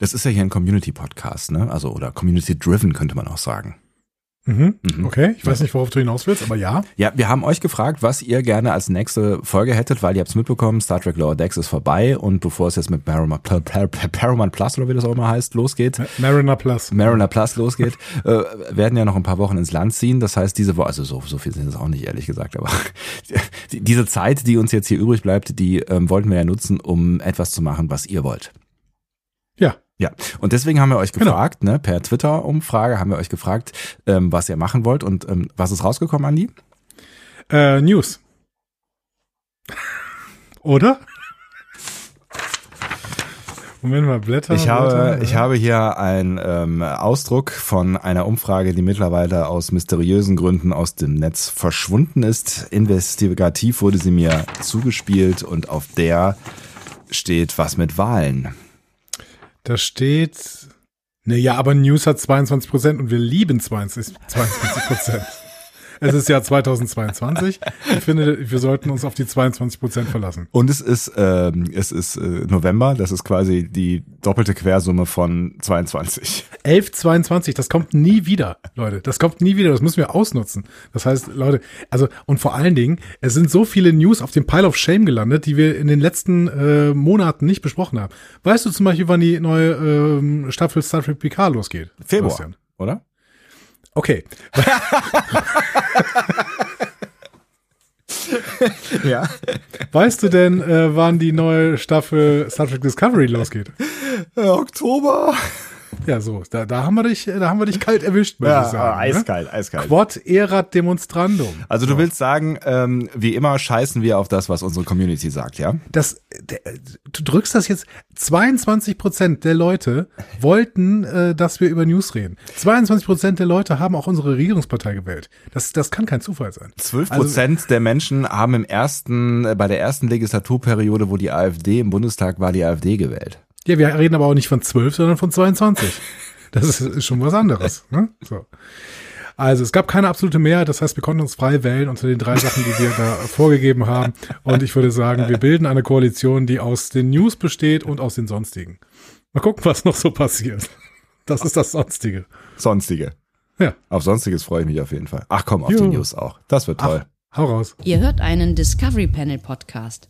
Das ist ja hier ein Community-Podcast, ne? Also, oder Community-driven könnte man auch sagen. Mhm. Mhm. Okay, ich weiß nicht, worauf du hinaus willst, aber ja. Ja, wir haben euch gefragt, was ihr gerne als nächste Folge hättet, weil ihr habt es mitbekommen, Star Trek Lower Decks ist vorbei und bevor es jetzt mit Paramount, Paramount Plus oder wie das auch immer heißt, losgeht. Mariner Plus. Mariner Plus losgeht, äh, werden ja noch ein paar Wochen ins Land ziehen. Das heißt, diese Woche, also so, so viel sind es auch nicht, ehrlich gesagt, aber diese Zeit, die uns jetzt hier übrig bleibt, die ähm, wollten wir ja nutzen, um etwas zu machen, was ihr wollt. Ja, und deswegen haben wir euch genau. gefragt, genau. ne, per Twitter-Umfrage haben wir euch gefragt, ähm, was ihr machen wollt und ähm, was ist rausgekommen, Andi? Äh, News. Oder? Moment mal, Blätter. Ich habe, Blätter, ich habe hier einen ähm, Ausdruck von einer Umfrage, die mittlerweile aus mysteriösen Gründen aus dem Netz verschwunden ist. Investigativ wurde sie mir zugespielt und auf der steht was mit Wahlen. Da steht, ne, ja, aber News hat 22 Prozent und wir lieben 22 Prozent. Es ist Jahr 2022. Ich finde, wir sollten uns auf die 22 Prozent verlassen. Und es ist, ähm, es ist äh, November. Das ist quasi die doppelte Quersumme von 22. 11, 22. Das kommt nie wieder, Leute. Das kommt nie wieder. Das müssen wir ausnutzen. Das heißt, Leute, also, und vor allen Dingen, es sind so viele News auf dem Pile of Shame gelandet, die wir in den letzten äh, Monaten nicht besprochen haben. Weißt du zum Beispiel, wann die neue ähm, Staffel Star Trek Picard losgeht? Februar, Sebastian? oder? Okay. ja. Weißt du denn, äh, wann die neue Staffel Star Trek Discovery losgeht? Oktober. Ja, so, da, da haben wir dich, da haben wir dich kalt erwischt, muss ja, ich sagen. Ne? Eiskalt, ne? eiskalt. Quod erat demonstrandum. Also du so. willst sagen, ähm, wie immer scheißen wir auf das, was unsere Community sagt, ja? Das, der, du drückst das jetzt, 22 Prozent der Leute wollten, äh, dass wir über News reden. 22 Prozent der Leute haben auch unsere Regierungspartei gewählt. Das, das kann kein Zufall sein. 12 Prozent also, der Menschen haben im ersten, äh, bei der ersten Legislaturperiode, wo die AfD im Bundestag war, die AfD gewählt. Ja, wir reden aber auch nicht von 12, sondern von 22. Das ist, ist schon was anderes. Ne? So. Also es gab keine absolute Mehrheit, das heißt, wir konnten uns frei wählen unter den drei Sachen, die wir da vorgegeben haben. Und ich würde sagen, wir bilden eine Koalition, die aus den News besteht und aus den Sonstigen. Mal gucken, was noch so passiert. Das ist das Sonstige. Sonstige. Ja. Auf Sonstiges freue ich mich auf jeden Fall. Ach komm, auf jo. die News auch. Das wird toll. Ach, hau raus. Ihr hört einen Discovery Panel Podcast.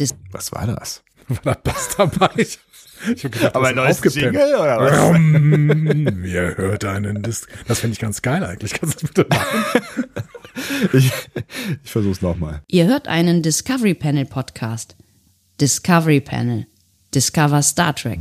Dis was war das? War da Bass dabei? Ich gedacht, Aber ein neues Jingle oder was? Ihr hört einen Dis Das finde ich ganz geil eigentlich. Kannst du das bitte machen? ich, ich versuch's nochmal. Ihr hört einen Discovery Panel Podcast. Discovery Panel. Discover Star Trek.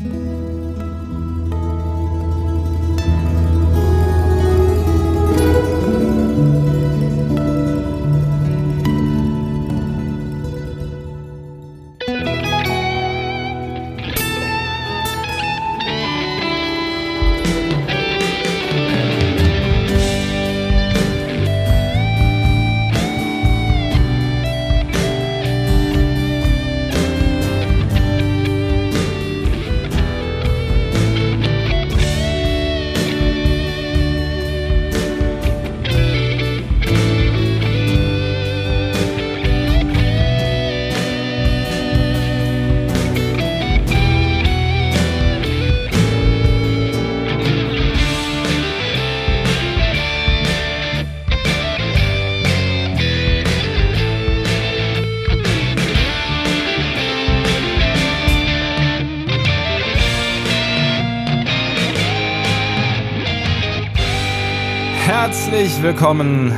Willkommen.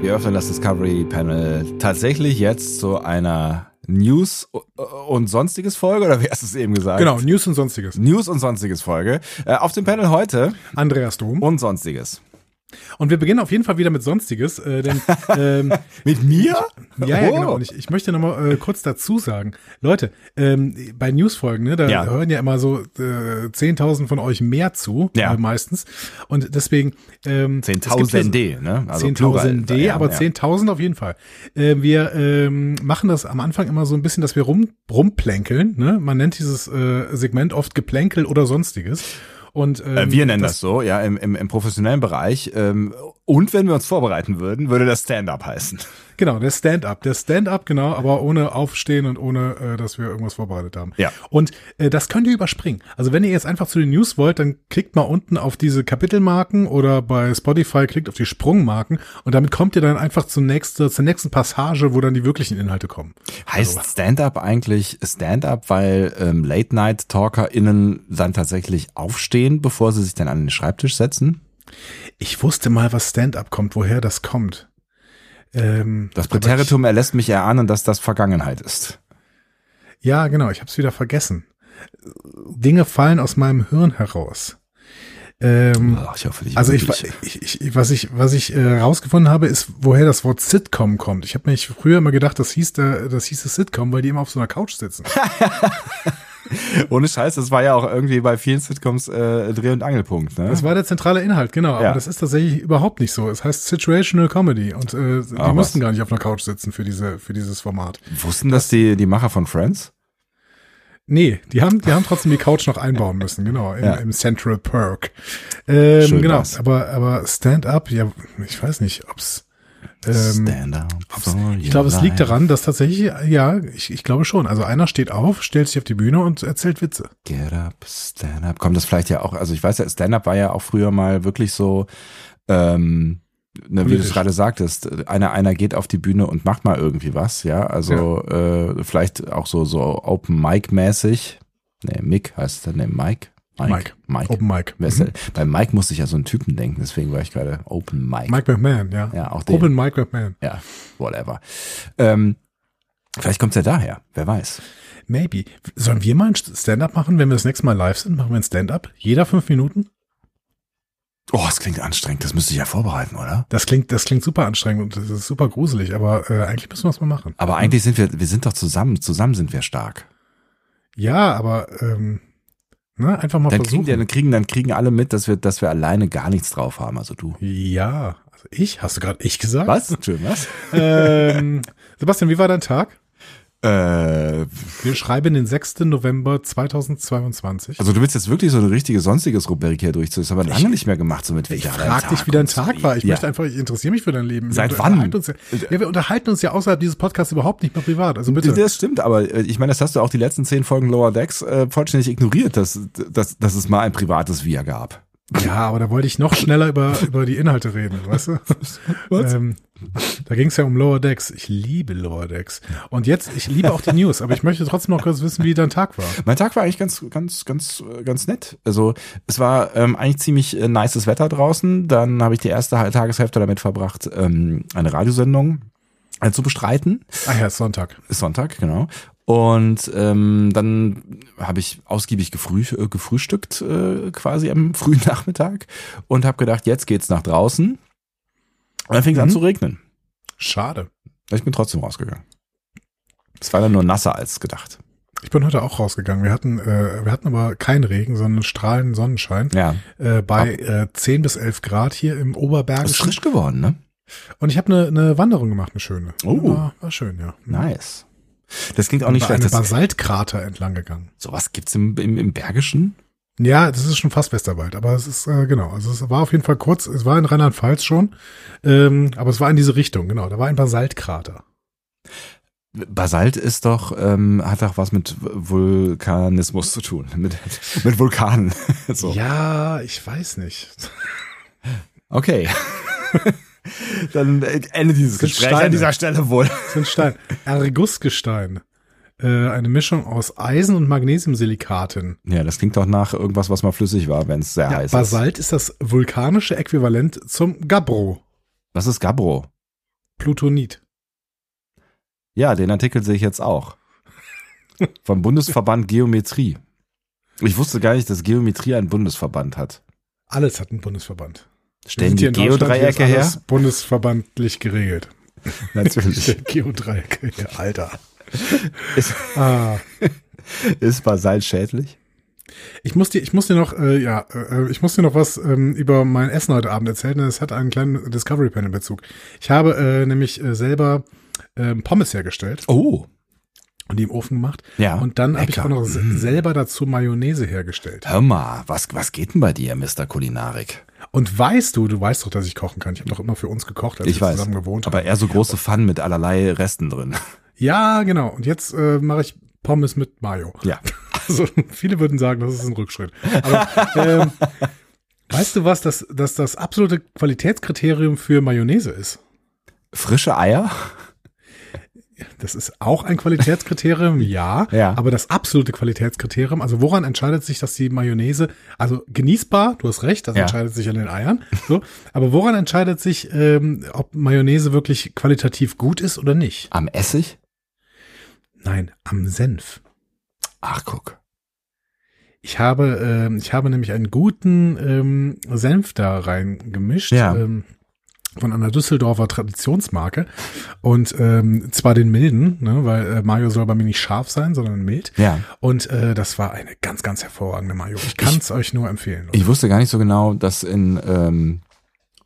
Wir öffnen das Discovery Panel tatsächlich jetzt zu einer News und sonstiges Folge oder wie hast du es eben gesagt? Genau, News und sonstiges. News und sonstiges Folge. Äh, auf dem Panel heute Andreas Dom und sonstiges. Und wir beginnen auf jeden Fall wieder mit Sonstiges. Äh, denn, ähm, mit mir? Ja, ja, oh. genau. Und ich, ich möchte nochmal äh, kurz dazu sagen, Leute, ähm, bei Newsfolgen, ne, da ja. hören ja immer so äh, 10.000 von euch mehr zu, ja. äh, meistens. Und deswegen ähm, 10.000 D, ne? Also 10.000 D, aber ja. 10.000 auf jeden Fall. Äh, wir ähm, machen das am Anfang immer so ein bisschen, dass wir rum, rumplänkeln. Ne? Man nennt dieses äh, Segment oft Geplänkel oder Sonstiges. Und, äh, ähm, wir nennen das, das, so, ja, im, im, im professionellen Bereich. Ähm, und wenn wir uns vorbereiten würden, würde das Stand-up heißen. Genau, der Stand-up. Der Stand-up, genau, aber ohne Aufstehen und ohne, äh, dass wir irgendwas vorbereitet haben. Ja. Und äh, das könnt ihr überspringen. Also wenn ihr jetzt einfach zu den News wollt, dann klickt mal unten auf diese Kapitelmarken oder bei Spotify klickt auf die Sprungmarken und damit kommt ihr dann einfach zur nächsten, zur nächsten Passage, wo dann die wirklichen Inhalte kommen. Heißt Stand-up eigentlich Stand-up, weil ähm, Late-Night-TalkerInnen dann tatsächlich aufstehen, bevor sie sich dann an den Schreibtisch setzen? Ich wusste mal, was Stand-up kommt, woher das kommt. Ähm, Das Präteritum erlässt mich erahnen, dass das Vergangenheit ist. Ich, ja, genau, ich habe es wieder vergessen. Dinge fallen aus meinem Hirn heraus. Ähm, Ach, ich hoffe, Also ich, wirklich- ich, ich was ich was ich äh, rausgefunden habe, ist, woher das Wort Sitcom kommt. Ich habe mich früher immer gedacht, das hieß da, das hieß es Sitcom, weil die immer auf so einer Couch sitzen. Ohne Scheiß, das war ja auch irgendwie bei vielen Sitcoms äh, Dreh- und Angelpunkt. Ne? Das war der zentrale Inhalt, genau. Aber Ja. das ist tatsächlich überhaupt nicht so. Es heißt Situational Comedy und äh, die Ah, mussten was? gar nicht auf einer Couch sitzen für diese für dieses Format. Wussten das die, die Macher von Friends? Nee, die haben, die haben trotzdem die Couch noch einbauen müssen, genau, im, Ja. im Central Perk. Ähm, Schön genau, war's. aber, aber Stand-up, ja, ich weiß nicht, ob's, Stand up ich glaube, es liegt daran, dass tatsächlich, ja, ich, ich glaube schon, also einer steht auf, stellt sich auf die Bühne und erzählt Witze. Get up, stand up. Kommt das vielleicht ja auch, also ich weiß ja, Stand up war ja auch früher mal wirklich so, ähm, ne, wie du es gerade sagtest, einer, einer geht auf die Bühne und macht mal irgendwie was, ja. Also Äh, vielleicht auch so, so Open Mic mäßig. Nee, Mick heißt der, nee, Mike. Mike. Mike. Open Mic. Wer ist Mhm. Bei Mike musste ich ja so einen Typen denken, deswegen war ich gerade Open Mic. Mike McMahon, ja. Ja, auch den. Open Mike McMahon. Ja, whatever. Ähm, vielleicht kommt's ja daher, wer weiß. Maybe. Sollen wir mal ein Stand-up machen, wenn wir das nächste Mal live sind? Machen wir ein Stand-up? Jeder fünf Minuten? Oh, es klingt anstrengend, das müsste ich ja vorbereiten, oder? Das klingt, das klingt super anstrengend und das ist super gruselig, aber äh, eigentlich müssen wir es mal machen. Aber eigentlich sind wir, wir sind doch zusammen, zusammen sind wir stark. Ja, aber ähm, ne, einfach mal Dann kriegen, versuchen. die, dann kriegen, dann kriegen alle mit, dass wir, dass wir alleine gar nichts drauf haben, also du. Ja, also ich, hast du gerade ich gesagt? Was? Schön, was? Ähm, Sebastian, wie war dein Tag? Äh, Wir schreiben den 6. November 2022. also du willst jetzt wirklich so ein richtiges sonstiges Rubrik hier durchziehen. Das haben wir lange nicht mehr gemacht, so mit ich frag dich, wie dein so. Tag war. Ich ja. möchte einfach, ich interessiere mich für dein Leben. Wir Seit unterhalten wann? Uns ja, ja, wir unterhalten uns ja außerhalb dieses Podcasts überhaupt nicht mehr privat. Also bitte. Das stimmt, aber äh, ich meine, das hast du auch die letzten zehn Folgen Lower Decks äh, vollständig ignoriert, dass, dass, dass es mal ein privates Wir gab. Ja, aber da wollte ich noch schneller über, über die Inhalte reden, weißt du? Was? Ähm, da ging es ja um Lower Decks. Ich liebe Lower Decks. Und jetzt, ich liebe auch die News, aber ich möchte trotzdem noch kurz wissen, wie dein Tag war. Mein Tag war eigentlich ganz, ganz, ganz, ganz nett. Also es war ähm, eigentlich ziemlich äh, nices Wetter draußen. Dann habe ich die erste Tageshälfte damit verbracht, ähm, eine Radiosendung äh, zu bestreiten. Ah ja, ist Sonntag. Ist Sonntag, genau. Und ähm, dann habe ich ausgiebig gefrüh, äh, gefrühstückt äh, quasi am frühen Nachmittag und habe gedacht, jetzt geht's nach draußen. Und dann fing es an Mhm. zu regnen. Schade. Ich bin trotzdem rausgegangen. Es war dann nur nasser als gedacht. Ich bin heute auch rausgegangen. Wir hatten, äh, wir hatten aber keinen Regen, sondern strahlenden Sonnenschein. Ja, Äh, bei äh, 10 bis 11 Grad hier im ist Oberbergischen. frisch geworden, ne? Und ich habe eine ne Wanderung gemacht, eine schöne. Oh. War, war schön, ja. Nice. Das klingt auch nicht schlecht. einem Das, Basaltkrater entlang gegangen. sowas gibt's im, im, im Bergischen? Ja, das ist schon fast Westerwald, aber es ist, äh, genau, also es war auf jeden Fall kurz, es war in Rheinland-Pfalz schon, ähm, aber es war in diese Richtung, genau, da war ein Basaltkrater. Basalt ist doch, ähm, hat doch was mit Vulkanismus zu tun. Mit, mit Vulkanen. so. Ja, ich weiß nicht. Okay. Dann Ende dieses sind Gesprächs Steine. an dieser Stelle wohl. Das sind Stein. Ergussgestein. Äh, eine Mischung aus Eisen- und Magnesiumsilikaten. Ja, das klingt doch nach irgendwas, was mal flüssig war, wenn es sehr Ja, heiß ist. Basalt ist das vulkanische Äquivalent zum Gabbro, Was ist Gabbro? Plutonit. Ja, den Artikel sehe ich jetzt auch. Vom Bundesverband Geometrie. Ich wusste gar nicht, dass Geometrie einen Bundesverband hat. Alles hat einen Bundesverband. Stellen die Geodreiecke her? Bundesverbandlich geregelt. Natürlich. Geodreiecke, ja, Alter. Ist, Ah. ist Basalt schädlich? Ich muss dir, ich muss dir noch, äh, ja, äh, ich muss dir noch was ähm, über mein Essen heute Abend erzählen. Es hat einen kleinen Discovery Panel Bezug. Ich habe äh, nämlich äh, selber ähm, Pommes hergestellt Oh. und die im Ofen gemacht. Ja, Und dann habe ich auch noch Mm. selber dazu Mayonnaise hergestellt. Hör mal, was, was geht denn bei dir, Mr. Kulinarik? Und weißt du, du weißt doch, dass ich kochen kann. Ich habe doch immer für uns gekocht, als Ich wir weiß. zusammen gewohnt haben. Aber eher so große Pfannen mit allerlei Resten drin. Ja, genau. Und jetzt äh, mache ich Pommes mit Mayo. Ja. Also viele würden sagen, das ist ein Rückschritt. Aber ähm, weißt du was, dass, dass das absolute Qualitätskriterium für Mayonnaise ist? Frische Eier? Das ist auch ein Qualitätskriterium, ja, Ja. aber das absolute Qualitätskriterium, also woran entscheidet sich, dass die Mayonnaise, also genießbar, du hast recht, das Ja. entscheidet sich an den Eiern, so, aber woran entscheidet sich, ähm, ob Mayonnaise wirklich qualitativ gut ist oder nicht? Am Essig? Nein, am Senf. Ach, guck. Ich habe, ähm, ich habe nämlich einen guten ähm, Senf da reingemischt. Ja. Ähm, von einer Düsseldorfer Traditionsmarke. Und ähm, zwar den milden, ne, weil äh, Mayo soll bei mir nicht scharf sein, sondern mild. Ja. Und äh, das war eine ganz, ganz hervorragende Mayo. Ich kann es euch nur empfehlen. Ich wusste gar nicht so genau, dass in ähm,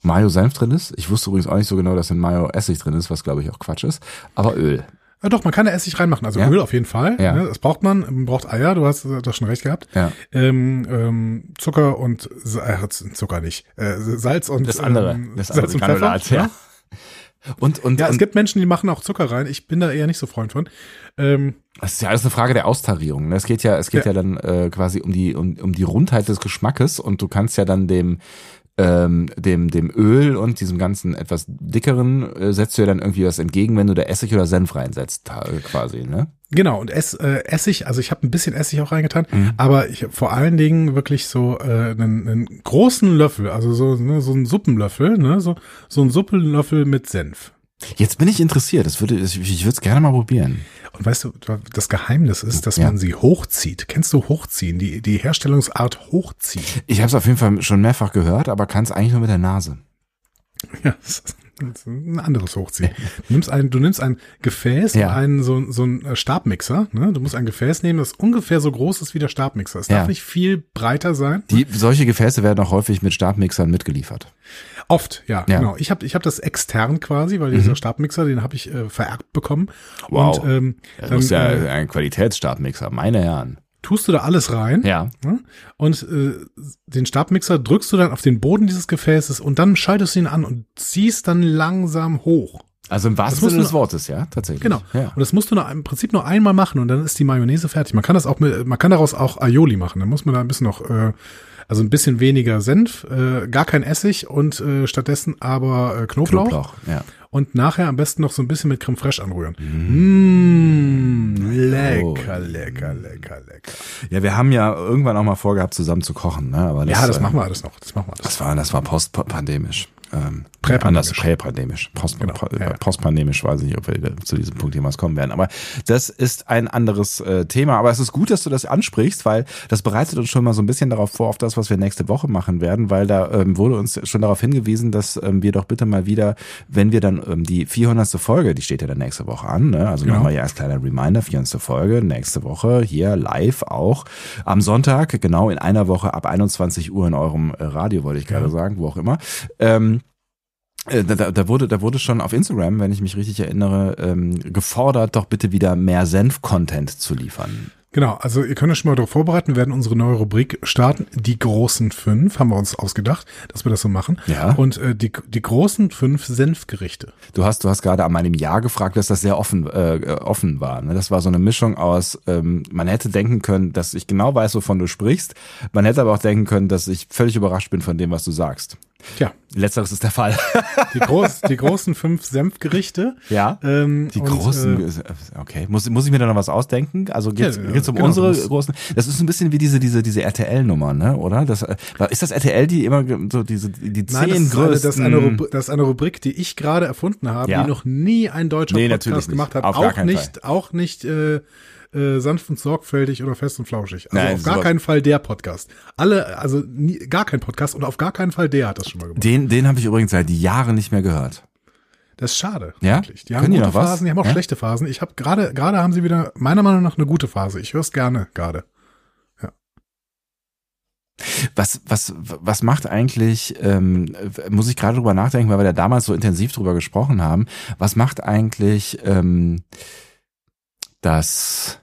Mayo Senf drin ist. Ich wusste übrigens auch nicht so genau, dass in Mayo Essig drin ist, was glaube ich auch Quatsch ist. Aber Öl. Ja, doch, man kann da Essig reinmachen. Also Ja. Öl auf jeden Fall. Ja. Ne, das braucht man. Man braucht Eier, du hast äh, das schon recht gehabt. Ja. Ähm, ähm, Zucker und äh, Zucker nicht. Äh, Salz und Das andere. ähm, Das Salz andere und Granulat, Pfeffer. ja. Und, und, Ja, es und gibt Menschen, die machen auch Zucker rein. Ich bin da eher nicht so Freund von. Ähm, das ist ja alles eine Frage der Austarierung. ne? Es geht ja, es geht ja, Ja. dann äh, quasi um die, um, um die Rundheit des Geschmackes und du kannst ja dann dem, ähm, dem, dem Öl und diesem ganzen etwas dickeren äh, setzt du ja dann irgendwie was entgegen, wenn du da Essig oder Senf reinsetzt, äh, quasi, ne? genau, und Ess, äh, Essig, also ich habe ein bisschen Essig auch reingetan, Mhm. aber ich hab vor allen Dingen wirklich so äh, einen, einen großen Löffel, also so, ne, so einen Suppenlöffel, ne, so, so einen Suppenlöffel mit Senf. Jetzt bin ich interessiert. Das würde, ich würde es gerne mal probieren. Und weißt du, das Geheimnis ist, dass Ja. man sie hochzieht. Kennst du hochziehen? Die, die Herstellungsart hochziehen. Ich habe es auf jeden Fall schon mehrfach gehört, aber kann es eigentlich nur mit der Nase. Ja, das ist ein anderes Hochziehen. Du nimmst ein, du nimmst ein Gefäß, Ja. einen, so, so ein Stabmixer, ne? Du musst ein Gefäß nehmen, das ungefähr so groß ist wie der Stabmixer. Es Ja. darf nicht viel breiter sein. Die, solche Gefäße werden auch häufig mit Stabmixern mitgeliefert. Oft, ja, Ja. Mhm. genau. Ich habe ich hab das extern quasi, weil dieser Stabmixer, den habe ich äh, vererbt bekommen. Wow. Und ähm, Das dann ist ja äh, ein Qualitätsstabmixer, meine Herren. Tust du da alles rein Ja. ne? und äh, den Stabmixer drückst du dann auf den Boden dieses Gefäßes und dann schaltest du ihn an und ziehst dann langsam hoch. Also im wahrsten Sinne des Wortes, ja, tatsächlich. Genau. Ja. Und das musst du nur, im Prinzip nur einmal machen und dann ist die Mayonnaise fertig. Man kann das auch mit, man kann daraus auch Aioli machen. Dann muss man da ein bisschen noch, äh, also ein bisschen weniger Senf, äh, gar kein Essig und äh, stattdessen aber äh, Knoblauch. Knoblauch, ja. Und nachher am besten noch so ein bisschen mit Creme Fraiche anrühren. Mmh, lecker, Oh. lecker, lecker, lecker. Ja, wir haben ja irgendwann auch mal vorgehabt, zusammen zu kochen, ne? Aber ja, das äh, machen wir alles noch. Das machen wir alles. Das war, das war postpandemisch. Ähm, Präpandemisch. Anders, präpandemisch. Post, Genau, ja. Postpandemisch weiß ich nicht, ob wir zu diesem Punkt jemals kommen werden. Aber das ist ein anderes äh, Thema. Aber es ist gut, dass du das ansprichst, weil das bereitet uns schon mal so ein bisschen darauf vor, auf das, was wir nächste Woche machen werden, weil da ähm, wurde uns schon darauf hingewiesen, dass ähm, wir doch bitte mal wieder, wenn wir dann ähm, die 400. Folge, die steht ja dann nächste Woche an, ne? also Genau. nochmal hier als kleiner Reminder, 400. Folge, nächste Woche hier live auch am Sonntag, genau in einer Woche ab 21 Uhr in eurem äh, Radio, wollte ich gerade Ja. sagen, wo auch immer. Ähm, äh, da, da, da wurde, da wurde schon auf Instagram, wenn ich mich richtig erinnere, ähm, gefordert, doch bitte wieder mehr Senf-Content zu liefern. Genau, also ihr könnt euch schon mal darauf vorbereiten. Wir werden unsere neue Rubrik starten. Die großen fünf haben wir uns ausgedacht, dass wir das so machen. Ja. Und äh, die, die großen fünf Senfgerichte. Du hast, du hast gerade an meinem Jahr gefragt, dass das sehr offen, äh, äh, offen war. Ne? Das war so eine Mischung aus, ähm, man hätte denken können, dass ich genau weiß, wovon du sprichst. Man hätte aber auch denken können, dass ich völlig überrascht bin von dem, was du sagst. Tja, Letzteres ist der Fall. die, groß, die großen fünf Senfgerichte. ja. Ähm, Die und, großen, Äh, okay. Muss, muss ich mir da noch was ausdenken? Also geht's, Ja, geht's um genau, unsere großen. Das ist ein bisschen wie diese, diese, diese RTL-Nummer, ne? Oder? Das, äh, ist das RTL, die immer so diese, die nein, das zehn ist, eine, das, größten. ist eine Rubrik, das ist eine Rubrik, die ich gerade erfunden habe, Ja. die noch nie ein deutscher Nee, Podcast gemacht hat. Auf auch nicht, auch nicht äh, äh, sanft und sorgfältig oder fest und flauschig. Also Nein, auf gar keinen Fall der Podcast. Alle, also nie, gar kein Podcast und auf gar keinen Fall der hat das schon mal gemacht. den, den habe ich übrigens seit Jahren nicht mehr gehört. Das ist schade. Ja? Wirklich. Die haben Können die gute was? Phasen, die haben auch Ja? schlechte Phasen. Ich habe gerade, gerade haben sie wieder, meiner Meinung nach, eine gute Phase. Ich höre es gerne gerade. Was, was, was macht eigentlich, ähm, muss ich gerade drüber nachdenken, weil wir da damals so intensiv drüber gesprochen haben, was macht eigentlich ähm, das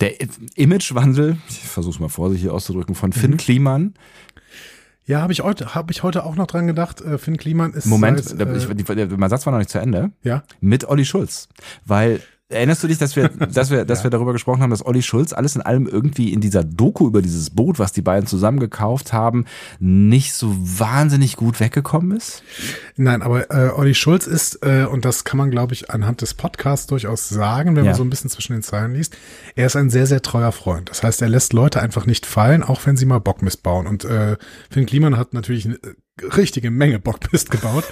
der Imagewandel, ich versuche es mal vorsichtig auszudrücken, von Finn Mhm. Kliman Ja, habe ich heute, habe ich heute auch noch dran gedacht. Äh, Finn Kliman ist Moment, seit, ich, äh, die, mein Satz war noch nicht zu Ende. ja. Mit Olli Schulz. Weil Erinnerst du dich, dass wir, dass wir, dass wir darüber gesprochen haben, dass Olli Schulz alles in allem irgendwie in dieser Doku über dieses Boot, was die beiden zusammen gekauft haben, nicht so wahnsinnig gut weggekommen ist? Nein, aber äh, Olli Schulz ist, äh, und das kann man, glaube ich, anhand des Podcasts durchaus sagen, wenn Ja. man so ein bisschen zwischen den Zeilen liest, er ist ein sehr, sehr treuer Freund. Das heißt, er lässt Leute einfach nicht fallen, auch wenn sie mal Bock missbauen. Und äh, Finn Kliman hat natürlich äh, richtige Menge Bockmist gebaut.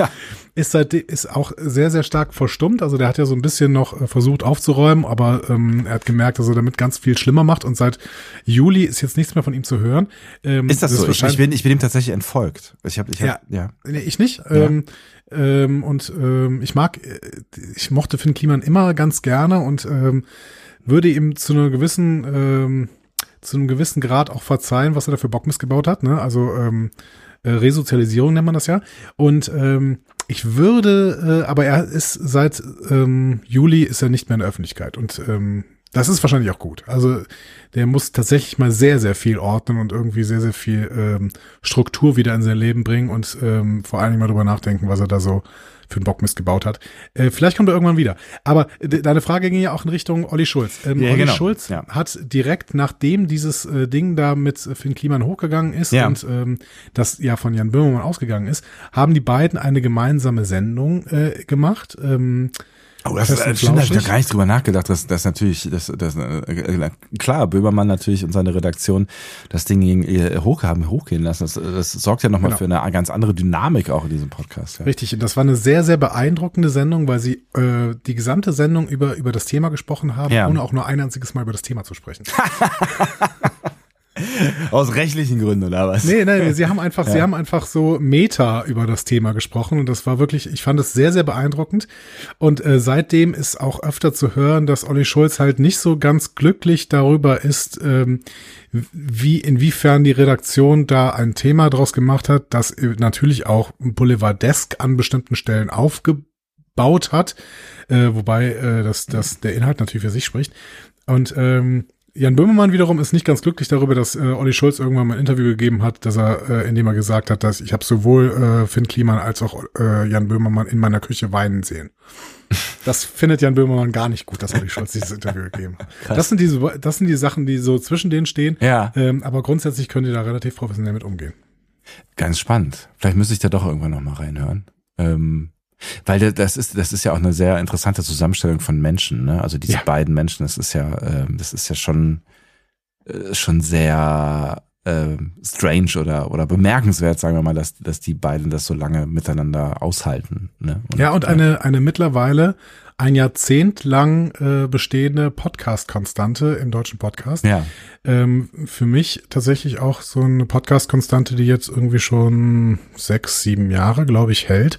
Ist seitdem ist auch sehr, sehr stark verstummt. Also der hat ja so ein bisschen noch äh, versucht aufzuräumen, aber ähm, er hat gemerkt, dass er damit ganz viel schlimmer macht. Und seit Juli ist jetzt nichts mehr von ihm zu hören. Ähm, Ist das, so? Ich, wahrscheinlich- ich, bin, ich bin ihm tatsächlich entfolgt. Ich habe, ich hab, Ja. ja. Nee, ich nicht. Ähm, ähm, und ähm, ich mag, äh, ich mochte Finn Kliman immer ganz gerne und ähm, würde ihm zu einer gewissen, ähm, zu einem gewissen Grad auch verzeihen, was er da für Bockmist gebaut hat. Ne? Also ähm, äh, Resozialisierung nennt man das ja. Und ähm, ich würde, äh, aber er ist seit ähm, Juli ist er nicht mehr in der Öffentlichkeit und ähm, das ist wahrscheinlich auch gut. Also der muss tatsächlich mal sehr, sehr viel ordnen und irgendwie sehr, sehr viel ähm, Struktur wieder in sein Leben bringen und ähm, vor allen Dingen mal drüber nachdenken, was er da so für einen Bockmist gebaut hat. Äh, vielleicht kommt er irgendwann wieder. Aber de deine Frage ging ja auch in Richtung Olli Schulz. Ähm, Ja, Olli genau. Schulz Ja. hat direkt nachdem dieses äh, Ding da mit Finn Kliman hochgegangen ist Ja. und ähm, das ja von Jan Böhmermann ausgegangen ist, haben die beiden eine gemeinsame Sendung äh, gemacht. Ähm, Oh, das, und stimmt, da hab ich noch gar nicht drüber nachgedacht, dass das natürlich, das, das, äh, klar, Böhmermann natürlich und seine Redaktion das Ding äh, hoch haben, hochgehen lassen. Das, das sorgt ja nochmal Genau. für eine ganz andere Dynamik auch in diesem Podcast. Ja. Richtig, und das war eine sehr, sehr beeindruckende Sendung, weil sie äh, die gesamte Sendung über, über das Thema gesprochen haben, Ja. ohne auch nur ein einziges Mal über das Thema zu sprechen. Aus rechtlichen Gründen, oder was? Nee, nee, sie haben einfach, sie haben einfach so Meta über das Thema gesprochen und das war wirklich, ich fand es sehr, sehr beeindruckend. Und äh, seitdem ist auch öfter zu hören, dass Olli Schulz halt nicht so ganz glücklich darüber ist, ähm, wie, inwiefern die Redaktion da ein Thema draus gemacht hat, das äh, natürlich auch Boulevardesk an bestimmten Stellen aufgebaut hat, äh, wobei äh, das, das der Inhalt natürlich für sich spricht. Und ähm, Jan Böhmermann wiederum ist nicht ganz glücklich darüber, dass äh, Olli Schulz irgendwann mal ein Interview gegeben hat, dass er, äh, in dem er gesagt hat, dass ich habe sowohl äh, Finn Kliman als auch äh, Jan Böhmermann in meiner Küche weinen sehen. Das findet Jan Böhmermann gar nicht gut, dass Olli Schulz dieses Interview gegeben hat. Das sind diese, das sind die Sachen, die so zwischen denen stehen. Ja. Ähm, aber grundsätzlich können die da relativ professionell mit umgehen. Ganz spannend. Vielleicht müsste ich da doch irgendwann nochmal reinhören. Ähm, weil da- das ist, das ist ja auch eine sehr interessante Zusammenstellung von Menschen, ne? Also diese Ja. beiden Menschen, das ist ja, ähm, das ist ja schon, äh, schon sehr ähm, strange oder, oder bemerkenswert, sagen wir mal, dass, dass die beiden das so lange miteinander aushalten. Ne? Ja, und eine, eine mittlerweile ein Jahrzehnt lang äh, bestehende Podcast-Konstante im deutschen Podcast. Ja. Ähm, für mich tatsächlich auch so eine Podcast-Konstante, die jetzt irgendwie schon sechs, sieben Jahre, glaube ich, hält.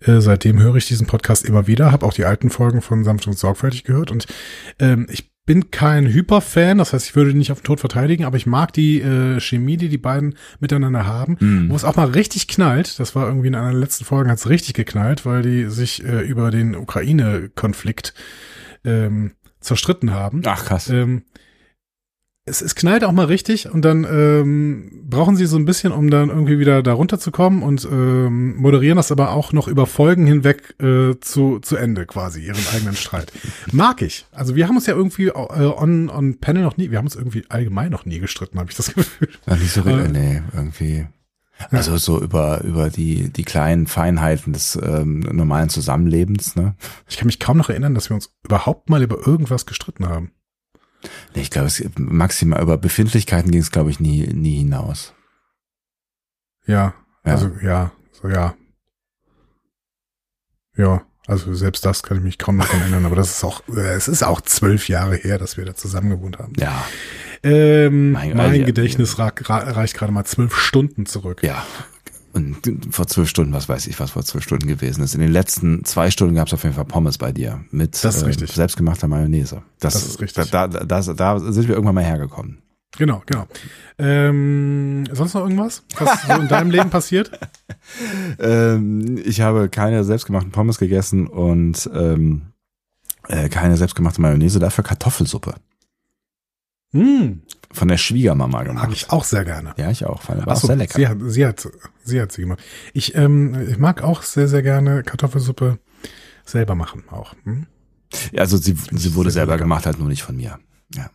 Äh, seitdem höre ich diesen Podcast immer wieder, habe auch die alten Folgen von Sanft und Sorgfältig gehört und ähm, ich bin kein Hyperfan, das heißt, ich würde die nicht auf den Tod verteidigen, aber ich mag die äh, Chemie, die die beiden miteinander haben, Mhm. wo es auch mal richtig knallt. Das war irgendwie in einer der letzten Folgen hat es richtig geknallt, weil die sich äh, über den Ukraine-Konflikt ähm, zerstritten haben. Ach krass. Ähm, es, es knallt auch mal richtig und dann ähm, brauchen sie so ein bisschen, um dann irgendwie wieder da runterzukommen und ähm, moderieren das aber auch noch über Folgen hinweg äh, zu, zu Ende quasi, ihren eigenen Streit. Mag ich. Also wir haben uns ja irgendwie äh, on, on Panel noch nie, wir haben uns irgendwie allgemein noch nie gestritten, habe ich das Gefühl. Ja, nicht so, äh, nee, irgendwie. Also so über, über die, die kleinen Feinheiten des ähm, normalen Zusammenlebens, ne? Ich kann mich kaum noch erinnern, dass wir uns überhaupt mal über irgendwas gestritten haben. Ich glaube, es maximal über Befindlichkeiten ging es, glaube ich, nie, nie hinaus. Ja, Ja. also ja, so ja. Ja, also selbst das kann ich mich kaum noch erinnern, aber das ist auch, äh, es ist auch zwölf Jahre her, dass wir da zusammen gewohnt haben. Ja, Ähm, Mein- mein Gedächtnis ra reicht gerade mal zwölf Stunden zurück. ja. Und vor zwölf Stunden, was weiß ich, was vor zwölf Stunden gewesen ist. In den letzten zwei Stunden gab es auf jeden Fall Pommes bei dir mit Das ist ähm, selbstgemachter Mayonnaise. Das, Das ist richtig. Da, da, da, da sind wir irgendwann mal hergekommen. Genau, genau. Ähm, sonst noch irgendwas, was so in deinem Leben passiert? Ähm, ich habe keine selbstgemachten Pommes gegessen und ähm, äh, keine selbstgemachte Mayonnaise, dafür Kartoffelsuppe. Hm, von der Schwiegermama gemacht. Mag ich auch sehr gerne. Ja, ich auch. War Ach auch sehr lecker. Sie hat, sie hat, sie hat sie gemacht. Ich, ähm, ich mag auch sehr, sehr gerne Kartoffelsuppe selber machen auch. Hm? Ja, also sie, sie wurde selber lecker. gemacht, halt nur nicht von mir. Ja.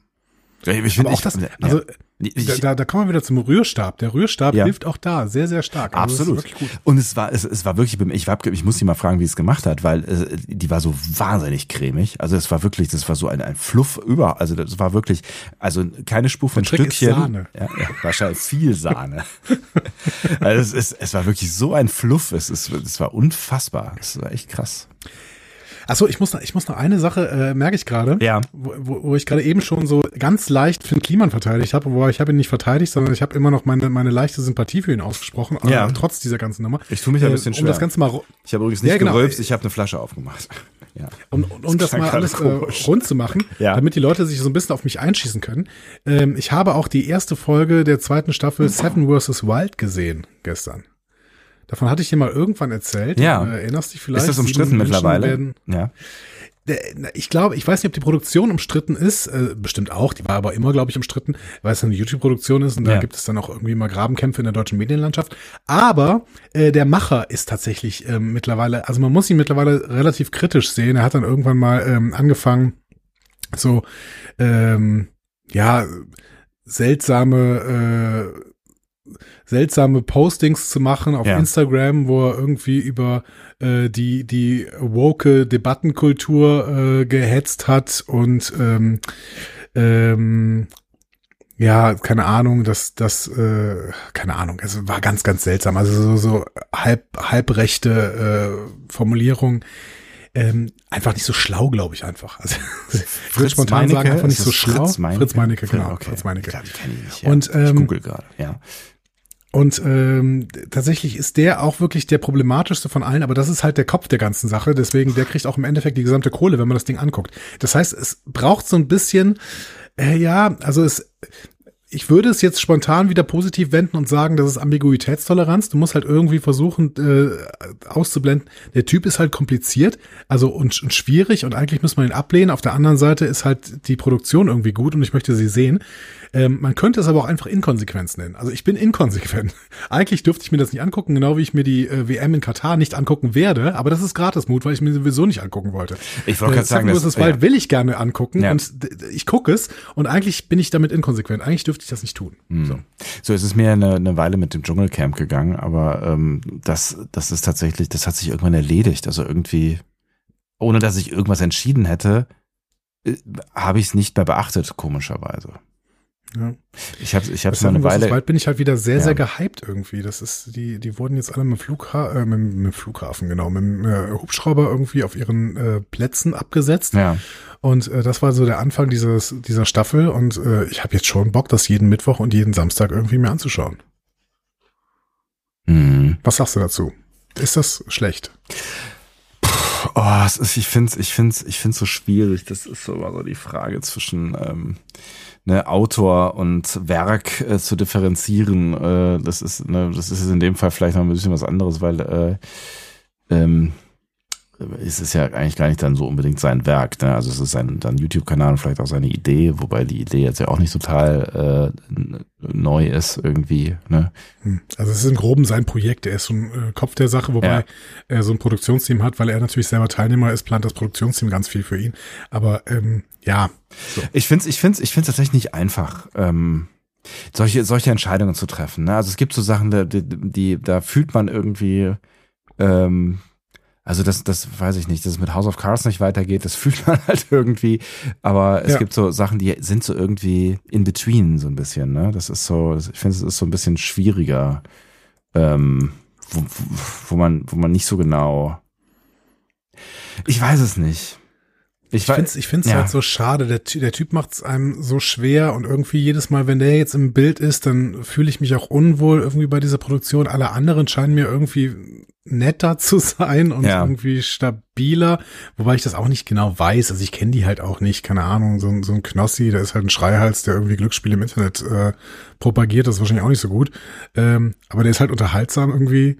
Ich, Aber auch das, also da, da, da kommen wir wieder zum Rührstab. Der Rührstab Ja. hilft auch da sehr, sehr stark. Also ist Absolut. Und es war, es, es war wirklich, ich war, ich muss sie mal fragen, wie es gemacht hat, weil äh, die war so wahnsinnig cremig. Also es war wirklich, das war so ein, ein Fluff über, also das war wirklich, also keine Spur von Der Trick ist Stückchen. Sahne. Ja, ja, wahrscheinlich viel Sahne. also es, ist, es war wirklich so ein Fluff, es, ist, es war unfassbar. Es war echt krass. Achso, ich muss noch, ich muss noch eine Sache, äh, merke ich gerade, Ja. wo, wo, wo ich gerade eben schon so ganz leicht Finn Kliman verteidigt habe, wo ich habe ihn nicht verteidigt, sondern ich habe immer noch meine, meine leichte Sympathie für ihn ausgesprochen, Ja. äh, trotz dieser ganzen Nummer. Ich tue mich ein Äh, bisschen Um schwer. das Ganze mal Ich habe übrigens nicht Ja, genau. gerülpst, ich habe eine Flasche aufgemacht. Ja. Um, um, um das klang mal alles äh, komisch. rund zu machen, Ja. damit die Leute sich so ein bisschen auf mich einschießen können. Ähm, ich habe auch die erste Folge der zweiten Staffel Seven vs. Wild gesehen gestern. Davon hatte ich dir mal irgendwann erzählt. Ja. Äh, erinnerst dich vielleicht? Ist das umstritten mittlerweile? Werden, Ja. Der- ich glaube, ich weiß nicht, ob die Produktion umstritten ist, äh, bestimmt auch, die war aber immer, glaube ich, umstritten, weil es eine YouTube-Produktion ist und da Ja. gibt es dann auch irgendwie mal Grabenkämpfe in der deutschen Medienlandschaft. Aber äh, der Macher ist tatsächlich ähm, mittlerweile, also man muss ihn mittlerweile relativ kritisch sehen. Er hat dann irgendwann mal ähm, angefangen, so ähm, ja seltsame äh, seltsame Postings zu machen auf Ja. Instagram, wo er irgendwie über äh, die die woke Debattenkultur äh, gehetzt hat und ähm, ähm, ja, keine Ahnung, das, das, äh, keine Ahnung, es war ganz, ganz seltsam. Also so, so halb, halbrechte äh, Formulierung. Ähm, einfach nicht so schlau, glaube ich einfach. Also, ich würde spontan sagen, einfach nicht so schlau. Fritz Meinecke? Fritz Meinecke, genau. Okay. Fritz Meinecke. Die kenn ich nicht, ja. Und, ich ähm, google gerade, ja. Und ähm, tatsächlich ist der auch wirklich der problematischste von allen, aber das ist halt der Kopf der ganzen Sache. Deswegen, der kriegt auch im Endeffekt die gesamte Kohle, wenn man das Ding anguckt. Das heißt, es braucht so ein bisschen, äh, ja, also es, ich würde es jetzt spontan wieder positiv wenden und sagen, das ist Ambiguitätstoleranz. Du musst halt irgendwie versuchen äh, auszublenden. Der Typ ist halt kompliziert, also und, und schwierig und eigentlich muss man ihn ablehnen. Auf der anderen Seite ist halt die Produktion irgendwie gut und ich möchte sie sehen. Ähm, man könnte es aber auch einfach Inkonsequenz nennen. Also ich bin inkonsequent. Eigentlich dürfte ich mir das nicht angucken, genau wie ich mir die äh, WM in Katar nicht angucken werde. Aber das ist Gratismut, weil ich mir sowieso nicht angucken wollte. Ich wollte gerade sagen, Seven das- vs. Wild ja. will ich gerne angucken Ja. und ich gucke es und eigentlich bin ich damit inkonsequent. Eigentlich dürfte ich das nicht tun. So. So, es ist mir eine, eine Weile mit dem Dschungelcamp gegangen, aber ähm, das, das ist tatsächlich, das hat sich irgendwann erledigt. Also irgendwie, ohne dass ich irgendwas entschieden hätte, äh, habe ich es nicht mehr beachtet, komischerweise. Ja. Ich habe ich hab's mal eine. Weile. Wild bin ich halt wieder sehr, Ja. sehr gehypt irgendwie. Das ist, die, die wurden jetzt alle mit dem, Flugha äh, mit, mit Flughafen, genau, mit dem äh, Hubschrauber irgendwie auf ihren äh, Plätzen abgesetzt. Ja, Und äh, das war so der Anfang dieses, dieser Staffel und äh, ich habe jetzt schon Bock, das jeden Mittwoch und jeden Samstag irgendwie mir anzuschauen. hm. Was sagst du dazu? Ist das schlecht? Oh, es ist, ich finde es ich find's, ich find's so schwierig. Das ist so so die Frage zwischen ähm, ne, Autor und Werk äh, zu differenzieren. Äh, das ist, ne, das ist in dem Fall vielleicht noch ein bisschen was anderes, weil äh, ähm, es ist ja eigentlich gar nicht dann so unbedingt sein Werk. Ne? Also es ist sein dann YouTube-Kanal und vielleicht auch seine Idee, wobei die Idee jetzt ja auch nicht total äh, neu ist irgendwie. Ne? Hm. Also es ist im Groben sein Projekt. Er ist so ein äh, Kopf der Sache, wobei Ja. er so ein Produktionsteam hat, weil er natürlich selber Teilnehmer ist, plant das Produktionsteam ganz viel für ihn. Aber ähm, ja, Ich finde es ich find's, ich find's tatsächlich nicht einfach, ähm, solche, solche Entscheidungen zu treffen. Ne? Also es gibt so Sachen, die, die, die da fühlt man irgendwie, ähm, also das, das weiß ich nicht, dass es mit House of Cards nicht weitergeht, das fühlt man halt irgendwie. Aber es Ja. gibt so Sachen, die sind so irgendwie in between so ein bisschen. Ne? Das ist so, ich finde, es ist so ein bisschen schwieriger, ähm, wo, wo man, wo man nicht so genau. Ich weiß es nicht. Ich finde es ich find's ja. halt so schade. Der, der Typ macht es einem so schwer und irgendwie jedes Mal, wenn der jetzt im Bild ist, dann fühle ich mich auch unwohl irgendwie bei dieser Produktion. Alle anderen scheinen mir irgendwie netter zu sein und Ja. irgendwie stabiler, wobei ich das auch nicht genau weiß. Also ich kenne die halt auch nicht, keine Ahnung, so, ein- so ein Knossi, der ist halt ein Schreihals, der irgendwie Glücksspiele im Internet äh, propagiert, das ist wahrscheinlich auch nicht so gut. Ähm, aber der ist halt unterhaltsam irgendwie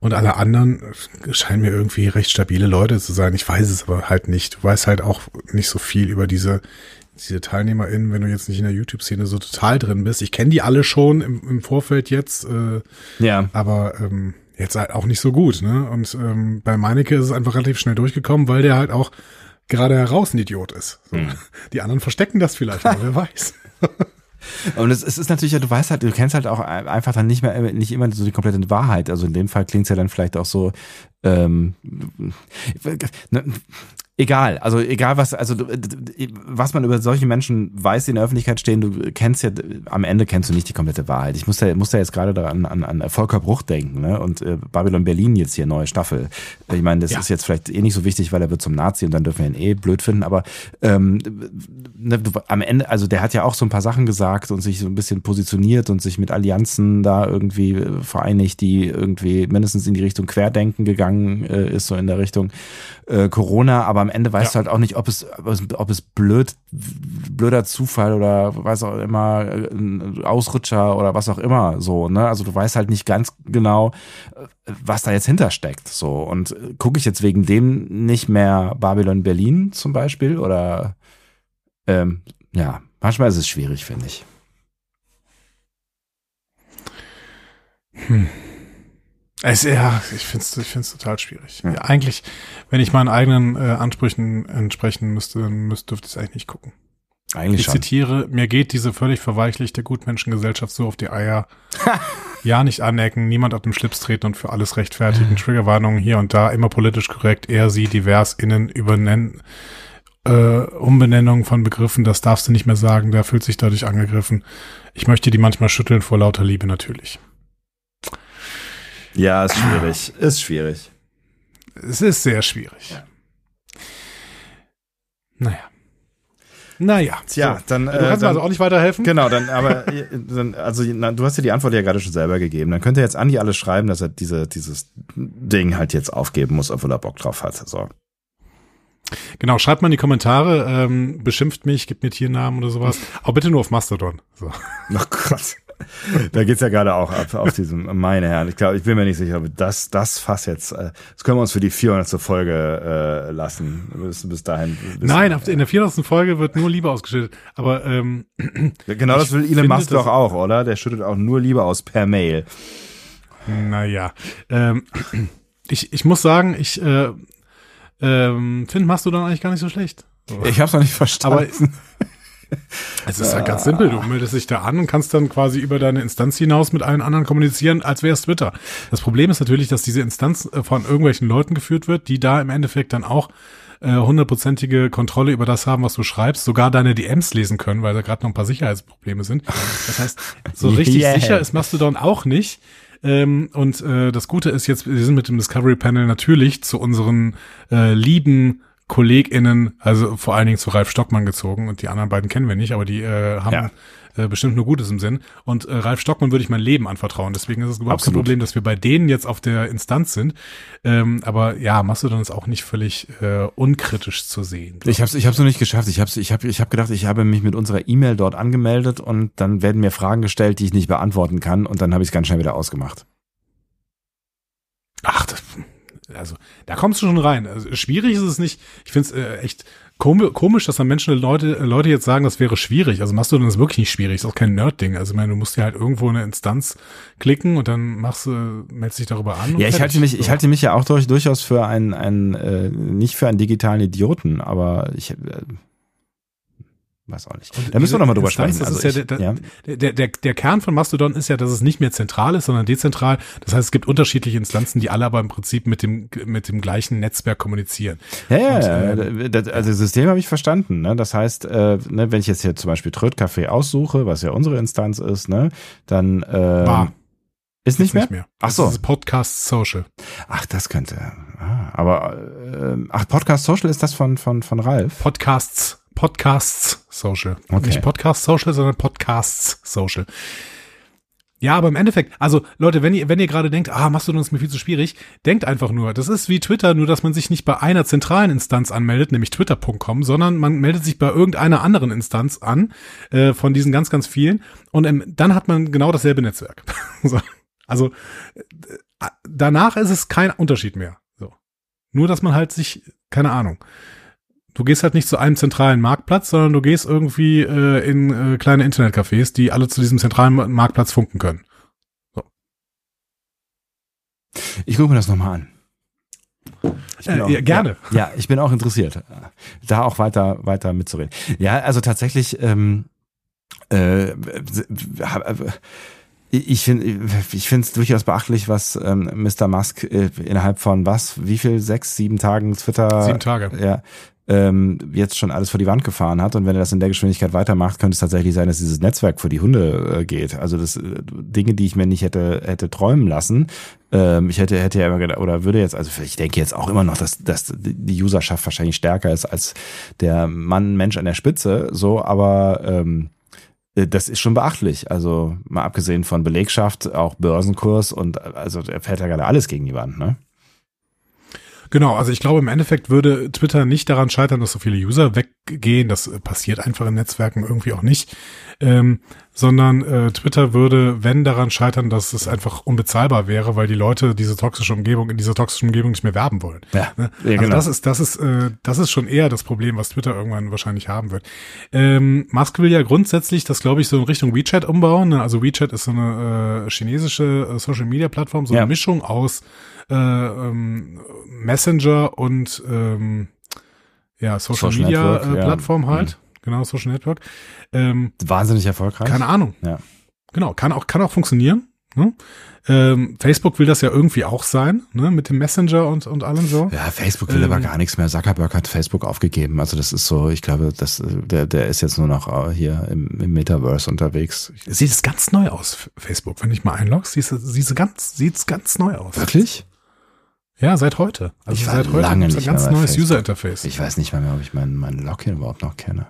und alle anderen scheinen mir irgendwie recht stabile Leute zu sein. Ich weiß es aber halt nicht. Du weißt halt auch nicht so viel über diese diese TeilnehmerInnen, wenn du jetzt nicht in der YouTube-Szene so total drin bist. Ich kenne die alle schon im, im Vorfeld jetzt, äh, Ja. aber ähm, jetzt halt auch nicht so gut. Ne? Und ähm, bei Meinecke ist es einfach relativ schnell durchgekommen, weil der halt auch gerade heraus ein Idiot ist. So. Die anderen verstecken das vielleicht, aber wer weiß. Und es, es ist natürlich, du weißt halt, du kennst halt auch einfach dann nicht mehr, nicht immer so die komplette Wahrheit. Also in dem Fall klingt es ja dann vielleicht auch so, ähm, ne, egal, also egal was, also du- was man über solche Menschen weiß, die in der Öffentlichkeit stehen, du kennst ja, am Ende kennst du nicht die komplette Wahrheit. Ich muss da, muss da jetzt gerade daran an, an Volker Bruch denken, ne? Und äh, Babylon Berlin jetzt hier neue Staffel. Ich meine, das Ja. ist jetzt vielleicht eh nicht so wichtig, weil er wird zum Nazi und dann dürfen wir ihn eh blöd finden, aber ähm, ne, du, am Ende, also der hat ja auch so ein paar Sachen gesagt und sich so ein bisschen positioniert und sich mit Allianzen da irgendwie äh, vereinigt, die irgendwie mindestens in die Richtung Querdenken gegangen äh, ist, so in der Richtung äh, Corona, aber am Ende weißt Ja. du halt auch nicht, ob es, ob es, blöd, blöder Zufall oder was auch immer, äh, Ausrutscher oder was auch immer so, ne? Also du weißt halt nicht ganz genau, äh, was da jetzt hintersteckt. So. Und äh, gucke ich jetzt wegen dem nicht mehr Babylon Berlin zum Beispiel oder ähm, ja, manchmal ist es schwierig, finde ich. Es, ja, ich finde es ich find's total schwierig. Ja. Ja, eigentlich, wenn ich meinen eigenen äh, Ansprüchen entsprechen müsste, dann müsste, dürfte ich es eigentlich nicht gucken. Eigentlich Ich schon. zitiere, mir geht diese völlig verweichlichte Gutmenschengesellschaft so auf die Eier. ja, nicht anecken, niemand auf den Schlips treten und für alles rechtfertigen. Triggerwarnungen hier und da, immer politisch korrekt, er, sie, divers, innen, übernennen, äh, Umbenennung von Begriffen, das darfst du nicht mehr sagen, der fühlt sich dadurch angegriffen. Ich möchte die manchmal schütteln vor lauter Liebe natürlich. Ja, ist schwierig. Ist schwierig. Es ist sehr schwierig. Ja. Naja. Naja. Tja, so. dann, Du äh, kannst mir dann- also auch nicht weiterhelfen? Genau, dann, aber, äh, dann, also, na, du hast dir die Antwort ja gerade schon selber gegeben. Dann könnte jetzt Andi alles schreiben, dass er diese, dieses Ding halt jetzt aufgeben muss, obwohl er Bock drauf hat. So. Genau, schreibt mal in die Kommentare, ähm, beschimpft mich, gibt mir Tiernamen oder sowas. Aber bitte nur auf Mastodon. So. Oh Gott. Da geht's ja gerade auch ab auf diesem, meine Herren. Ich glaube, ich bin mir nicht sicher, ob das, das Fass jetzt, äh, das können wir uns für die 400. Folge äh, lassen. Bis, bis dahin. Bis, Nein, auf- in der 400. Folge wird nur Liebe ausgeschüttet. Aber ähm, Genau das will Elon Musk doch auch, oder? Der schüttet auch nur Liebe aus per Mail. naja. Ähm, ich, ich muss sagen, ich äh, ähm, finde Mastodon eigentlich gar nicht so schlecht. Ich hab's noch nicht verstanden. Es ist halt ganz simpel. Du meldest dich da an und kannst dann quasi über deine Instanz hinaus mit allen anderen kommunizieren, als wäre es Twitter. Das Problem ist natürlich, dass diese Instanz äh, von irgendwelchen Leuten geführt wird, die da im Endeffekt dann auch äh, hundertprozentige Kontrolle über das haben, was du schreibst, sogar deine DMs lesen können, weil da gerade noch ein paar Sicherheitsprobleme sind. Das heißt, so richtig Yeah. sicher ist Mastodon auch nicht. Ähm, und äh, das Gute ist jetzt, wir sind mit dem Discovery Panel natürlich zu unseren äh, lieben KollegInnen, also vor allen Dingen zu Ralf Stockmann gezogen und die anderen beiden kennen wir nicht, aber die äh, haben Ja. äh, bestimmt nur Gutes im Sinn. Und äh, Ralf Stockmann würde ich mein Leben anvertrauen. Deswegen ist es überhaupt Absolut. kein Problem, dass wir bei denen jetzt auf der Instanz sind. Ähm, aber ja, Mastodon ist auch nicht völlig äh, unkritisch zu sehen. Ich hab's, ich hab's noch nicht geschafft. Ich hab's, ich hab, ich hab gedacht, ich habe mich mit unserer E-Mail dort angemeldet und dann werden mir Fragen gestellt, die ich nicht beantworten kann und dann habe ich es ganz schnell wieder ausgemacht. Ach, das, also da kommst du schon rein. Also, schwierig ist es nicht. Ich finde es äh, echt kom komisch, dass dann Menschen Leute äh, Leute jetzt sagen, das wäre schwierig. Also Mastodon ist wirklich nicht schwierig. Ist auch kein Nerd-Ding. Also ich meine, du musst dir halt irgendwo eine Instanz klicken und dann machst du, meldest dich darüber an. Ja, ich halte mich, ich halte mich ja auch durch, durchaus für einen, einen äh, nicht für einen digitalen Idioten, aber ich äh, weiß auch nicht. Und Da müssen wir nochmal drüber Instanz, sprechen. Das Also ja, ich, der, ja. der, der, der, Kern von Mastodon ist ja, dass es nicht mehr zentral ist, sondern dezentral. Das heißt, es gibt unterschiedliche Instanzen, die alle aber im Prinzip mit dem, mit dem gleichen Netzwerk kommunizieren. Ja, ja, Und, das, also das System habe ich verstanden. Ne? Das heißt, äh, ne, wenn ich jetzt hier zum Beispiel Trödcafé aussuche, was ja unsere Instanz ist, ne, dann äh, War. ist nicht mehr. Nicht mehr. Ach Das so. ist Podcast Social. Ach, das könnte. Ah, aber äh, ach, Podcast Social ist das von von von Ralf. Podcasts, Podcasts Social. Okay. Nicht Podcast Social, sondern Podcasts Social. Ja, aber im Endeffekt, also Leute, wenn ihr, wenn ihr gerade denkt, ah, Mastodon ist mir viel zu schwierig, denkt einfach nur, das ist wie Twitter, nur dass man sich nicht bei einer zentralen Instanz anmeldet, nämlich twitter.com, sondern man meldet sich bei irgendeiner anderen Instanz an, äh, von diesen ganz, ganz vielen, und ähm, dann hat man genau dasselbe Netzwerk. so. Also äh, danach ist es kein Unterschied mehr. So. Nur, dass man halt sich, keine Ahnung, du gehst halt nicht zu einem zentralen Marktplatz, sondern du gehst irgendwie äh, in äh, kleine Internetcafés, die alle zu diesem zentralen Marktplatz funken können. So. Ich gucke mir das nochmal an. Äh, auch, ja, gerne. Ja, ja, ich bin auch interessiert, da auch weiter, weiter mitzureden. Ja, also tatsächlich, ähm, äh, ich finde ich finde es durchaus beachtlich, was ähm, Mr. Musk äh, innerhalb von was, wie viel, sechs, sieben Tagen Twitter. Sieben Tage. Ja, ähm, jetzt schon alles vor die Wand gefahren hat. Und wenn er das in der Geschwindigkeit weitermacht, könnte es tatsächlich sein, dass dieses Netzwerk für die Hunde äh, geht. Also das äh, Dinge, die ich mir nicht hätte hätte träumen lassen. Ähm, ich hätte hätte ja immer gedacht, oder würde jetzt, also ich denke jetzt auch immer noch, dass, dass die Userschaft wahrscheinlich stärker ist als der Mann Mensch an der Spitze. So, aber ähm, äh, das ist schon beachtlich. Also mal abgesehen von Belegschaft, auch Börsenkurs und also er fährt ja gerade alles gegen die Wand, ne? Genau, also ich glaube, im Endeffekt würde Twitter nicht daran scheitern, dass so viele User weggehen. Das passiert einfach in Netzwerken irgendwie auch nicht. Ähm, sondern äh, Twitter würde, wenn daran scheitern, dass es einfach unbezahlbar wäre, weil die Leute diese toxische Umgebung, in dieser toxischen Umgebung nicht mehr werben wollen. Ja, ne? ja also genau. das ist, das ist, äh, das ist schon eher das Problem, was Twitter irgendwann wahrscheinlich haben wird. Ähm, Musk will ja grundsätzlich das, glaube ich, so in Richtung WeChat umbauen. Ne? Also WeChat ist so eine äh, chinesische äh, Social Media Plattform, so ja. eine Mischung aus äh, ähm, Messenger und ähm, ja, Social, Social Media Network, äh, Plattform ja. halt. Mhm. Genau, Social Network. Ähm, Wahnsinnig erfolgreich. Keine Ahnung. Ja. Genau, kann auch, kann auch funktionieren. Ne? Ähm, Facebook will das ja irgendwie auch sein, ne? mit dem Messenger und, und allem so. Ja, Facebook will ähm, aber gar nichts mehr. Zuckerberg hat Facebook aufgegeben. Also das ist so, ich glaube, das, der, der ist jetzt nur noch äh, hier im, im Metaverse unterwegs. Sieht es ganz neu aus, Facebook. Wenn ich mal einloggst, sieht es ganz, sieht's ganz neu aus. Wirklich? Ja, seit heute. Also ich seit heute lange nicht ein ganz neues User-Interface. Ich weiß nicht mal mehr, ob ich meinen mein Login überhaupt noch kenne.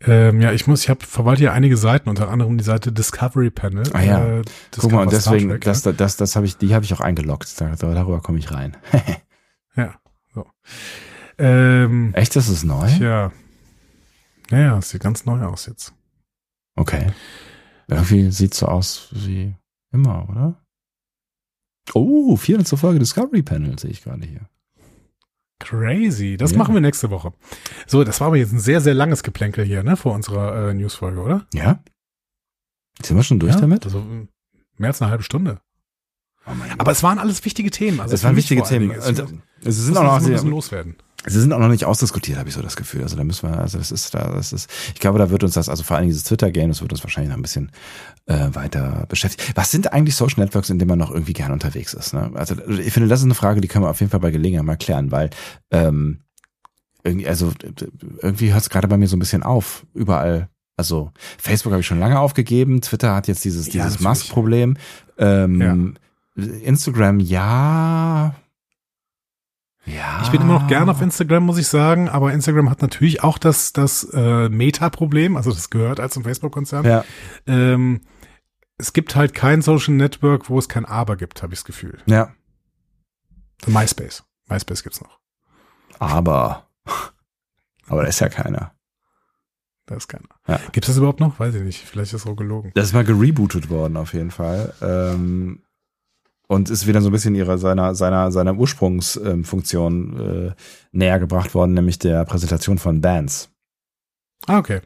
Ähm, ja, ich muss, ich habe verwalte hier einige Seiten, unter anderem die Seite Discovery Panel. Ah ja. Äh, Guck mal, und deswegen, Trek, das, das, das, das habe ich, die habe ich auch eingeloggt. Da, darüber komme ich rein. ja, so. Ähm, Echt, das ist neu? Ja. Naja, es sieht ganz neu aus jetzt. Okay. Irgendwie sieht so aus wie immer, oder? Oh, 400 Folge Discovery Panel sehe ich gerade hier. Crazy. Das ja. machen wir nächste Woche. So, das war aber jetzt ein sehr, sehr langes Geplänkel hier, ne, vor unserer äh, Newsfolge, oder? Ja. Sind wir schon durch ja, damit? Also mehr als eine halbe Stunde. Oh aber es waren alles wichtige Themen. Also es waren wichtige Themen. Also, es sind auch noch ein bisschen loswerden. Sie sind auch noch nicht ausdiskutiert, habe ich so das Gefühl. Also da müssen wir, also das ist da, das ist, ich glaube, da wird uns das, also vor allem dieses Twitter-Game, das wird uns wahrscheinlich noch ein bisschen äh, weiter beschäftigen. Was sind eigentlich Social Networks, in denen man noch irgendwie gern unterwegs ist? Ne? Also ich finde, das ist eine Frage, die können wir auf jeden Fall bei Gelegenheit mal klären, weil ähm, irgendwie, also irgendwie hört es gerade bei mir so ein bisschen auf, überall. Also Facebook habe ich schon lange aufgegeben, Twitter hat jetzt dieses, ja, dieses Mask-Problem. Ähm, ja. Instagram, ja, ja. Ich bin immer noch gern auf Instagram, muss ich sagen, aber Instagram hat natürlich auch das, das äh, Meta-Problem, also das gehört als zum Facebook-Konzern. Ja. Ähm, es gibt halt kein Social Network, wo es kein Aber gibt, habe ich das Gefühl. Ja. MySpace. MySpace gibt's noch. Aber. Aber da ist ja keiner. Da ist keiner. Ja. Gibt es das überhaupt noch? Weiß ich nicht. Vielleicht ist es auch gelogen. Das ist mal gerebootet worden, auf jeden Fall. Ähm, und ist wieder so ein bisschen ihrer seiner seiner seiner Ursprungsfunktion äh, näher gebracht worden, nämlich der Präsentation von Bands. Ah, okay.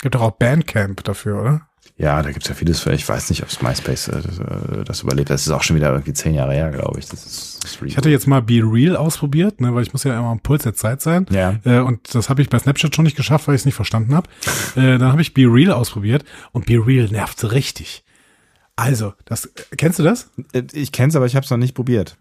Gibt doch auch Bandcamp dafür, oder? Ja, da gibt's ja vieles für. Ich weiß nicht, ob MySpace äh, das, äh, das, überlebt. Das ist auch schon wieder irgendwie zehn Jahre her, glaube ich. Das ist, das ist ich hatte jetzt mal Be Real ausprobiert, ne, weil ich muss ja immer am Puls der Zeit sein. Ja. Äh, und das habe ich bei Snapchat schon nicht geschafft, weil ich es nicht verstanden habe. äh, dann habe ich Be Real ausprobiert und Be Real nervt richtig. Also, das kennst du das? Äh, ich kenn's, aber ich habe es noch nicht probiert.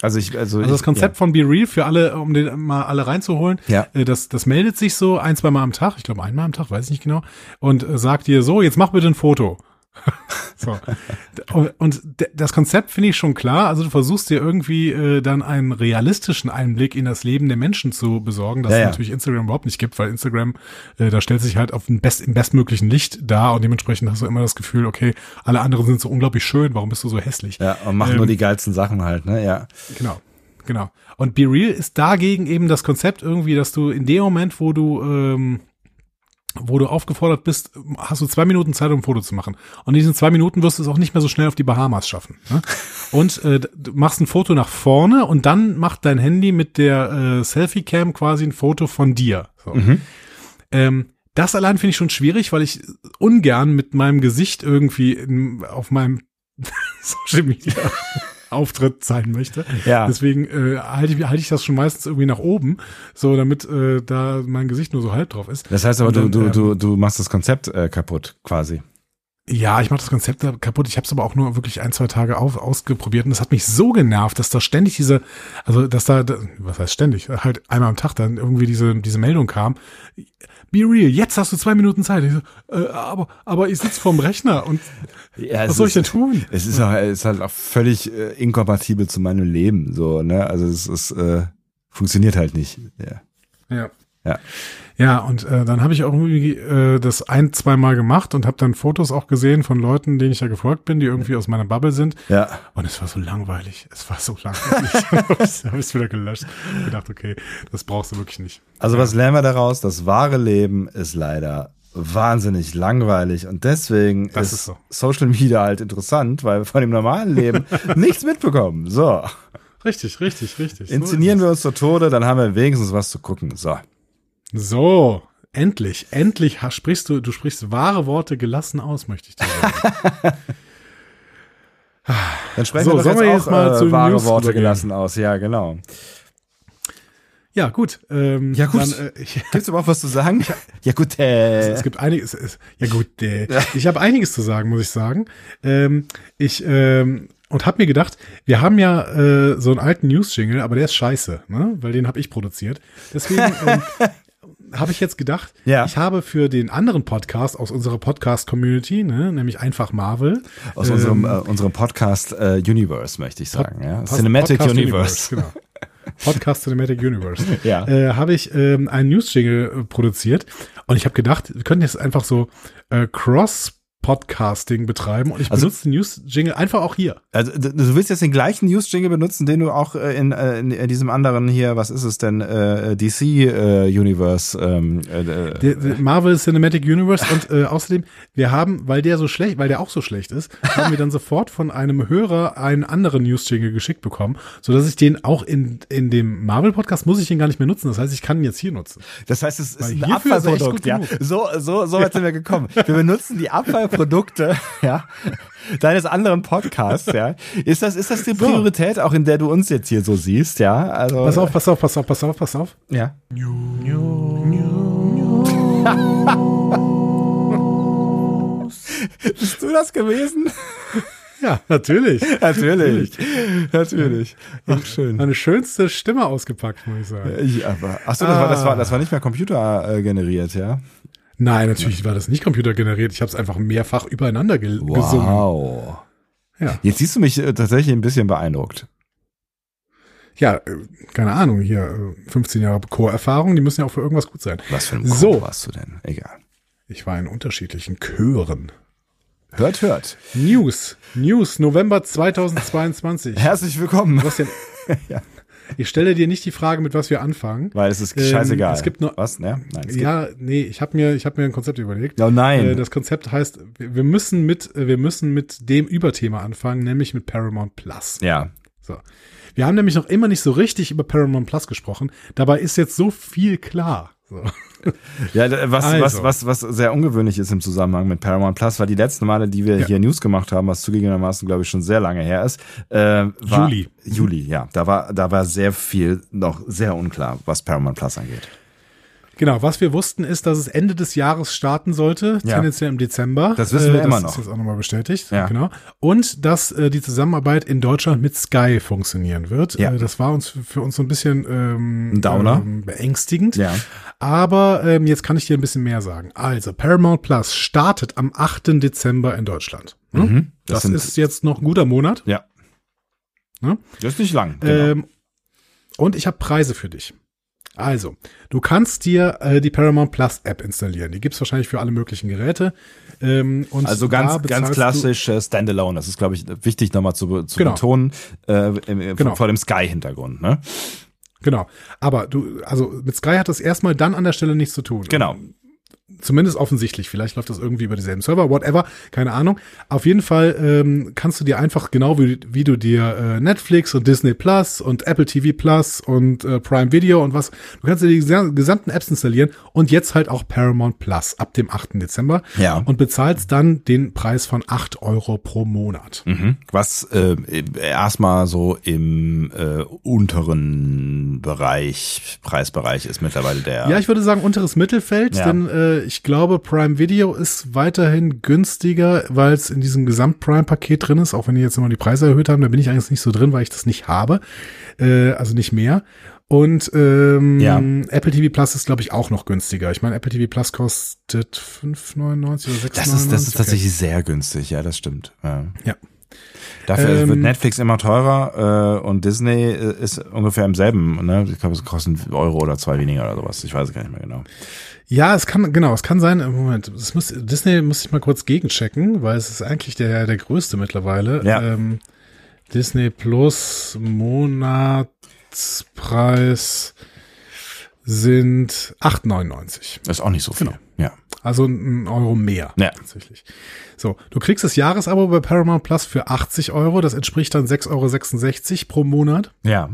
Also ich, also, also das Konzept ja. von Be Real für alle, um den mal alle reinzuholen, ja. Äh, das, das meldet sich so ein, zwei Mal am Tag, ich glaube einmal am Tag, weiß ich nicht genau, und äh, sagt dir so, jetzt mach bitte ein Foto. So. Und, das Konzept finde ich schon klar. Also du versuchst dir irgendwie äh, dann einen realistischen Einblick in das Leben der Menschen zu besorgen, das Ja, ja. natürlich Instagram überhaupt nicht gibt, weil Instagram, äh, da stellt sich halt auf den best, im bestmöglichen Licht dar und dementsprechend hast du immer das Gefühl, okay, alle anderen sind so unglaublich schön, warum bist du so hässlich? Ja, und machen Ähm, nur die geilsten Sachen halt, ne? Ja. Genau, genau. Und Be Real ist dagegen eben das Konzept irgendwie, dass du in dem Moment, wo du ähm, wo du aufgefordert bist, hast du zwei Minuten Zeit, um ein Foto zu machen. Und in diesen zwei Minuten wirst du es auch nicht mehr so schnell auf die Bahamas schaffen. Ne? Und äh, du machst ein Foto nach vorne und dann macht dein Handy mit der äh, Selfie-Cam quasi ein Foto von dir. So. Ähm, das allein finde ich schon schwierig, weil ich ungern mit meinem Gesicht irgendwie in, auf meinem Social Media Auftritt sein möchte. Ja. Deswegen äh, halte ich, halte ich das schon meistens irgendwie nach oben, so damit äh, da mein Gesicht nur so halb drauf ist. Das heißt aber, Und du, dann, du, ähm, du, machst das Konzept äh, kaputt, quasi. Ja, ich mache das Konzept kaputt. Ich habe es aber auch nur wirklich ein, zwei Tage auf, ausprobiert und das hat mich so genervt, dass da ständig diese, also dass da, da- was heißt ständig, halt einmal am Tag dann irgendwie diese diese Meldung kam. Be real, jetzt hast du zwei Minuten Zeit. Ich so, äh, aber aber ich sitze vorm Rechner und Ja, was soll ich ist- denn tun? Es ist, auch, es ist halt auch völlig äh, inkompatibel zu meinem Leben, so, ne? Also es ist, äh, funktioniert halt nicht. Ja. Ja. Ja. Ja, und äh, dann habe ich auch irgendwie äh, das ein, zweimal gemacht und habe dann Fotos auch gesehen von Leuten, denen ich ja gefolgt bin, die irgendwie aus meiner Bubble sind. Ja. Und es war so langweilig. Es war so langweilig. da habe ich wieder gelöscht. Und gedacht, okay, das brauchst du wirklich nicht. Also was lernen wir daraus? Das wahre Leben ist leider wahnsinnig langweilig und deswegen Das ist, ist so. Social Media halt interessant, weil wir von dem normalen Leben nichts mitbekommen. So, Richtig, richtig, richtig. inszenieren wir uns zu Tode, dann haben wir wenigstens was zu gucken. So. So, endlich, endlich sprichst du, du sprichst wahre Worte gelassen aus, möchte ich dir sagen. Dann sprechen So, wir sollen jetzt wir auch jetzt mal äh, zu wahre News Worte übergehen? gelassen aus. Ja, genau. ja, gut. Ähm, Ja, gut. Dann, äh, ich, Gibt's überhaupt was zu sagen? Ja, gut. Äh. Es gibt einiges. Es, ja gut, äh, ich habe einiges zu sagen, muss ich sagen. Ähm, ich ähm, und habe mir gedacht, wir haben ja äh, so einen alten News-Jingle, aber der ist scheiße, ne? Weil den habe ich produziert. Deswegen ähm, habe ich jetzt gedacht, Ja. ich habe für den anderen Podcast aus unserer Podcast-Community, ne, nämlich einfach Marvel, Aus ähm, unserem, äh, unserem Podcast äh, Universe, möchte ich sagen. ja? Post- Cinematic Podcast Universe. genau. Podcast Cinematic Universe. Ja. Äh, habe ich ähm, einen News-Jingle äh, produziert und ich habe gedacht, wir könnten jetzt einfach so äh, Cross-Podcasting betreiben und ich Also- benutze den News-Jingle einfach auch hier. Also du, willst jetzt den gleichen News-Jingle benutzen, den du auch äh, in, äh, in, in diesem anderen hier, was ist es denn, äh, DC äh, Universe ähm, äh, äh, Der, der Marvel Cinematic Universe und äh, außerdem, wir haben, weil der so schlecht, weil der auch so schlecht ist, haben wir dann sofort von einem Hörer einen anderen News-Jingle geschickt bekommen, so dass ich den auch in, in dem Marvel-Podcast muss ich ihn gar nicht mehr nutzen. Das heißt, ich kann ihn jetzt hier nutzen. Das heißt, es ist Weil ein ist echt Abfallprodukt, ja. So, so, so weit sind wir gekommen. Wir benutzen die Abfallprodukte, ja, deines anderen Podcasts, ja. Ist das, ist das die Priorität, auch in der du uns jetzt hier so siehst, ja? Also, Pass auf, pass auf, pass auf, pass auf, pass auf. Ja. Bist du das gewesen? Ja, natürlich. Natürlich. Natürlich. Ach, schön. Meine schönste Stimme ausgepackt, muss ich sagen. Ich, aber, ach so, das war, das war, das war nicht mehr Computer äh, ja? Nein, natürlich war das nicht computergeneriert. Ich habe es einfach mehrfach übereinander ge gesungen. Wow. Ja, Jetzt siehst du mich äh, tatsächlich ein bisschen beeindruckt. ja äh, keine Ahnung, hier äh, 15 Jahre Chorerfahrung, die müssen ja auch für irgendwas gut sein. Was für ein So. Chor warst du denn? Egal. Ich war in unterschiedlichen Chören. Hört, hört. News, News, November 2022. Herzlich willkommen. Denn? Ja. Ich stelle dir nicht die Frage, mit was wir anfangen. Weil es ist Ähm, scheißegal. es gibt nur- Was? Ne? Nein, es Ja, nee, ich habe mir, ich habe mir ein Konzept überlegt. gibt. Oh nein. Äh, das Konzept heißt, wir wir müssen mit, äh, wir müssen mit dem Überthema anfangen, nämlich mit Paramount Plus. ja. So. Wir haben nämlich noch immer nicht so richtig über Paramount Plus gesprochen. Dabei ist jetzt so viel klar. So. Ja, was, Also. was, was, was sehr ungewöhnlich ist im Zusammenhang mit Paramount Plus, war die letzten Male, die wir Ja. hier News gemacht haben, was zugegebenermaßen, glaube ich, schon sehr lange her ist, äh, war Juli. Juli, ja. Da war, da war sehr viel noch sehr unklar, was Paramount Plus angeht. Genau, was wir wussten ist, dass es Ende des Jahres starten sollte, Ja. tendenziell im Dezember. Das wissen wir Äh, immer das noch. ist jetzt auch nochmal bestätigt. Ja. Genau. Und dass äh, die Zusammenarbeit in Deutschland mit Sky funktionieren wird. Ja. Äh, das war uns für, uns so ein bisschen ähm, Downer. Ähm, beängstigend. Ja. Aber ähm, jetzt kann ich dir ein bisschen mehr sagen. Also, Paramount Plus startet am 8. Dezember in Deutschland. Ne? Mhm. Das, sind- ist jetzt noch ein guter Monat. Ja. Ne? Das ist nicht lang. Genau. Ähm, und ich habe Preise für dich. Also, du kannst dir äh, die Paramount Plus App installieren. Die gibt's wahrscheinlich für alle möglichen Geräte. Ähm, und also ganz, ganz klassisch äh, Standalone. Das ist, glaube ich, wichtig nochmal zu, zu Genau. betonen, äh, im, Genau. vor dem Sky-Hintergrund. Ne? Genau. Aber du, also mit Sky hat das erstmal dann an der Stelle nichts zu tun. Genau. Zumindest offensichtlich. Vielleicht läuft das irgendwie über dieselben Server, whatever, keine Ahnung. Auf jeden Fall ähm, kannst du dir einfach, genau wie, wie du dir äh, Netflix und Disney Plus und Apple TV Plus und äh, Prime Video und was, du kannst dir die gesa- gesamten Apps installieren und jetzt halt auch Paramount Plus ab dem 8. Dezember Ja. und bezahlst dann den Preis von 8 Euro pro Monat. Mhm. Was äh, erstmal so im äh, unteren Bereich, Preisbereich ist mittlerweile der. Ja, ich würde sagen unteres Mittelfeld, Ja. denn äh, ich glaube, Prime Video ist weiterhin günstiger, weil es in diesem Gesamt-Prime-Paket drin ist, auch wenn die jetzt immer die Preise erhöht haben, da bin ich eigentlich nicht so drin, weil ich das nicht habe, äh, also nicht mehr. Und ähm, Ja. Apple TV Plus ist, glaube ich, auch noch günstiger. Ich meine, Apple TV Plus kostet 5,99 oder 6,99. das ist, das ist Okay. tatsächlich sehr günstig, ja, das stimmt. Ja. Ja. Dafür Ähm, wird Netflix immer teurer äh, und Disney äh, ist ungefähr im selben. Ne? Ich glaube, es kostet einen Euro oder zwei weniger oder sowas. Ich weiß es gar nicht mehr genau. Ja, es kann, genau, es kann sein, äh, Moment, es muss, Disney muss ich mal kurz gegenchecken, weil es ist eigentlich der, der größte mittlerweile. Ja. Ähm, Disney Plus Monatspreis sind 8,99. Das ist auch nicht so viel. Genau. Also ein Euro mehr. Ja. Tatsächlich. So, du kriegst das Jahresabo bei Paramount Plus für 80 Euro. Das entspricht dann 6,66 Euro pro Monat. Ja.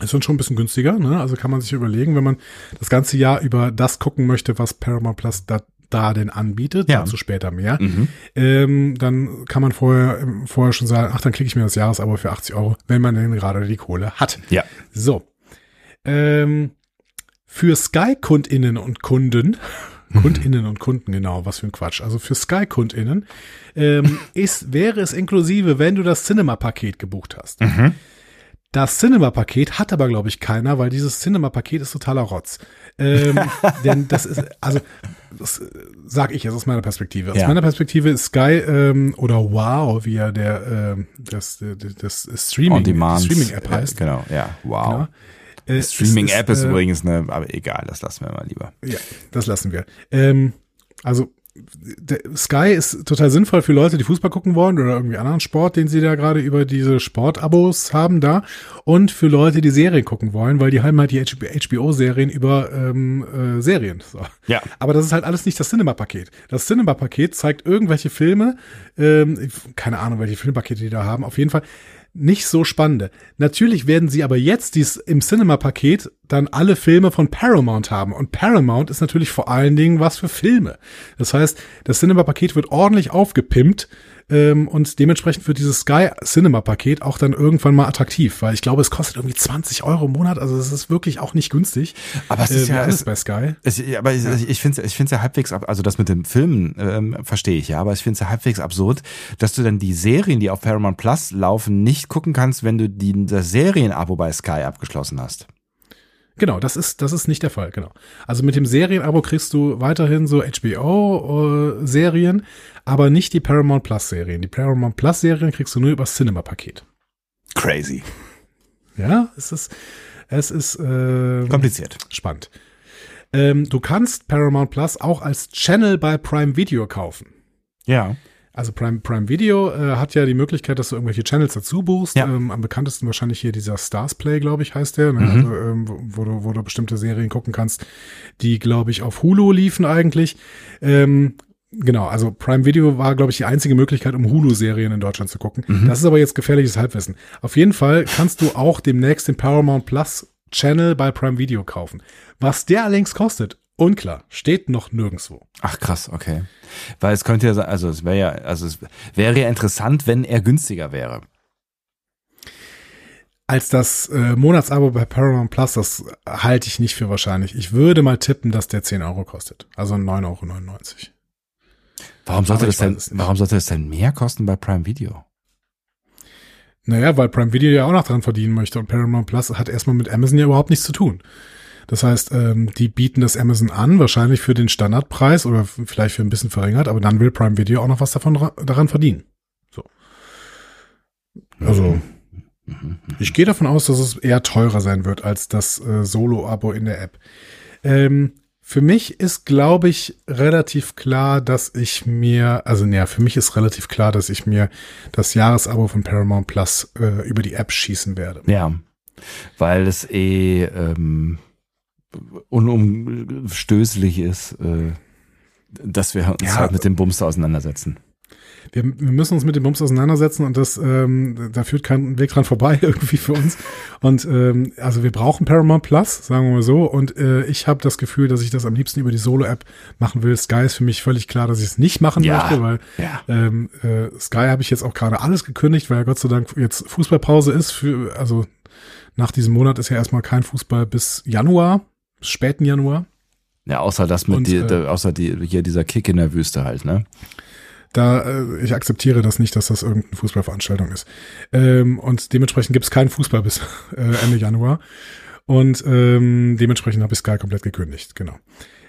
Ist dann schon ein bisschen günstiger, ne? Also kann man sich überlegen, wenn man das ganze Jahr über das gucken möchte, was Paramount Plus da, da denn anbietet, Ja. dazu später mehr, Mhm. ähm, dann kann man vorher, ähm, vorher schon sagen, ach, dann klicke ich mir das Jahresabo für 80 Euro, wenn man denn gerade die Kohle hat. Ja. So. Ähm, für Sky-KundInnen und Kunden. KundInnen und Kunden, genau, was für ein Quatsch. Also für Sky-KundInnen ähm, ist, wäre es inklusive, wenn du das Cinema-Paket gebucht hast. Mhm. Das Cinema-Paket hat aber, glaube ich, keiner, weil dieses Cinema-Paket ist totaler Rotz. Ähm, denn das ist, also, das äh, sag ich jetzt aus meiner Perspektive. Aus Ja. meiner Perspektive ist Sky ähm, oder Wow, wie ja der ähm, das, das, das Streaming, die Streaming-App heißt. Äh, genau, ja. Wow. Genau. Äh, Streaming-App es ist, äh, übrigens eine, aber egal, das lassen wir mal lieber. Ja, das lassen wir. Ähm, also Sky ist total sinnvoll für Leute, die Fußball gucken wollen oder irgendwie anderen Sport, den sie da gerade über diese Sportabos haben da und für Leute, die Serien gucken wollen, weil die haben halt die HBO-Serien über ähm, äh, Serien. So. Ja. Aber das ist halt alles nicht das Cinema-Paket. Das Cinema-Paket zeigt irgendwelche Filme, ähm, keine Ahnung, welche Filmpakete die da haben, auf jeden Fall nicht so spannende. Natürlich werden sie aber jetzt dies im Cinema-Paket dann alle Filme von Paramount haben. Und Paramount ist natürlich vor allen Dingen was für Filme. Das heißt, das Cinema-Paket wird ordentlich aufgepimpt ähm, und dementsprechend wird dieses Sky Cinema-Paket auch dann irgendwann mal attraktiv, weil ich glaube, es kostet irgendwie 20 Euro im Monat. Also es ist wirklich auch nicht günstig. Aber es ist Äh, ja- alles es- bei Sky. Es, aber ich, ich finde es ich find's ja halbwegs, ab, also das mit dem Filmen ähm, verstehe ich ja, aber ich finde es ja halbwegs absurd, dass du dann die Serien, die auf Paramount Plus laufen, nicht gucken kannst, wenn du die, das Serienabo bei Sky abgeschlossen hast. Genau, das ist, das ist nicht der Fall, genau. Also mit dem Serienabo kriegst du weiterhin so HBO-Serien, aber nicht die Paramount Plus-Serien. Die Paramount Plus-Serien kriegst du nur über das Cinema-Paket. Crazy. Ja, es ist, es ist äh, Kompliziert. spannend. Ähm, du kannst Paramount Plus auch als Channel bei Prime Video kaufen. Ja. Also Prime, Prime Video äh, hat ja die Möglichkeit, dass du irgendwelche Channels dazu buchst. Ja. Ähm, am bekanntesten wahrscheinlich hier dieser Stars Play, glaube ich, heißt der, ne? Mhm. also, ähm, wo, du, wo du bestimmte Serien gucken kannst, die, glaube ich, auf Hulu liefen eigentlich. Ähm, genau, also Prime Video war, glaube ich, die einzige Möglichkeit, um Hulu-Serien in Deutschland zu gucken. Mhm. Das ist aber jetzt gefährliches Halbwissen. Auf jeden Fall kannst du auch demnächst den Paramount Plus Channel bei Prime Video kaufen. Was der allerdings kostet, unklar, steht noch nirgendwo. Ach krass, okay. Weil es könnte ja sein, also es wäre ja, also es wäre ja interessant, wenn er günstiger wäre. Als das äh, Monatsabo bei Paramount Plus, das halte ich nicht für wahrscheinlich. Ich würde mal tippen, dass der 10 Euro kostet. Also 9,99 Euro. Warum sollte das denn, warum sollte das denn mehr kosten bei Prime Video? Naja, weil Prime Video ja auch noch dran verdienen möchte und Paramount Plus hat erstmal mit Amazon ja überhaupt nichts zu tun. Das heißt, ähm, die bieten das Amazon an, wahrscheinlich für den Standardpreis oder vielleicht für ein bisschen verringert, aber dann will Prime Video auch noch was davon ra- daran verdienen. Also, ich gehe davon aus, dass es eher teurer sein wird als das äh, Solo-Abo in der App. Ähm, für mich ist, glaube ich, relativ klar, dass ich mir, also naja, für mich ist relativ klar, dass ich mir das Jahresabo von Paramount Plus äh, über die App schießen werde. Ja, weil es eh ähm, unumstößlich ist, äh, dass wir uns Ja. halt mit dem Bums auseinandersetzen. Wir, wir müssen uns mit dem Bums auseinandersetzen und das, ähm, da führt kein Weg dran vorbei irgendwie für uns. Und ähm, also wir brauchen Paramount Plus, sagen wir mal so. Und äh, ich habe das Gefühl, dass ich das am liebsten über die Solo-App machen will. Sky ist für mich völlig klar, dass ich es nicht machen Ja, möchte, weil ja. ähm, äh, Sky habe ich jetzt auch gerade alles gekündigt, weil Gott sei Dank jetzt Fußballpause ist. Für, also nach diesem Monat ist ja erstmal kein Fußball bis Januar, späten Januar. Ja, außer das mit Und, die, äh, außer die, hier dieser Kick in der Wüste halt, ne? Da, äh, ich akzeptiere das nicht, dass das irgendeine Fußballveranstaltung ist. Ähm, und dementsprechend gibt es keinen Fußball bis äh, Ende Januar. Und ähm, dementsprechend habe ich Sky komplett gekündigt, genau.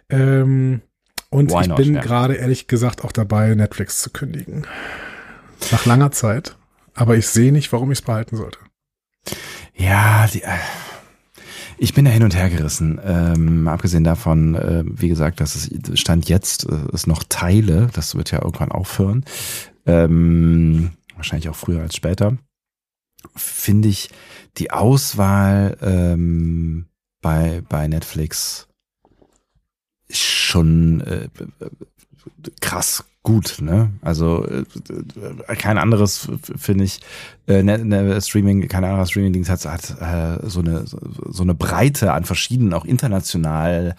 Ähm, und Why ich not, bin ja. gerade ehrlich gesagt auch dabei, Netflix zu kündigen. Nach langer Zeit. Aber ich sehe nicht, warum ich es behalten sollte. Ja, die, äh, ich bin da hin und her gerissen. Ähm, abgesehen davon, äh, wie gesagt, dass es Stand jetzt äh, es noch Teile, das wird ja irgendwann aufhören. Ähm, wahrscheinlich auch früher als später. Finde ich die Auswahl ähm, bei, bei Netflix schon äh, krass gut, ne? Also äh, kein anderes finde ich äh, ne, ne, Streaming, kein anderes Streaming-Dienst hat, hat äh, so eine so eine Breite an verschiedenen, auch international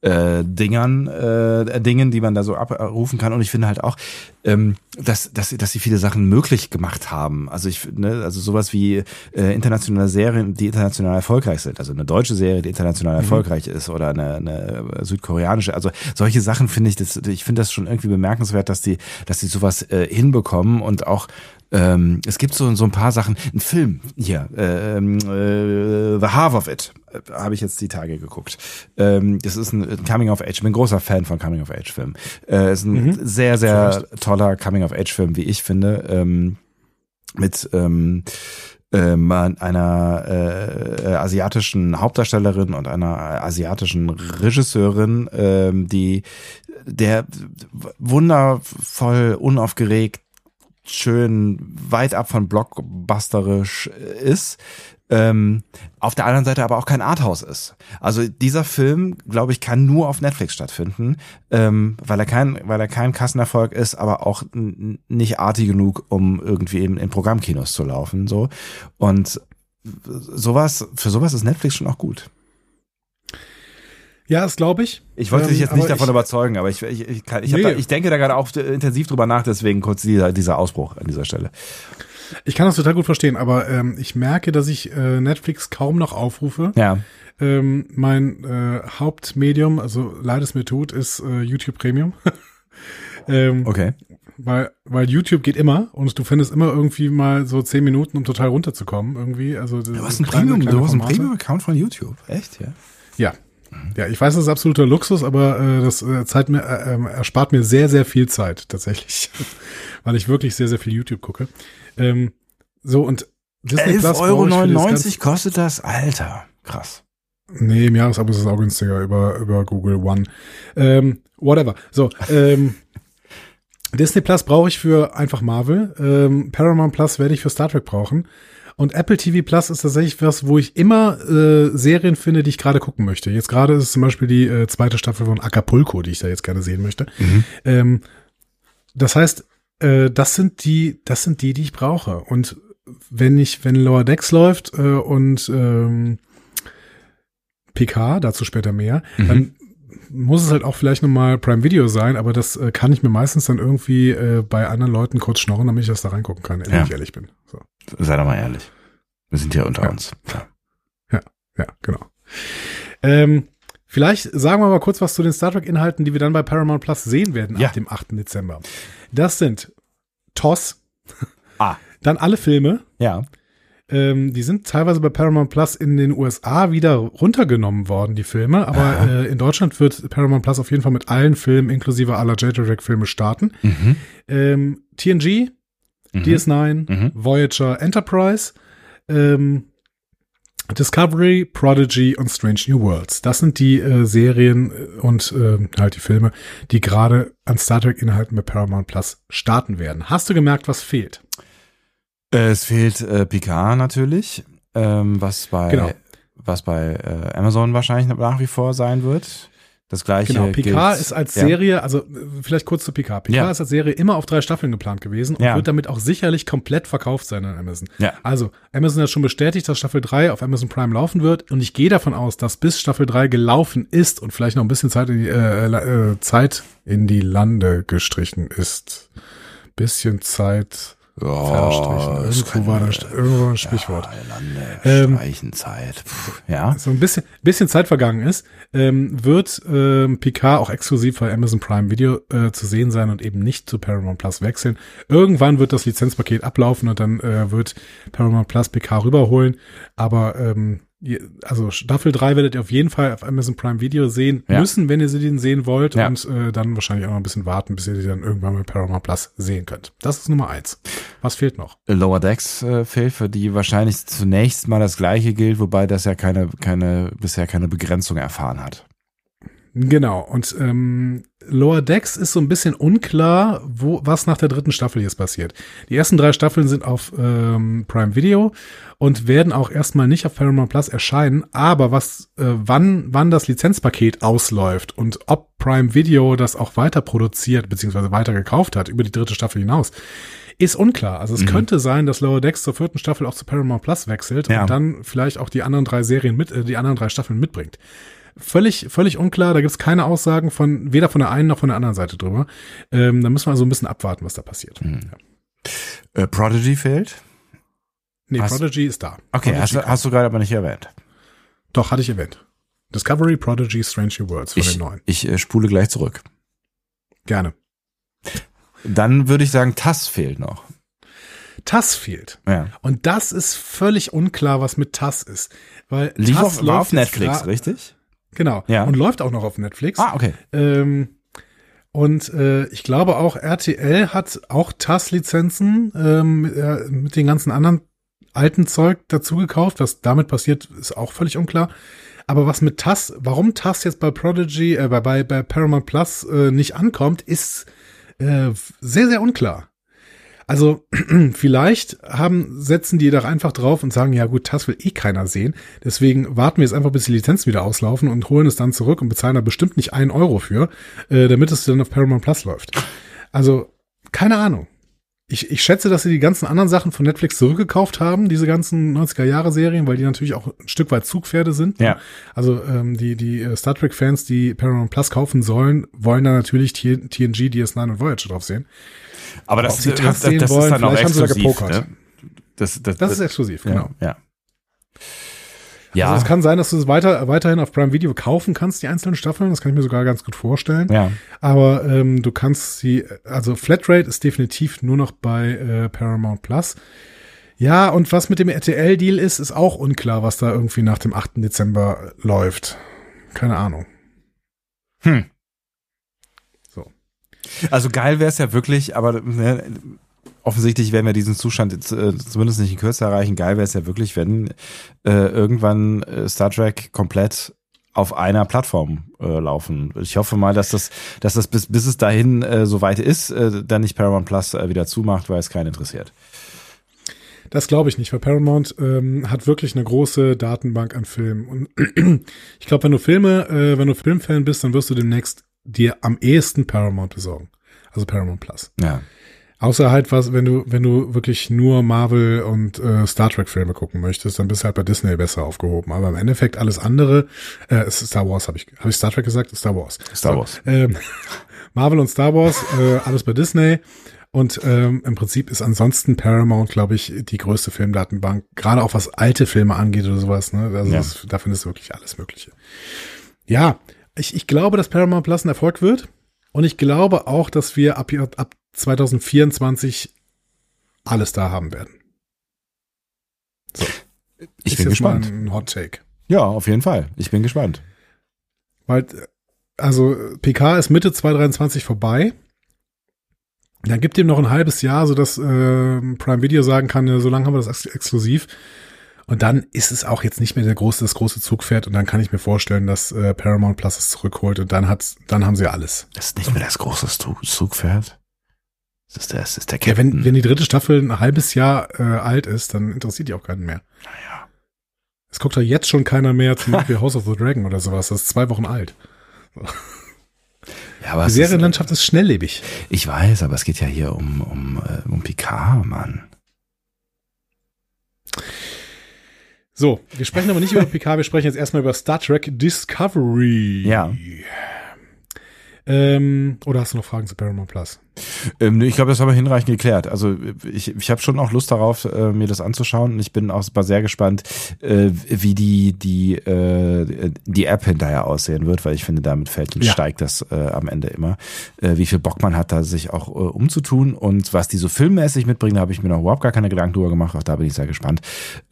äh, Dingern, äh, Dingen, die man da so abrufen kann. Und ich finde halt auch, ähm, dass, dass, dass sie viele Sachen möglich gemacht haben. Also ich ne, also sowas wie äh, internationale Serien, die international erfolgreich sind. Also eine deutsche Serie, die international erfolgreich ist oder eine, eine südkoreanische. Also solche Sachen finde ich, das, ich finde das schon irgendwie bemerkenswert, dass die, dass die sowas äh, hinbekommen und auch ähm, es gibt so, so ein paar Sachen. Ein Film hier, ähm, äh, The Half of It, äh, habe ich jetzt die Tage geguckt. Ähm, das ist ein Coming of Age. Ich bin ein großer Fan von Coming of Age Filmen. Äh, ist ein sehr, sehr toller Coming of Age Film, wie ich finde. Ähm, mit ähm, ähm, einer äh, asiatischen Hauptdarstellerin und einer asiatischen Regisseurin, ähm, die der wundervoll unaufgeregt schön weit ab von blockbusterisch ist. Ähm, auf der anderen Seite aber auch kein Arthouse ist. Also dieser Film, glaube ich, kann nur auf Netflix stattfinden, ähm, weil er kein, weil er kein Kassenerfolg ist, aber auch nicht artig genug, um irgendwie in, in Programmkinos zu laufen. So und sowas für sowas ist Netflix schon auch gut. Ja, das glaube ich. Ich wollte Ähm, dich jetzt nicht davon ich- überzeugen, aber ich, ich, ich, kann, ich, Nee. da, ich denke da gerade auch intensiv drüber nach, deswegen kurz dieser, dieser Ausbruch an dieser Stelle. Ich kann das total gut verstehen, aber ähm, ich merke, dass ich äh, Netflix kaum noch aufrufe. Ja. Ähm, mein äh, Hauptmedium, also leid es mir tut, ist äh, YouTube Premium. ähm, Okay. weil, weil YouTube geht immer und du findest immer irgendwie mal so zehn Minuten, um total runterzukommen irgendwie. Also Du hast ein Premium, du hast ein Premium-Account von YouTube. Echt, ja? Ja. Ja, ich weiß, das ist absoluter Luxus, aber äh, das äh, Zeit mir, äh, ähm, erspart mir sehr, sehr viel Zeit tatsächlich, weil ich wirklich sehr, sehr viel YouTube gucke. Ähm, so und Disney Plus 11,99 Euro ganze- kostet das? Alter, krass. Nee, im Jahresabo ist es auch günstiger über, über Google One. Ähm, whatever. So, ähm, Disney Plus brauche ich für einfach Marvel. Ähm, Paramount Plus werde ich für Star Trek brauchen. Und Apple TV Plus ist tatsächlich was, wo ich immer äh, Serien finde, die ich gerade gucken möchte. Jetzt gerade ist es zum Beispiel die äh, zweite Staffel von Acapulco, die ich da jetzt gerne sehen möchte. Ähm, das heißt, äh, das sind die, das sind die, die ich brauche. Und wenn ich, wenn Lower Decks läuft äh, und ähm, PK, dazu später mehr, dann muss es halt auch vielleicht nochmal Prime Video sein, aber das äh, kann ich mir meistens dann irgendwie äh, bei anderen Leuten kurz schnorren, damit ich das da reingucken kann, wenn Ja. ich ehrlich bin. So. Sei doch mal ehrlich. Wir sind ja unter Ja. uns. Ja. Ja, genau. Ähm, vielleicht sagen wir mal kurz was zu den Star Trek-Inhalten, die wir dann bei Paramount Plus sehen werden Ja. ab dem 8. Dezember. Das sind TOS, Ah. dann alle Filme, Ja. ähm, die sind teilweise bei Paramount Plus in den USA wieder runtergenommen worden, die Filme, aber äh, in Deutschland wird Paramount Plus auf jeden Fall mit allen Filmen inklusive aller J-Trek-Filme starten. Mhm. Ähm, TNG, DS9, Voyager, Enterprise, ähm, Discovery, Prodigy und Strange New Worlds. Das sind die äh, Serien äh, und äh, halt die Filme, die gerade an Star Trek Inhalten bei Paramount Plus starten werden. Hast du gemerkt, was fehlt? Äh, Es fehlt äh, Picard natürlich, ähm, was bei Genau. was bei äh, Amazon wahrscheinlich nach wie vor sein wird. Das gleiche. Genau, gilt- ist als ja. Serie, also äh, vielleicht kurz zu Picard. Picard Ja. ist als Serie immer auf drei Staffeln geplant gewesen und Ja. wird damit auch sicherlich komplett verkauft sein an Amazon. Ja. Also, Amazon hat schon bestätigt, dass Staffel 3 auf Amazon Prime laufen wird und ich gehe davon aus, dass bis Staffel 3 gelaufen ist und vielleicht noch ein bisschen Zeit in die, äh, äh, Zeit in die Lande gestrichen ist. Bisschen Zeit das Irgendwo war das irgendwo ein Sprichwort. Ja, Lande, Ähm, Streichenzeit. Puh, ja. so ein bisschen, bisschen Zeit vergangen ist, ähm, wird ähm, Picard auch exklusiv bei Amazon Prime Video äh, zu sehen sein und eben nicht zu Paramount Plus wechseln. Irgendwann wird das Lizenzpaket ablaufen und dann äh, wird Paramount Plus Picard rüberholen. Aber ähm, also Staffel 3 werdet ihr auf jeden Fall auf Amazon Prime Video sehen Ja. müssen, wenn ihr sie den sehen wollt Ja. und äh, dann wahrscheinlich auch noch ein bisschen warten, bis ihr die dann irgendwann bei Paramount Plus sehen könnt. Das ist Nummer eins. Was fehlt noch? Lower Decks äh, fehlt, für die wahrscheinlich zunächst mal das gleiche gilt, wobei das ja keine, keine, bisher keine Begrenzung erfahren hat. Genau, und ähm, Lower Decks ist so ein bisschen unklar, wo, was nach der dritten Staffel jetzt passiert. Die ersten drei Staffeln sind auf ähm, Prime Video und werden auch erstmal nicht auf Paramount Plus erscheinen, aber was, äh, wann, wann das Lizenzpaket ausläuft und ob Prime Video das auch weiter produziert, beziehungsweise weiter gekauft hat über die dritte Staffel hinaus, ist unklar. Also es könnte sein, dass Lower Decks zur vierten Staffel auch zu Paramount Plus wechselt Ja. und dann vielleicht auch die anderen drei Serien mit, äh, die anderen drei Staffeln mitbringt völlig, völlig unklar. Da gibt es keine Aussagen von weder von der einen noch von der anderen Seite drüber. Ähm, da müssen wir also ein bisschen abwarten, was da passiert. Hm. Äh, Prodigy fehlt? Nee, Hast- Prodigy ist da. Okay, Prodigy hast, du- hast du gerade aber nicht erwähnt. Doch, hatte ich erwähnt. Discovery, Prodigy, Strange New Worlds von Ich, den neuen. ich äh, spule gleich zurück. Gerne. Dann würde ich sagen, TAS fehlt noch. TAS fehlt. Ja. Und das ist völlig unklar, was mit TAS ist. Weil Lief TAS auf, läuft auf Netflix, richtig? Genau. Ja. Und läuft auch noch auf Netflix. Ah, okay. Ähm, und äh, ich glaube auch RTL hat auch TAS-Lizenzen ähm, äh, mit den ganzen anderen alten Zeug dazu gekauft. Was damit passiert, ist auch völlig unklar. Aber was mit TAS, warum TAS jetzt bei Prodigy, äh, bei, bei, bei Paramount Plus äh, nicht ankommt, ist äh, sehr, sehr unklar. Also vielleicht haben, setzen die da einfach drauf und sagen, ja gut, TAS will eh keiner sehen. Deswegen warten wir jetzt einfach, bis die Lizenzen wieder auslaufen und holen es dann zurück und bezahlen da bestimmt nicht einen Euro für, äh, damit es dann auf Paramount Plus läuft. Also, keine Ahnung. Ich, ich schätze, dass sie die ganzen anderen Sachen von Netflix zurückgekauft haben, diese ganzen 90er-Jahre-Serien, weil die natürlich auch ein Stück weit Zugpferde sind. Ja. Also ähm, die, die äh, Star Trek-Fans, die Paramount Plus kaufen sollen, wollen da natürlich TNG, DS9 und Voyager drauf sehen. Aber das, sie das, das, sehen das ist wollen, dann auch exklusiv. Ne? Das, das, Das ist exklusiv, genau. Ja. Ja, Also es kann sein, dass du es weiter, weiterhin auf Prime Video kaufen kannst, die einzelnen Staffeln. Das kann ich mir sogar ganz gut vorstellen. ja. Aber ähm, du kannst sie, also Flatrate ist definitiv nur noch bei äh, Paramount Plus. Ja, und was mit dem RTL-Deal ist, ist auch unklar, was da irgendwie nach dem 8. Dezember läuft. Keine Ahnung. Hm. So. Also geil wäre es ja wirklich, aber ne, offensichtlich werden wir diesen Zustand jetzt, äh, zumindest nicht in Kürze erreichen. Geil wäre es ja wirklich, wenn äh, irgendwann äh, Star Trek komplett auf einer Plattform äh, laufen. Ich hoffe mal, dass das, dass das bis, bis es dahin äh, so weit ist, äh, dann nicht Paramount Plus äh, wieder zumacht, weil es keinen interessiert. Das glaube ich nicht, weil Paramount ähm, hat wirklich eine große Datenbank an Filmen. Und ich glaube, wenn du Filme, äh, wenn du Filmfan bist, dann wirst du demnächst dir am ehesten Paramount besorgen. Also Paramount Plus. Ja. Außer halt was, wenn du, wenn du wirklich nur Marvel und äh, Star Trek Filme gucken möchtest, dann bist du halt bei Disney besser aufgehoben. Aber im Endeffekt alles andere, äh, Star Wars, habe ich, habe ich Star Trek gesagt? Star Wars. Star So, Wars. Ähm, Marvel und Star Wars, äh, alles bei Disney. Und ähm, im Prinzip ist ansonsten Paramount, glaube ich, die größte Filmdatenbank, gerade auch was alte Filme angeht oder sowas. Ne? Also Ja. das, da findest du wirklich alles Mögliche. Ja, ich, ich glaube, dass Paramount Plus ein Erfolg wird. Und ich glaube auch, dass wir ab, ab 2024 alles da haben werden. Ich Ist bin gespannt. ein Hot Take. Ja, auf jeden Fall. Ich bin gespannt. Weil, also PK ist Mitte 2023 vorbei. Dann gibt ihm noch ein halbes Jahr, sodass äh, Prime Video sagen kann, ja, so lange haben wir das ex exklusiv. Und dann ist es auch jetzt nicht mehr der große, das große Zugpferd und dann kann ich mir vorstellen, dass äh, Paramount Plus es zurückholt und dann hat's, dann haben sie alles. Das ist nicht mehr das große Zug- Zugpferd. Das ist der, das ist der Ja, Captain. wenn, wenn die dritte Staffel ein halbes Jahr äh, alt ist, dann interessiert die auch keinen mehr. naja. Es guckt ja jetzt schon keiner mehr zum Beispiel House of the Dragon oder sowas. Das ist zwei Wochen alt. Ja, aber Die Serienlandschaft ist schnelllebig. ist, ich weiß, aber es geht ja hier um, um, äh, um Picard, Mann. So, wir sprechen aber nicht über PK, wir sprechen jetzt erstmal über Star Trek Discovery. Ja. Ähm, oder hast du noch Fragen zu Paramount Plus? Ähm, ich glaube, das haben wir hinreichend geklärt. Also ich, ich habe schon auch Lust darauf, äh, mir das anzuschauen. Und ich bin auch sehr gespannt, äh, wie die die äh, die App hinterher aussehen wird, weil ich finde, damit fällt und Ja. steigt das äh, am Ende immer, wie viel Bock man hat, da sich auch umzutun und was die so filmmäßig mitbringen, da habe ich mir noch überhaupt gar keine Gedanken drüber gemacht. Auch da bin ich sehr gespannt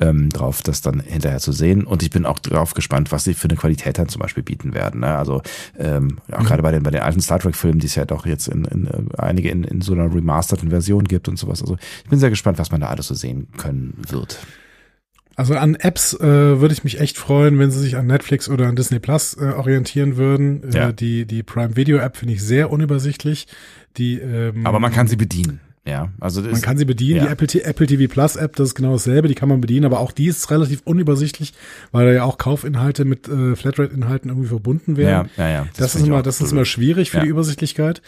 ähm, drauf, das dann hinterher zu sehen. Und ich bin auch drauf gespannt, was sie für eine Qualität dann zum Beispiel bieten werden. Ne? Also ähm, auch gerade bei den bei den alten Star Trek Filmen, die es ja doch jetzt in, in äh, einige in, in so einer remasterten Version gibt und sowas. Also ich bin sehr gespannt, was man da alles so sehen können wird. Also an Apps äh, würde ich mich echt freuen, wenn sie sich an Netflix oder an Disney Plus äh, orientieren würden. Ja. Äh, die die Prime Video App finde ich sehr unübersichtlich. Die ähm, Aber man kann sie bedienen. Ja, also das Man kann sie bedienen, ja. die Apple, Apple TV Plus App, das ist genau dasselbe, die kann man bedienen, aber auch die ist relativ unübersichtlich, weil da ja auch Kaufinhalte mit äh, Flatrate-Inhalten irgendwie verbunden werden. ja, ja, ja. das, ist finde ich immer, das ist immer schwierig für Ja. die Übersichtlichkeit.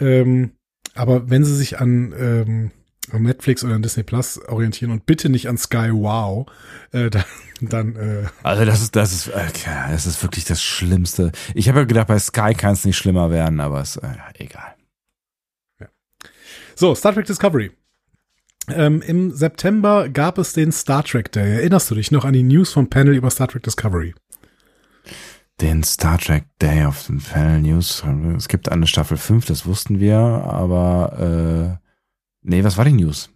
Ähm, aber wenn sie sich an, ähm, an Netflix oder an Disney Plus orientieren und bitte nicht an Sky Wow, äh, dann, dann äh, Also das ist, das ist, okay, das ist wirklich das Schlimmste. Ich habe ja gedacht, bei Sky kann es nicht schlimmer werden, aber es, äh, egal. so, Star Trek Discovery. Ähm, Im September gab es den Star Trek Day. Erinnerst du dich noch an die News vom Panel über Star Trek Discovery? Den Star Trek Day of the Panel News. Es gibt eine Staffel 5, das wussten wir, aber äh, nee, was war die News?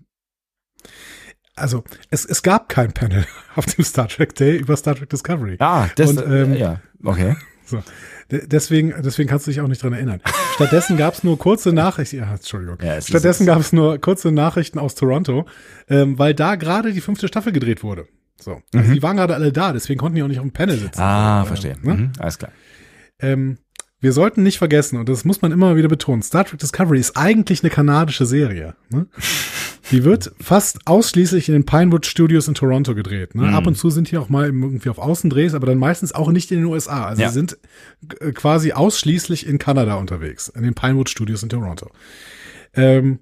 also es, es gab kein Panel auf dem Star Trek Day über Star Trek Discovery. Ah, das, Und, ähm, äh, ja, okay. So. De- Deswegen, deswegen kannst du dich auch nicht dran erinnern. Stattdessen gab es nur kurze Nachrichten. Ja, Entschuldigung. Ja, Stattdessen gab es nur kurze Nachrichten aus Toronto, ähm, weil da gerade die fünfte Staffel gedreht wurde. So. Also die waren gerade alle da, deswegen konnten die auch nicht auf dem Panel sitzen. Mhm. Ah, Ähm, verstehe. ne? Mhm, alles klar. Ähm, wir sollten nicht vergessen, und das muss man immer wieder betonen, Star Trek Discovery ist eigentlich eine kanadische Serie. Ne? Die wird fast ausschließlich in den Pinewood Studios in Toronto gedreht. Ne? Mhm. Ab und zu sind die auch mal irgendwie auf Außendrehs, aber dann meistens auch nicht in den USA. Also Ja. sie sind äh, quasi ausschließlich in Kanada unterwegs, in den Pinewood Studios in Toronto. Ähm,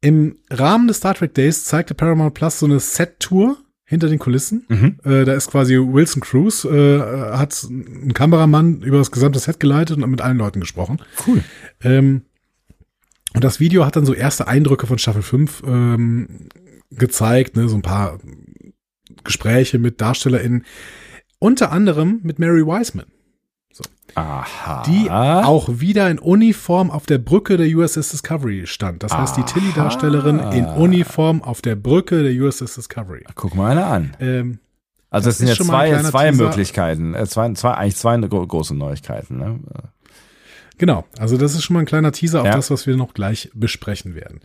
Im Rahmen des Star Trek Days zeigte Paramount Plus so eine Set-Tour hinter den Kulissen. Mhm. Äh, da ist quasi Wilson Cruz, äh, hat einen Kameramann über das gesamte Set geleitet und mit allen Leuten gesprochen. Cool. Ähm, und das Video hat dann so erste Eindrücke von Staffel 5 ähm, gezeigt, ne, so ein paar Gespräche mit DarstellerInnen, unter anderem mit Mary Wiseman, Aha. die auch wieder in Uniform auf der Brücke der USS Discovery stand. Das heißt, die. Tilly-Darstellerin in Uniform auf der Brücke der USS Discovery. Guck mal eine an. Ähm, Also Das sind ja zwei, zwei Teaser. Möglichkeiten. Äh, zwei, zwei, eigentlich zwei gro- große Neuigkeiten. Ne? Genau, also das ist schon mal ein kleiner Teaser auf Ja. das, was wir noch gleich besprechen werden.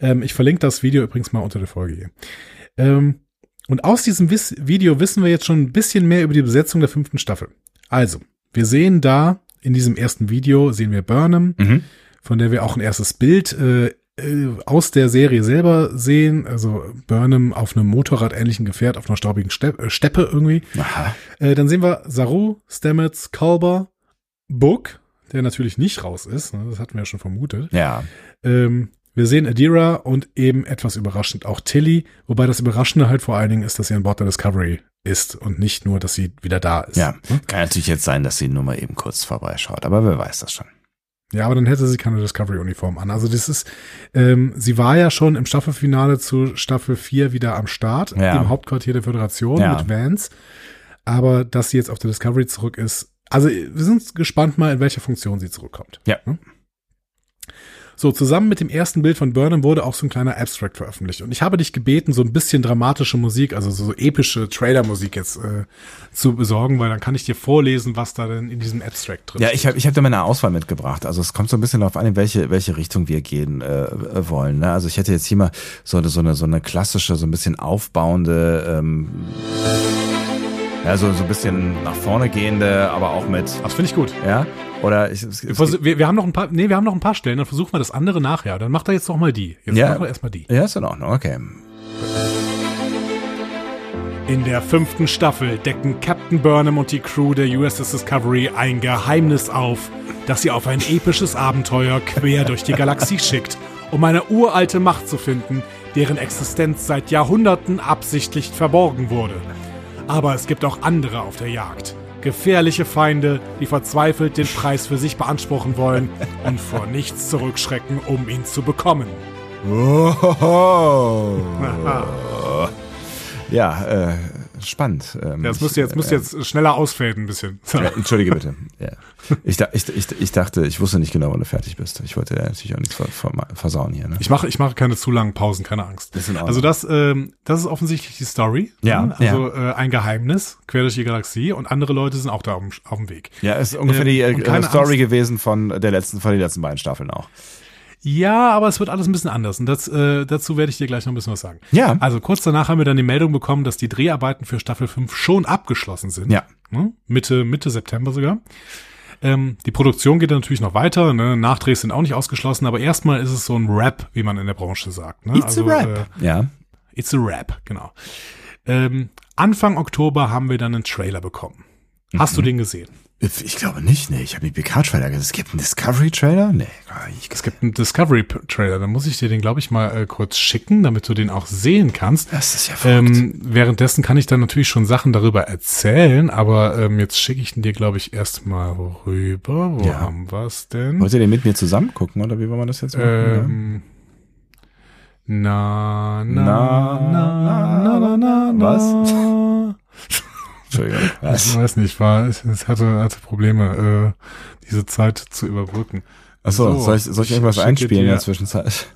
Ähm, ich verlinke das Video übrigens mal unter der Folge hier. Ähm, und aus diesem Wiss Video wissen wir jetzt schon ein bisschen mehr über die Besetzung der fünften Staffel. Also, wir sehen da in diesem ersten Video, sehen wir Burnham, Mhm. von der wir auch ein erstes Bild äh, äh, aus der Serie selber sehen. Also Burnham auf einem motorradähnlichen Gefährt auf einer staubigen Ste äh, Steppe irgendwie. Äh, dann sehen wir Saru, Stamets, Culber, Book, der natürlich nicht raus ist. Ne? Das hatten wir ja schon vermutet. Ja. Ähm, wir sehen Adira und eben etwas überraschend auch Tilly, wobei das Überraschende halt vor allen Dingen ist, dass sie an Bord der Discovery ist und nicht nur, dass sie wieder da ist. Ja. Ne? Kann natürlich jetzt sein, dass sie nur mal eben kurz vorbeischaut, aber wer weiß das schon. Ja, aber dann hätte sie keine Discovery-Uniform an. Also das ist, ähm, sie war ja schon im Staffelfinale zu Staffel 4 wieder am Start, Ja. im Hauptquartier der Föderation Ja. mit Vance. Aber dass sie jetzt auf der Discovery zurück ist, also wir sind gespannt mal, in welcher Funktion sie zurückkommt. Ja. Hm? So, zusammen mit dem ersten Bild von Burnham wurde auch so ein kleiner Abstract veröffentlicht. Und ich habe dich gebeten, so ein bisschen dramatische Musik, also so epische Trailer-Musik jetzt äh, zu besorgen, weil dann kann ich dir vorlesen, was da denn in diesem Abstract drin Ja, ich habe ich hab da meine Auswahl mitgebracht. Also es kommt so ein bisschen darauf an, in welche, welche Richtung wir gehen äh, wollen. Ne? Also ich hätte jetzt hier mal so eine, so eine, so eine klassische, so ein bisschen aufbauende, ähm, ja, so, so ein bisschen nach vorne gehende, aber auch mit, Das finde ich gut. ja, oder ich, es, es, Wir, wir, haben noch ein paar, nee, wir haben noch ein paar Stellen, dann versuchen wir das andere nachher. Dann macht er jetzt noch mal die. Jetzt Ja. machen wir erstmal die. ja, ist in Ordnung, okay. In der fünften Staffel decken Captain Burnham und die Crew der USS Discovery ein Geheimnis auf, das sie auf ein episches Abenteuer quer durch die Galaxie schickt, um eine uralte Macht zu finden, deren Existenz seit Jahrhunderten absichtlich verborgen wurde. Aber es gibt auch andere auf der Jagd. Gefährliche Feinde, die verzweifelt den Preis für sich beanspruchen wollen und vor nichts zurückschrecken, um ihn zu bekommen. Oh. ja, äh, spannend. Ähm, Das ich- müsst ihr jetzt, ihr jetzt schneller ausfaden ein bisschen. So. Ja, Entschuldige bitte. Ja. Ich, ich, ich, ich dachte, ich wusste nicht genau, wann du fertig bist. Ich wollte dir natürlich auch nichts ver- ver- versauen hier. Ne? Ich mache, ich mache keine zu langen Pausen, keine Angst. Ordnung. Also das, ähm, das ist offensichtlich die Story. Ja, ne? Also Äh, ein Geheimnis quer durch die Galaxie und andere Leute sind auch da auf, dem- auf dem Weg. Ja, ist ungefähr Äh, die äh, Story Angst. gewesen von der letzten, von den letzten beiden Staffeln auch. Ja, aber es wird alles ein bisschen anders und das, äh, dazu werde ich dir gleich noch ein bisschen was sagen. Ja. Also kurz danach haben wir dann die Meldung bekommen, dass die Dreharbeiten für Staffel 5 schon abgeschlossen sind. Ja. Ne? Mitte, Mitte September sogar. Ähm, die Produktion geht dann natürlich noch weiter, ne? Nachdrehs sind auch nicht ausgeschlossen, aber erstmal ist es so ein Rap, wie man in der Branche sagt. Ne? It's a rap. Äh, ja. It's a Rap, genau. Ähm, Anfang Oktober haben wir dann einen Trailer bekommen. Hast Mhm. du den gesehen? Ich glaube nicht, nee. Ich habe den PK-Trailer gesehen. Es gibt einen Discovery-Trailer? Nee, gar nicht. Es gibt einen Discovery-Trailer, dann muss ich dir den, glaube ich, mal äh, kurz schicken, damit du den auch sehen kannst. Das ist ja verrückt. Ähm, währenddessen kann ich dann natürlich schon Sachen darüber erzählen, aber ähm, jetzt schicke ich ihn dir, glaube ich, erstmal rüber. Wo Ja. haben wir es denn? Wollt ihr den mit mir zusammen gucken, oder wie wollen wir das jetzt machen? Ähm, na, na, Na, na, na, na, na, na. Was? Entschuldigung. Ich Was? weiß nicht, war, es es hatte, hatte Probleme, äh, diese Zeit zu überbrücken. Achso, So, soll ich, soll ich ich irgendwas einspielen in dir- der Zwischenzeit?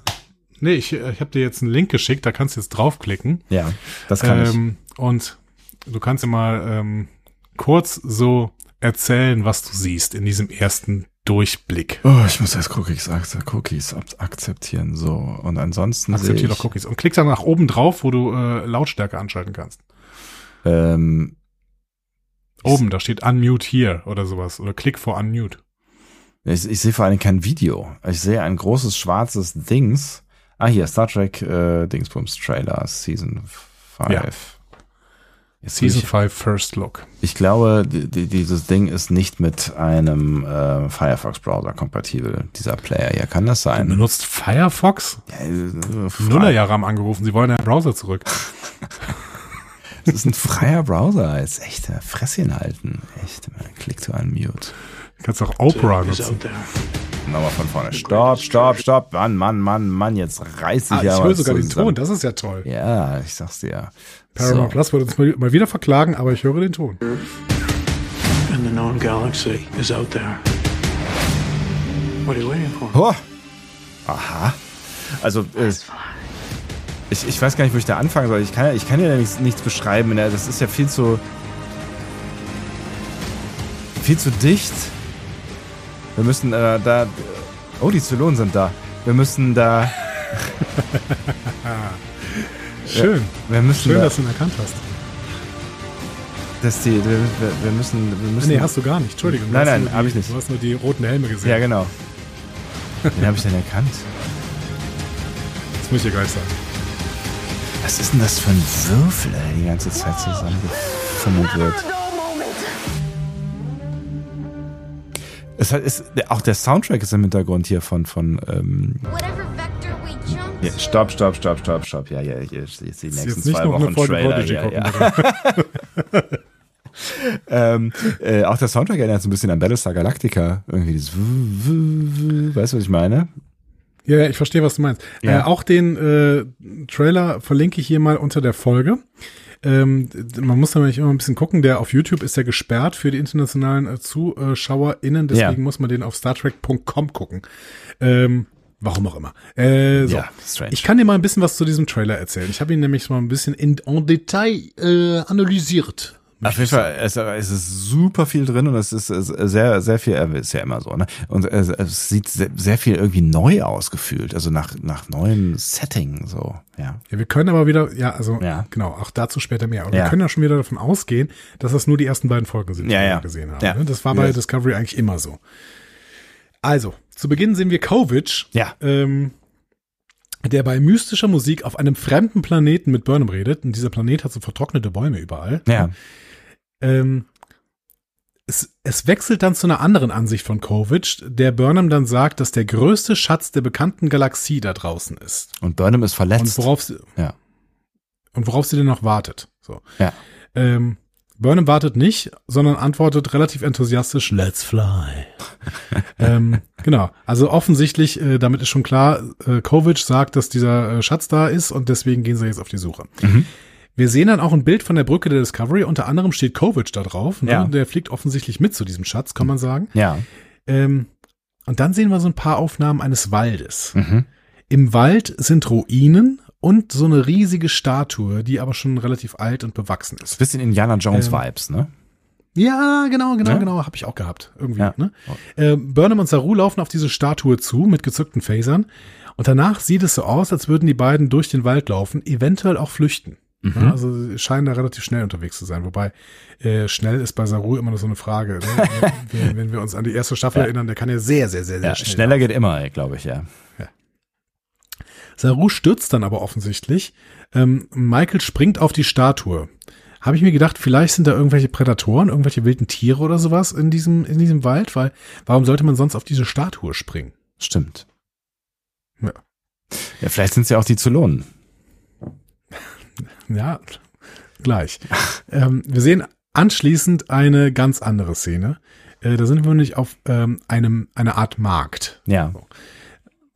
Nee, ich, ich habe dir jetzt einen Link geschickt, da kannst du jetzt draufklicken. Ja, das kann ich. Ähm, und du kannst dir mal ähm, kurz so erzählen, was du siehst in diesem ersten Durchblick. Oh, ich muss jetzt Cookies, Cookies akzeptieren. So, und ansonsten Akzeptiere ich, doch Cookies. Und klick dann nach oben drauf, wo du äh, Lautstärke anschalten kannst. ähm, Oben, da steht Unmute here oder sowas. Oder klick vor Unmute. ich, ich sehe vor allem kein Video. Ich sehe ein großes schwarzes Dings. Ah, hier, Star Trek äh, Dingsbums Trailer, Season 5. Ja. Jetzt Season ich, 5 First Look. ich glaube, die, die, dieses Ding ist nicht mit einem äh, Firefox-Browser kompatibel, dieser Player hier. Kann das Du sein? benutzt Firefox? Ja, äh, frei- Nullerjahre haben angerufen, sie wollen einen Browser zurück. Das ist ein freier Browser. Jetzt echt Fresschen halten. Echt, man. Klick to unmute. Du kannst auch Opera nutzen. Nochmal von vorne. Stopp, stopp, stopp. Mann, Mann, Mann, Mann. Jetzt reiß dich Ah, ja ich höre sogar den zusammen. Ton, das ist ja toll. Ja, ich sag's dir. Paramount So. Plus wird uns mal, mal wieder verklagen, aber ich höre den Ton. And the known galaxy is out there. What are you waiting for? Oh. Aha. Also, äh, ich, ich weiß gar nicht, wo ich da anfangen soll. Ich kann, ja- ich kann ja nichts, nichts beschreiben. ne? Das ist ja viel zu. viel zu dicht. Wir müssen äh, da. Oh, die Zylonen sind da. Wir müssen da. Schön. Wir müssen Schön, da, dass du ihn erkannt hast. dass die, wir, wir wir müssen. Wir müssen Nee, hast du gar nicht. Entschuldigung. Nein, nein, nur die- hab ich nicht. Du hast nur die roten Helme gesehen. Ja, genau. Den habe ich dann erkannt. Das muss ich dir gleich sagen. Was ist denn das für ein Würfel, der die ganze Zeit zusammengefummelt wird? Es hat, ist, auch der Soundtrack ist im Hintergrund hier von, von ähm, ja, stopp, stopp, stopp, stopp, stopp. Ja, ja, jetzt, jetzt die nächsten jetzt nicht zwei Wochen Trailer. Ja, ja. ähm, äh, auch der Soundtrack erinnert so ein bisschen an Battlestar Galactica. Irgendwie dieses, weißt du, was ich meine? Ja, ja, ich verstehe, was du meinst. Ja. Äh, auch den äh, Trailer verlinke ich hier mal unter der Folge. Ähm, man muss nämlich immer ein bisschen gucken, der auf YouTube ist ja gesperrt für die internationalen äh, ZuschauerInnen, deswegen Ja. muss man den auf StarTrek.com gucken. Ähm, Warum auch immer. Äh, so. Ja, strange. Ich kann dir mal ein bisschen was zu diesem Trailer erzählen. Ich habe ihn nämlich mal ein bisschen in, en Detail äh, analysiert. Auf jeden Fall, es, es ist super viel drin und es ist sehr, sehr viel, äh, ist ja immer so, ne? Und es, es sieht sehr, sehr viel irgendwie neu ausgefühlt, also nach, nach neuem Setting, so, ja. Ja, wir können aber wieder, ja, also Ja. genau, auch dazu später mehr. Aber Ja. wir können ja schon wieder davon ausgehen, dass das nur die ersten beiden Folgen sind, die Ja, wir ja. gesehen haben. Ja. ne? Das war bei. Discovery eigentlich immer so. Also, zu Beginn sehen wir Kovic, Ja. ähm, der bei mystischer Musik auf einem fremden Planeten mit Burnham redet. Und dieser Planet hat so vertrocknete Bäume überall. Ja. Ähm, es, es wechselt dann zu einer anderen Ansicht von Kovic, der Burnham dann sagt, dass der größte Schatz der bekannten Galaxie da draußen ist. Und Burnham ist Und verletzt. worauf sie, Ja. und worauf sie denn noch wartet. So. Ja. Ähm, Burnham wartet nicht, sondern antwortet relativ enthusiastisch, let's fly. ähm, genau. Also offensichtlich, äh, damit ist schon klar, äh, Kovic sagt, dass dieser äh, Schatz da ist und deswegen gehen sie jetzt auf die Suche. Mhm. Wir sehen dann auch ein Bild von der Brücke der Discovery. Unter anderem steht Kovic da drauf. Ne? Ja. Der fliegt offensichtlich mit zu diesem Schatz, kann man sagen. Ja. Ähm, und dann sehen wir so ein paar Aufnahmen eines Waldes. Mhm. Im Wald sind Ruinen und so eine riesige Statue, die aber schon relativ alt und bewachsen ist. Bisschen Indiana Jones Ähm, Vibes, ne? Ja, genau, genau, Ja? genau, habe ich auch gehabt. Irgendwie. Ja. Ne? Äh, Burnham und Saru laufen auf diese Statue zu mit gezückten Phasern. Und danach sieht es so aus, als würden die beiden durch den Wald laufen, eventuell auch flüchten. Mhm. Ja, also sie scheinen da relativ schnell unterwegs zu sein. Wobei äh, schnell ist bei Saru immer noch so eine Frage. Ne? wenn, wenn wir uns an die erste Staffel Ja. erinnern, der kann ja sehr, sehr, sehr, sehr Ja, schnell. schneller geht immer, glaube ich, ja. Saru stürzt dann aber offensichtlich. Ähm, Michael springt auf die Statue. Habe ich mir gedacht, vielleicht sind da irgendwelche Prädatoren, irgendwelche wilden Tiere oder sowas in diesem, in diesem Wald, weil warum sollte man sonst auf diese Statue springen? Stimmt. Ja. Ja, vielleicht sind es ja auch die Zylonen. Ja, gleich. ähm, wir sehen anschließend eine ganz andere Szene. Äh, da sind wir nämlich auf ähm, einem, einer Art Markt. Ja.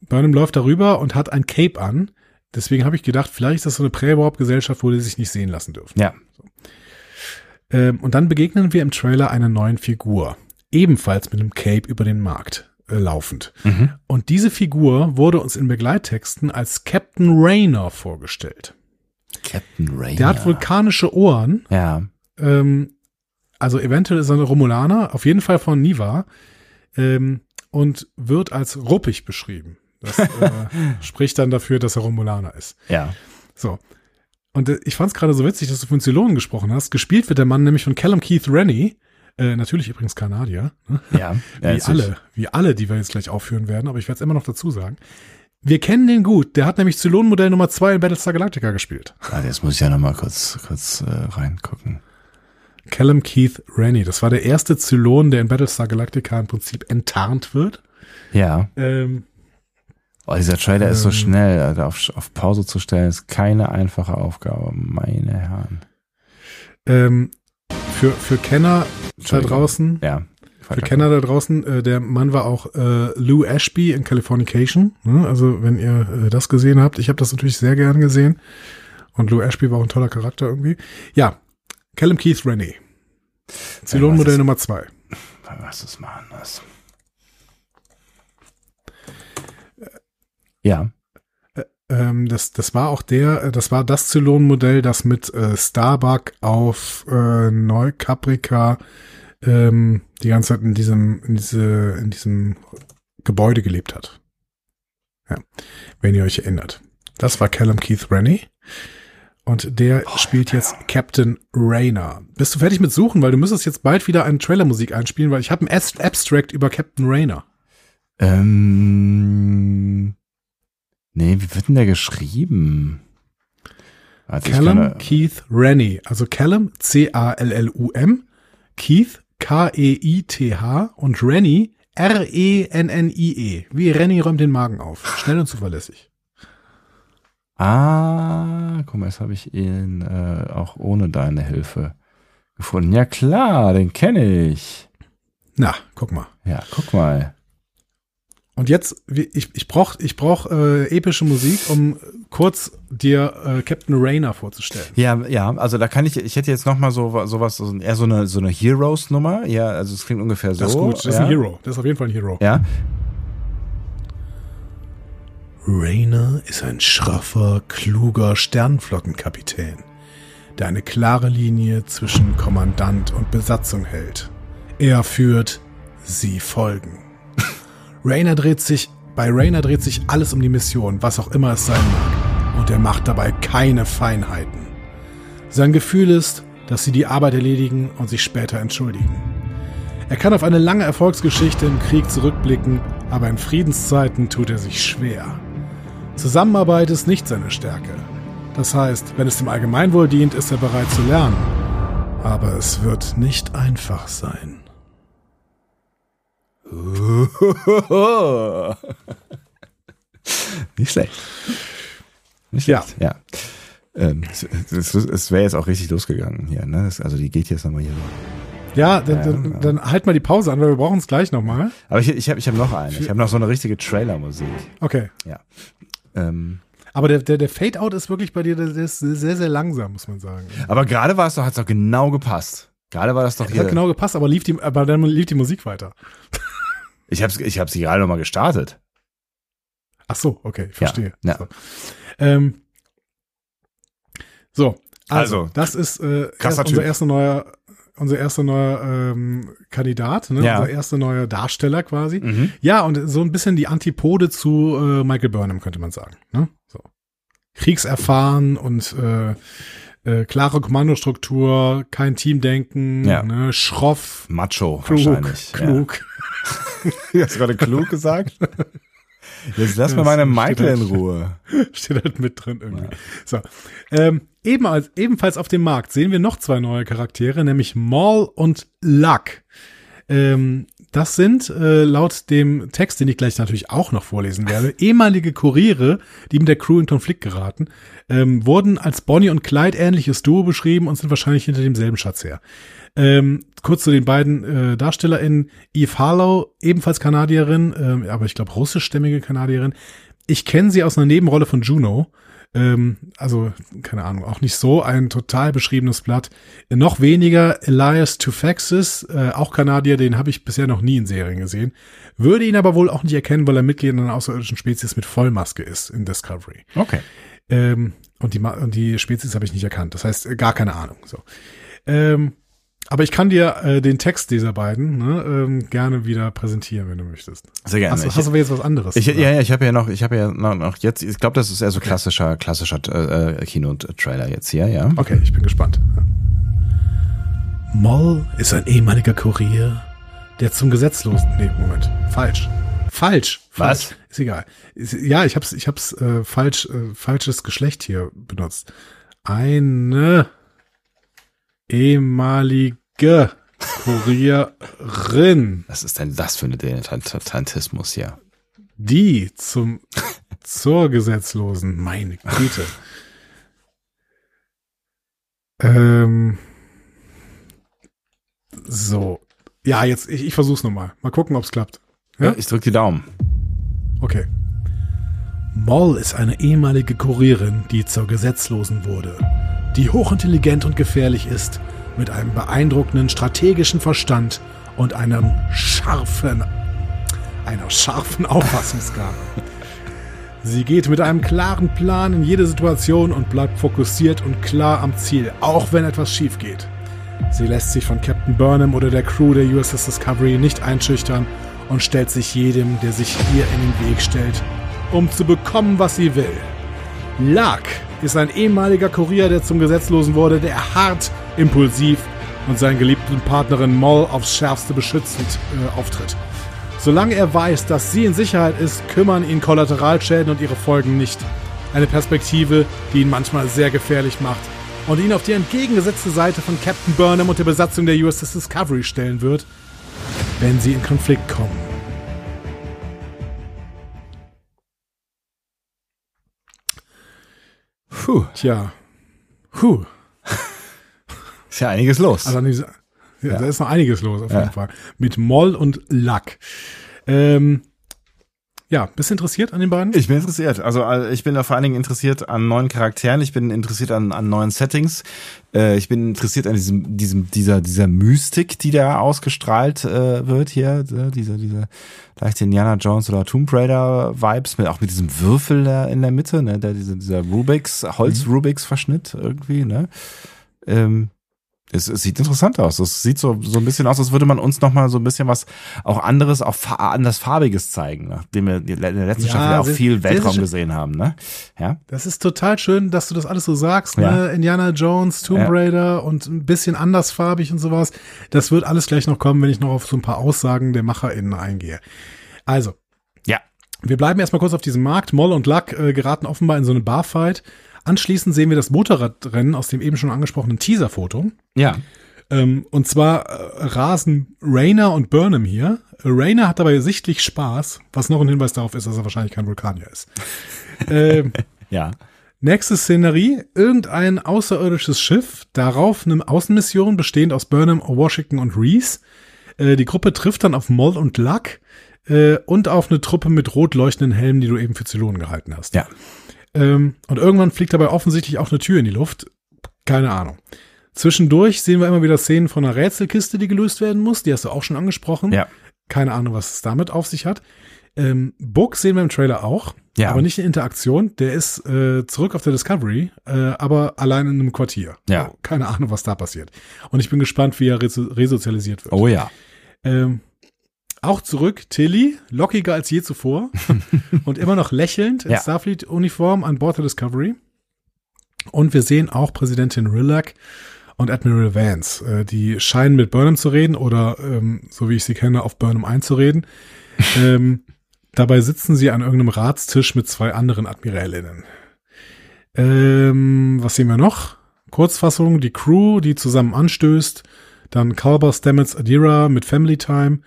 Burnham läuft darüber und hat ein Cape an. Deswegen habe ich gedacht, vielleicht ist das so eine Prä-Warp-Gesellschaft, wo die sich nicht sehen lassen dürfen. Ja. Ähm, und dann begegnen wir im Trailer einer neuen Figur. Ebenfalls mit einem Cape über den Markt äh, laufend. Mhm. Und diese Figur wurde uns in Begleittexten als Captain Raynor vorgestellt. Captain Raynor. Der hat vulkanische Ohren. Ja. Ähm, also eventuell ist er ein Romulaner, auf jeden Fall von Niva. Ähm, und wird als ruppig beschrieben. Das äh, spricht dann dafür, dass er Romulaner ist. Ja. So. Und äh, ich fand es gerade so witzig, dass du von Zylonen gesprochen hast. Gespielt wird der Mann nämlich von Callum Keith Rennie. Äh, natürlich übrigens Kanadier. Ne? Ja. Wie alle, wie alle, die wir jetzt gleich aufführen werden, aber ich werde es immer noch dazu sagen. Wir kennen den gut. Der hat nämlich Zylon-Modell Nummer 2 in Battlestar Galactica gespielt. Ah, jetzt muss ich ja noch mal kurz, kurz äh, reingucken. Callum Keith Rennie. Das war der erste Zylon, der in Battlestar Galactica im Prinzip enttarnt wird. Ja. Ähm, Oh, dieser Trailer ist so Ähm. schnell. Also auf, auf Pause zu stellen, ist keine einfache Aufgabe. Meine Herren. ähm, für, für Kenner da draußen, Ja. Für Kenner da draußen, äh, der Mann war auch äh, Lou Ashby in Californication. Ne? Also wenn ihr äh, das gesehen habt, ich habe das natürlich sehr gern gesehen. Und Lou Ashby war auch ein toller Charakter irgendwie. Ja, Callum Keith Rennie. Zylon-Modell Nummer 2. Was ist mal anders? Ja. Ähm, das, das war auch der, äh, das war das Zylon-Modell, das mit äh, Starbuck auf äh, Neukaprika ähm, die ganze Zeit in diesem, in diese, in diesem Gebäude gelebt hat. Ja, wenn ihr euch erinnert. Das war Callum Keith Rennie. Und der spielt jetzt Captain Raynor. Bist du fertig mit Suchen? Weil du müsstest jetzt bald wieder eine Trailermusik einspielen, weil ich habe ein Ast- Abstract über Captain Raynor. Ähm, nee, wie wird denn der geschrieben? Also Callum kann, Keith Rennie. Also Callum, C-A-L-L-U-M, Keith, K-E-I-T-H und Rennie, R-E-N-N-I-E. Wie Rennie räumt den Magen auf. Schnell und zuverlässig. ah, guck mal, jetzt habe ich ihn äh, auch ohne deine Hilfe gefunden. Ja klar, den kenne ich. Na, guck mal. Ja, guck mal. Und jetzt, wie- ich, ich brauch, ich brauch äh, epische Musik, um kurz dir äh, Captain Raynor vorzustellen. Ja, ja, also da kann ich, ich hätte jetzt noch mal so sowas, so, eher so eine so eine Heroes-Nummer. Ja, also es klingt ungefähr so. Das ist gut, das ist ja. ein Hero. Das ist auf jeden Fall ein Hero. Ja. Rainer ist ein schroffer, kluger Sternflottenkapitän, der eine klare Linie zwischen Kommandant und Besatzung hält. Er führt, sie folgen. Rainer dreht sich, bei Rainer dreht sich alles um die Mission, was auch immer es sein mag, und er macht dabei keine Feinheiten. Sein Gefühl ist, dass sie die Arbeit erledigen und sich später entschuldigen. Er kann auf eine lange Erfolgsgeschichte im Krieg zurückblicken, aber in Friedenszeiten tut er sich schwer. Zusammenarbeit ist nicht seine Stärke. Das heißt, wenn es dem Allgemeinwohl dient, ist er bereit zu lernen. Aber es wird nicht einfach sein. Nicht schlecht. Nicht Ja. schlecht, ja. Ähm, es es, es wäre jetzt auch richtig losgegangen hier, ne? Also die geht jetzt nochmal hier so. Ja, dann, dann, dann halt mal die Pause an, weil wir brauchen es gleich nochmal. Aber ich, ich habe ich hab noch eine. Ich habe noch so eine richtige Trailer-Musik. Okay. Ja. Ähm, Aber der, der, der Fade-Out ist wirklich bei dir, der der ist sehr, sehr langsam, muss man sagen. aber gerade war es doch, hat es doch genau gepasst. Gerade war das doch Das hier. hat genau gepasst, aber lief die, aber dann lief die Musik weiter. Ich habe ich hab sie gerade nochmal gestartet. Ach so, okay, ich verstehe. Ja. So. Ähm, so, also, Also, das ist äh, erst, unser erster neuer, unser erster neuer ähm, Kandidat, ne? Ja. unser erster neuer Darsteller quasi. Mhm. Ja, und so ein bisschen die Antipode zu äh, Michael Burnham, könnte man sagen. Ne? So. Kriegserfahren und äh, äh, klare Kommandostruktur, kein Teamdenken, Ja. ne? schroff, Macho klug, wahrscheinlich. klug. Ja. Du hast gerade klug gesagt? Jetzt lass Ja, mal meine Michael in halt- Ruhe. Steht halt mit drin irgendwie. So. Ähm, eben als, ebenfalls auf dem Markt sehen wir noch zwei neue Charaktere, nämlich Maul und Luck. Ähm, das sind äh, laut dem Text, den ich gleich natürlich auch noch vorlesen werde, ehemalige Kuriere, die mit der Crew in Konflikt geraten, ähm, wurden als Bonnie und Clyde ähnliches Duo beschrieben und sind wahrscheinlich hinter demselben Schatz her. Ähm, kurz zu den beiden äh, DarstellerInnen. Eve Harlow, ebenfalls Kanadierin, ähm, aber ich glaube russischstämmige Kanadierin. Ich kenne sie aus einer Nebenrolle von Juno. Ähm, also, keine Ahnung, auch nicht so ein total beschriebenes Blatt. Noch weniger Elias Tufaxis, äh, auch Kanadier, den habe ich bisher noch nie in Serien gesehen. Würde ihn aber wohl auch nicht erkennen, weil er Mitglied einer außerirdischen Spezies mit Vollmaske ist in Discovery. Okay. Ähm, und, die, und die Spezies habe ich nicht erkannt. Das heißt, äh, gar keine Ahnung. So. Ähm, aber ich kann dir äh, den Text dieser beiden ne, ähm, gerne wieder präsentieren, wenn du möchtest. Sehr gerne. Hast, du- Ich- hast du aber jetzt was anderes? Ich, ja, ja, ich habe ja noch, ich habe ja noch, noch jetzt, ich glaube, das ist eher so klassischer, klassischer äh, äh, Kino-Trailer jetzt hier, ja. Okay, ich bin gespannt. Moll ist ein ehemaliger Kurier, der zum Gesetzlosen. Nee, Moment. Falsch. Falsch. Falsch. Was? Ist egal. Ist, ja, ich hab's, ich hab's äh, falsch, äh, falsches Geschlecht hier benutzt. Eine ehemalige Kurierin, Was ist denn das für eine Dilettantismus hier? die zum zur Gesetzlosen. Meine Güte. ähm, so. Ja, jetzt, ich, ich versuch's nochmal. Mal gucken, ob's klappt. Ja? Ich drück die Daumen. Okay. Moll ist eine ehemalige Kurierin, die zur Gesetzlosen wurde, die hochintelligent und gefährlich ist, mit einem beeindruckenden strategischen Verstand und einem scharfen, einer scharfen Auffassungsgabe. Sie geht mit einem klaren Plan in jede Situation und bleibt fokussiert und klar am Ziel, auch wenn etwas schief geht. Sie lässt sich von Captain Burnham oder der Crew der USS Discovery nicht einschüchtern und stellt sich jedem, der sich ihr in den Weg stellt, um zu bekommen, was sie will. Luck ist ein ehemaliger Kurier, der zum Gesetzlosen wurde, der hart, impulsiv und seinen geliebten Partnerin Moll aufs Schärfste beschützend äh, auftritt. Solange er weiß, dass sie in Sicherheit ist, kümmern ihn Kollateralschäden und ihre Folgen nicht. Eine Perspektive, die ihn manchmal sehr gefährlich macht und ihn auf die entgegengesetzte Seite von Captain Burnham und der Besatzung der USS Discovery stellen wird, wenn sie in Konflikt kommen. Puh, Tja. Puh. ist ja einiges los. Also dieser, ja, da ist noch einiges los auf jeden Ja. Fall. Mit Moll und Luck. Ähm, ja, bist du interessiert an den beiden? Ich bin interessiert. Also äh, ich bin da vor allen Dingen interessiert an neuen Charakteren. Ich bin interessiert an, an neuen Settings. Äh, ich bin interessiert an diesem, diesem, dieser, dieser Mystik, die da ausgestrahlt äh, wird hier. äh, Diese, diese leicht Indiana Jones oder Tomb Raider Vibes, mit, auch mit diesem Würfel da in der Mitte, ne, der, dieser, dieser Rubiks, Holz-Rubiks-Verschnitt irgendwie, ne. Ähm, es, es sieht interessant aus. Es sieht so, so ein bisschen aus, als würde man uns noch mal so ein bisschen was auch anderes, auch anders Farbiges zeigen, nachdem wir in der letzten Ja, Staffel ja auch sehr- viel Weltraum gesehen haben, ne? Ja. Das ist total schön, dass du das alles so sagst, Ja. ne? Indiana Jones, Tomb. Raider und ein bisschen andersfarbig und sowas. Das wird alles gleich noch kommen, wenn ich noch auf so ein paar Aussagen der MacherInnen eingehe. Also, Ja. wir bleiben erstmal kurz auf diesem Markt. Moll und Luck äh, geraten offenbar in so eine Barfight. Anschließend sehen wir das Motorradrennen aus dem eben schon angesprochenen Teaserfoto. Ja. Ähm, und zwar äh, rasen Rainer und Burnham hier. Rainer hat dabei sichtlich Spaß, was noch ein Hinweis darauf ist, dass er wahrscheinlich kein Vulkanier ist. ähm, Ja. Nächste Szenerie, irgendein außerirdisches Schiff, darauf eine Außenmission bestehend aus Burnham, Washington und Reese. Äh, die Gruppe trifft dann auf Moll und Luck äh, und auf eine Truppe mit rot leuchtenden Helmen, die du eben für Zylonen gehalten hast. Ja. Ähm, und irgendwann fliegt dabei offensichtlich auch eine Tür in die Luft. Keine Ahnung. Zwischendurch sehen wir immer wieder Szenen von einer Rätselkiste, die gelöst werden muss. Die hast du auch schon angesprochen. Ja. Keine Ahnung, was es damit auf sich hat. Ähm, Book sehen wir im Trailer auch, Ja. aber nicht in Interaktion. Der ist äh, zurück auf der Discovery, äh, aber allein in einem Quartier. Ja. So, keine Ahnung, was da passiert. Und ich bin gespannt, wie er reso resozialisiert wird. Oh ja. Ähm, auch zurück, Tilly, lockiger als je zuvor und immer noch lächelnd in Ja. Starfleet-Uniform an Bord der Discovery. Und wir sehen auch Präsidentin Rillac und Admiral Vance. Äh, die scheinen mit Burnham zu reden oder, ähm, so wie ich sie kenne, auf Burnham einzureden. ähm, dabei sitzen sie an irgendeinem Ratstisch mit zwei anderen Admirälinnen. Ähm, was sehen wir noch? Kurzfassung, die Crew, die zusammen anstößt. Dann Kalber, Stamets, Adira mit Family Time.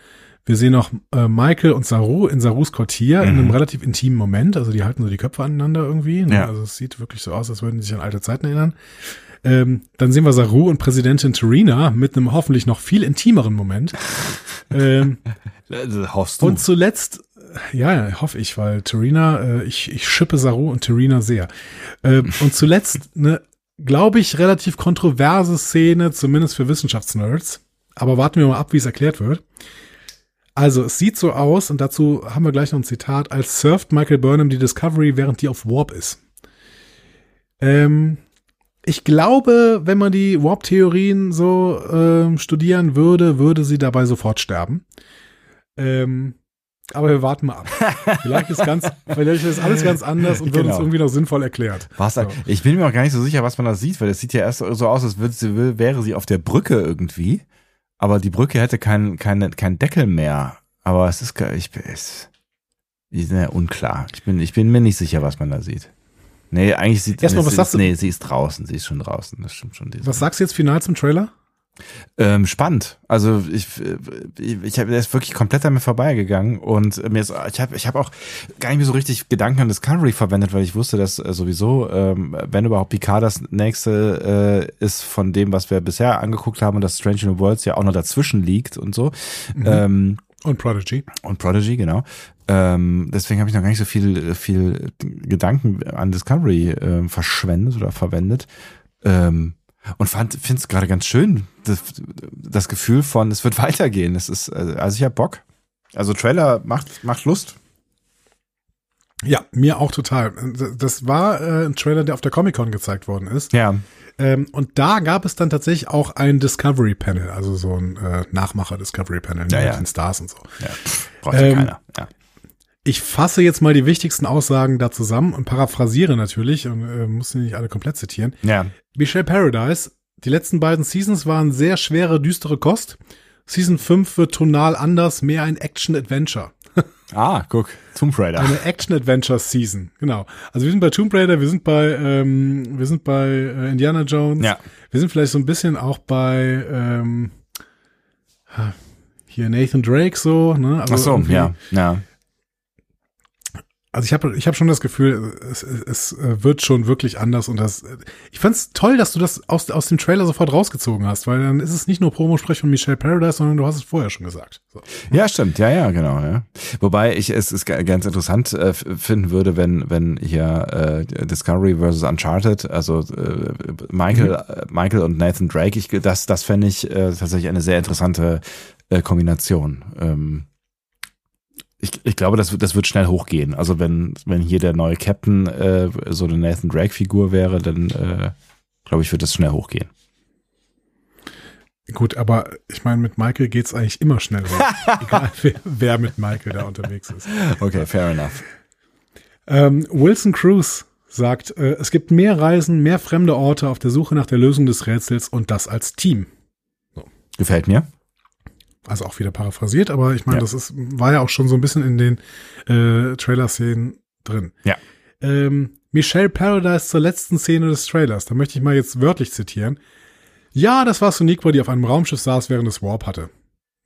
Wir sehen noch äh, Michael und Saru in Sarus Quartier in einem relativ intimen Moment. Also die halten so die Köpfe aneinander irgendwie. Ne? Ja. Also es sieht wirklich so aus, als würden die sich an alte Zeiten erinnern. Ähm, dann sehen wir Saru und Präsidentin Terina mit einem hoffentlich noch viel intimeren Moment. ähm, Also, hoffst du? und zuletzt, ja, hoffe ich, weil Terina, äh, ich, ich schippe Saru und Terina sehr. Ähm, und zuletzt eine, glaube ich, relativ kontroverse Szene, zumindest für Wissenschaftsnerds. Aber warten wir mal ab, wie es erklärt wird. Also, es sieht so aus, und dazu haben wir gleich noch ein Zitat, als surft Michael Burnham die Discovery, während die auf Warp ist. Ähm, ich glaube, wenn man die Warp-Theorien so ähm, studieren würde, würde sie dabei sofort sterben. Ähm, aber wir warten mal ab. Vielleicht ist ganz, vielleicht ist alles ganz anders und wird uns Genau. irgendwie noch sinnvoll erklärt. Was, So. Ich bin mir auch gar nicht so sicher, was man da sieht, weil es sieht ja erst so aus, als würde sie, wäre sie auf der Brücke irgendwie. Aber die Brücke hätte keinen kein, kein Deckel mehr. Aber es ist, gar- ich bin, es ist ja, unklar. Ich bin, ich bin mir nicht sicher, was man da sieht. Nee, eigentlich sieht Erstmal, was sie sagst ist, du? Nee, sie ist draußen, sie ist schon draußen, das stimmt schon. Ist- Was sagst du jetzt final zum Trailer? Ähm, spannend. Also ich, ich, ich habe der ist wirklich komplett an mir vorbeigegangen und mir ist, ich habe ich hab auch gar nicht mehr so richtig Gedanken an Discovery verwendet, weil ich wusste, dass äh, sowieso, ähm, wenn überhaupt Picard das nächste äh, ist von dem, was wir bisher angeguckt haben und das Strange New Worlds ja auch noch dazwischen liegt und so. Ähm, Und Prodigy. und Prodigy, genau. Ähm, deswegen habe ich noch gar nicht so viel, viel Gedanken an Discovery äh, verschwendet oder verwendet. Ähm, und fand, finde es gerade ganz schön, das, das Gefühl von, es wird weitergehen. Es ist, äh, also ich habe Bock. Also Trailer macht, macht Lust. Ja, mir auch total. Das war äh, ein Trailer, der auf der Comic-Con gezeigt worden ist. Ja. Ähm, und da gab es dann tatsächlich auch ein Discovery Panel, also so ein äh, Nachmacher Discovery Panel Ja, mit ja. den Stars und so. ja. Braucht ja Ähm, keiner. Ja. Ich fasse jetzt mal die wichtigsten Aussagen da zusammen und paraphrasiere natürlich und äh, muss sie nicht alle komplett zitieren. ja. Michelle Paradise, die letzten beiden Seasons waren sehr schwere, düstere Kost. Season 5 wird tonal anders, mehr ein Action-Adventure. Ah, guck. Tomb Raider. Eine Action-Adventure-Season, genau. Also wir sind bei Tomb Raider, wir sind bei, ähm, wir sind bei äh, Indiana Jones. Ja. Wir sind vielleicht so ein bisschen auch bei ähm, hier Nathan Drake so, ne? Also Ach so, ja, ja. Also ich habe ich hab schon das Gefühl, es, es, es wird schon wirklich anders und das. Ich fand's toll, dass du das aus, aus dem Trailer sofort rausgezogen hast, weil dann ist es nicht nur Promosprech von Michelle Paradise, sondern du hast es vorher schon gesagt. So. Ja, stimmt. Ja, ja, genau. Ja. Wobei ich es, es ganz interessant äh, finden würde, wenn wenn hier äh, Discovery versus Uncharted, also äh, Michael äh, Michael und Nathan Drake, ich das das fände ich äh, tatsächlich eine sehr interessante äh, Kombination. Ähm, ich, ich glaube, das, wird- das wird schnell hochgehen. Also wenn, wenn hier der neue Captain äh, so eine Nathan Drake-Figur wäre, dann äh, glaube ich, wird das schnell hochgehen. Gut, aber ich meine, mit Michael geht's eigentlich immer schnell hoch. Egal wer, wer mit Michael da unterwegs ist. Okay, fair enough. Ähm, Wilson Cruz sagt, äh, es gibt mehr Reisen, mehr fremde Orte auf der Suche nach der Lösung des Rätsels und das als Team. Gefällt mir. Also auch wieder paraphrasiert, aber ich meine, Ja. das ist, war ja auch schon so ein bisschen in den äh, Trailer-Szenen drin. Ja. Ähm, Michelle Paradise zur letzten Szene des Trailers. Da möchte ich mal jetzt wörtlich zitieren. Ja, das war Soniqua, die auf einem Raumschiff saß, während es Warp hatte.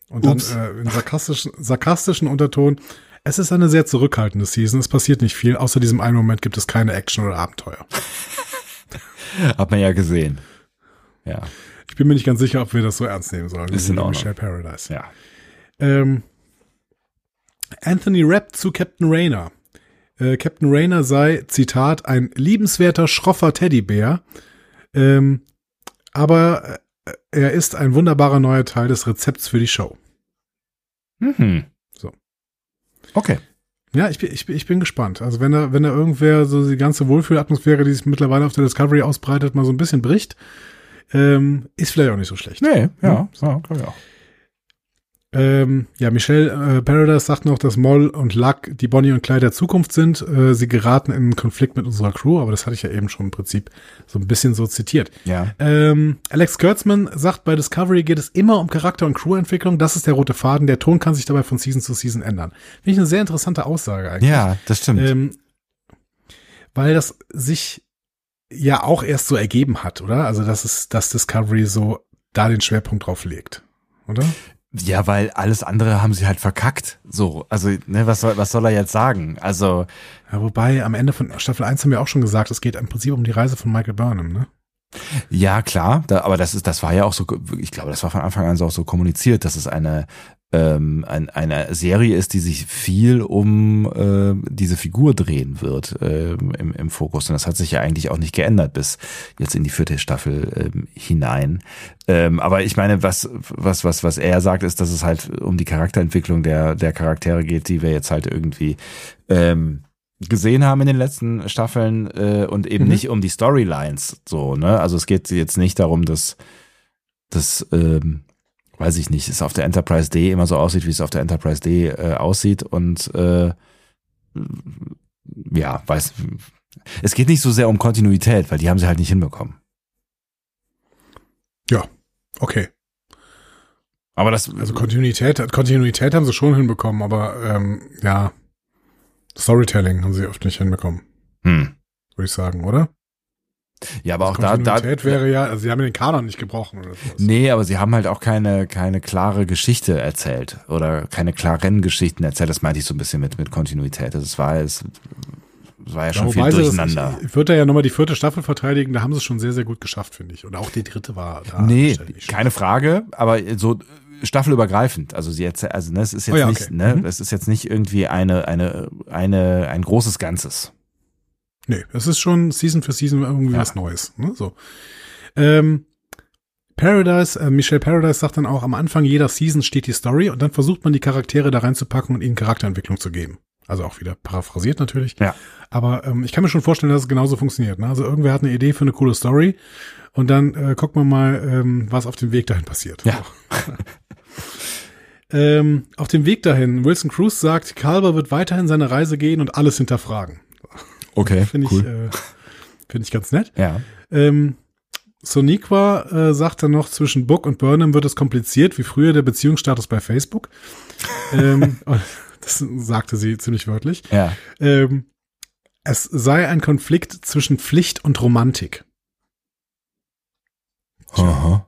Und dann Ups. äh, in sarkastischen, sarkastischen Unterton. Es ist eine sehr zurückhaltende Season. Es passiert nicht viel. Außer diesem einen Moment gibt es keine Action oder Abenteuer. Hat man ja gesehen. Ja, Ich bin mir nicht ganz sicher, ob wir das so ernst nehmen sollen. Ist in Ordnung. Michelle Paradise. ja. Ähm, Anthony Rapp zu Captain Rayner. Äh, Captain Rayner sei, Zitat, ein liebenswerter, schroffer Teddybär. Ähm, aber äh, er ist ein wunderbarer neuer Teil des Rezepts für die Show. Mhm. So. Okay. Ja, ich bin, ich bin, ich bin gespannt. Also wenn da, wenn da irgendwer so die ganze Wohlfühlatmosphäre, die sich mittlerweile auf der Discovery ausbreitet, mal so ein bisschen bricht, ähm, ist vielleicht auch nicht so schlecht. Nee, ja, Ja. ja glaube ich auch. Ähm, ja, Michelle äh, Paradise sagt noch, dass Moll und Luck die Bonnie und Clyde der Zukunft sind. Äh, sie geraten in einen Konflikt mit unserer Crew, aber das hatte ich ja eben schon im Prinzip so ein bisschen so zitiert. Ja. Ähm, Alex Kurtzman sagt, bei Discovery geht es immer um Charakter- und Crewentwicklung. Das ist der rote Faden. Der Ton kann sich dabei von Season zu Season ändern. Finde ich eine sehr interessante Aussage eigentlich. Ja, das stimmt. Ähm, weil das sich ja auch erst so ergeben hat, oder? Also, dass es, dass Discovery so da den Schwerpunkt drauf legt, oder? Ja, weil alles andere haben sie halt verkackt. So, also, ne, was soll, was soll er jetzt sagen? Also, Ja, wobei am Ende von Staffel 1 haben wir auch schon gesagt, es geht im Prinzip um die Reise von Michael Burnham, ne? ja, klar, da, aber das ist, das war ja auch so, ich glaube, das war von Anfang an so auch so kommuniziert, dass es eine, ähm, ein, eine Serie ist, die sich viel um äh, diese Figur drehen wird ähm, im, im Fokus. Und das hat sich ja eigentlich auch nicht geändert bis jetzt in die vierte Staffel ähm, hinein. Ähm, aber ich meine, was, was, was, was er sagt, ist, dass es halt um die Charakterentwicklung der, der Charaktere geht, die wir jetzt halt irgendwie ähm, gesehen haben in den letzten Staffeln äh, und eben Mhm. nicht um die Storylines so, ne? Also es geht jetzt nicht darum, dass das ähm, weiß ich nicht, es auf der Enterprise D immer so aussieht, wie es auf der Enterprise D äh, aussieht und äh, ja, weiß es geht nicht so sehr um Kontinuität, weil die haben sie halt nicht hinbekommen. Okay. Aber das Also Kontinuität, Kontinuität haben sie schon hinbekommen, aber ähm, ja, Storytelling haben sie oft nicht hinbekommen, hm. würde ich sagen, oder? Ja, aber auch da, da Kontinuität wäre ja, also sie haben den Kanon nicht gebrochen oder sowas. Nee, aber sie haben halt auch keine, keine klare Geschichte erzählt oder keine klaren Geschichten erzählt. Das meinte ich so ein bisschen mit, mit Kontinuität. Das war, es, war ja schon viel wobei sie das- durcheinander. Ich, ich würde da ja nochmal die vierte Staffel verteidigen, da haben sie es schon sehr, sehr gut geschafft, finde ich. Und auch die dritte war da. nee, keine Frage, aber so staffelübergreifend. Also sie erzählt, also ne, es ist jetzt Oh ja, nicht, okay. ne, Mhm. es ist jetzt nicht irgendwie eine, eine, eine, ein großes Ganzes. Nee, es ist schon Season für Season irgendwie Ja. was Neues. Ne? So. Ähm, Paradise, äh, Michelle Paradise sagt dann auch, am Anfang jeder Season steht die Story und dann versucht man die Charaktere da reinzupacken und ihnen Charakterentwicklung zu geben. Also auch wieder paraphrasiert natürlich. Ja. Aber ähm, ich kann mir schon vorstellen, dass es genauso funktioniert. Ne? Also irgendwer hat eine Idee für eine coole Story und dann äh, guckt man mal, ähm, was auf dem Weg dahin passiert. Ja. ähm, auf dem Weg dahin, Wilson Cruz sagt, Kalber wird weiterhin seine Reise gehen und alles hinterfragen. Okay, Finde ich, cool. äh, finde ich ganz nett. ja. Ähm, Soniqua äh, sagt dann noch, zwischen Book und Burnham wird es kompliziert, wie früher der Beziehungsstatus bei Facebook. ähm, das sagte sie ziemlich wörtlich. Ja. Ähm, es sei ein Konflikt zwischen Pflicht und Romantik. Aha.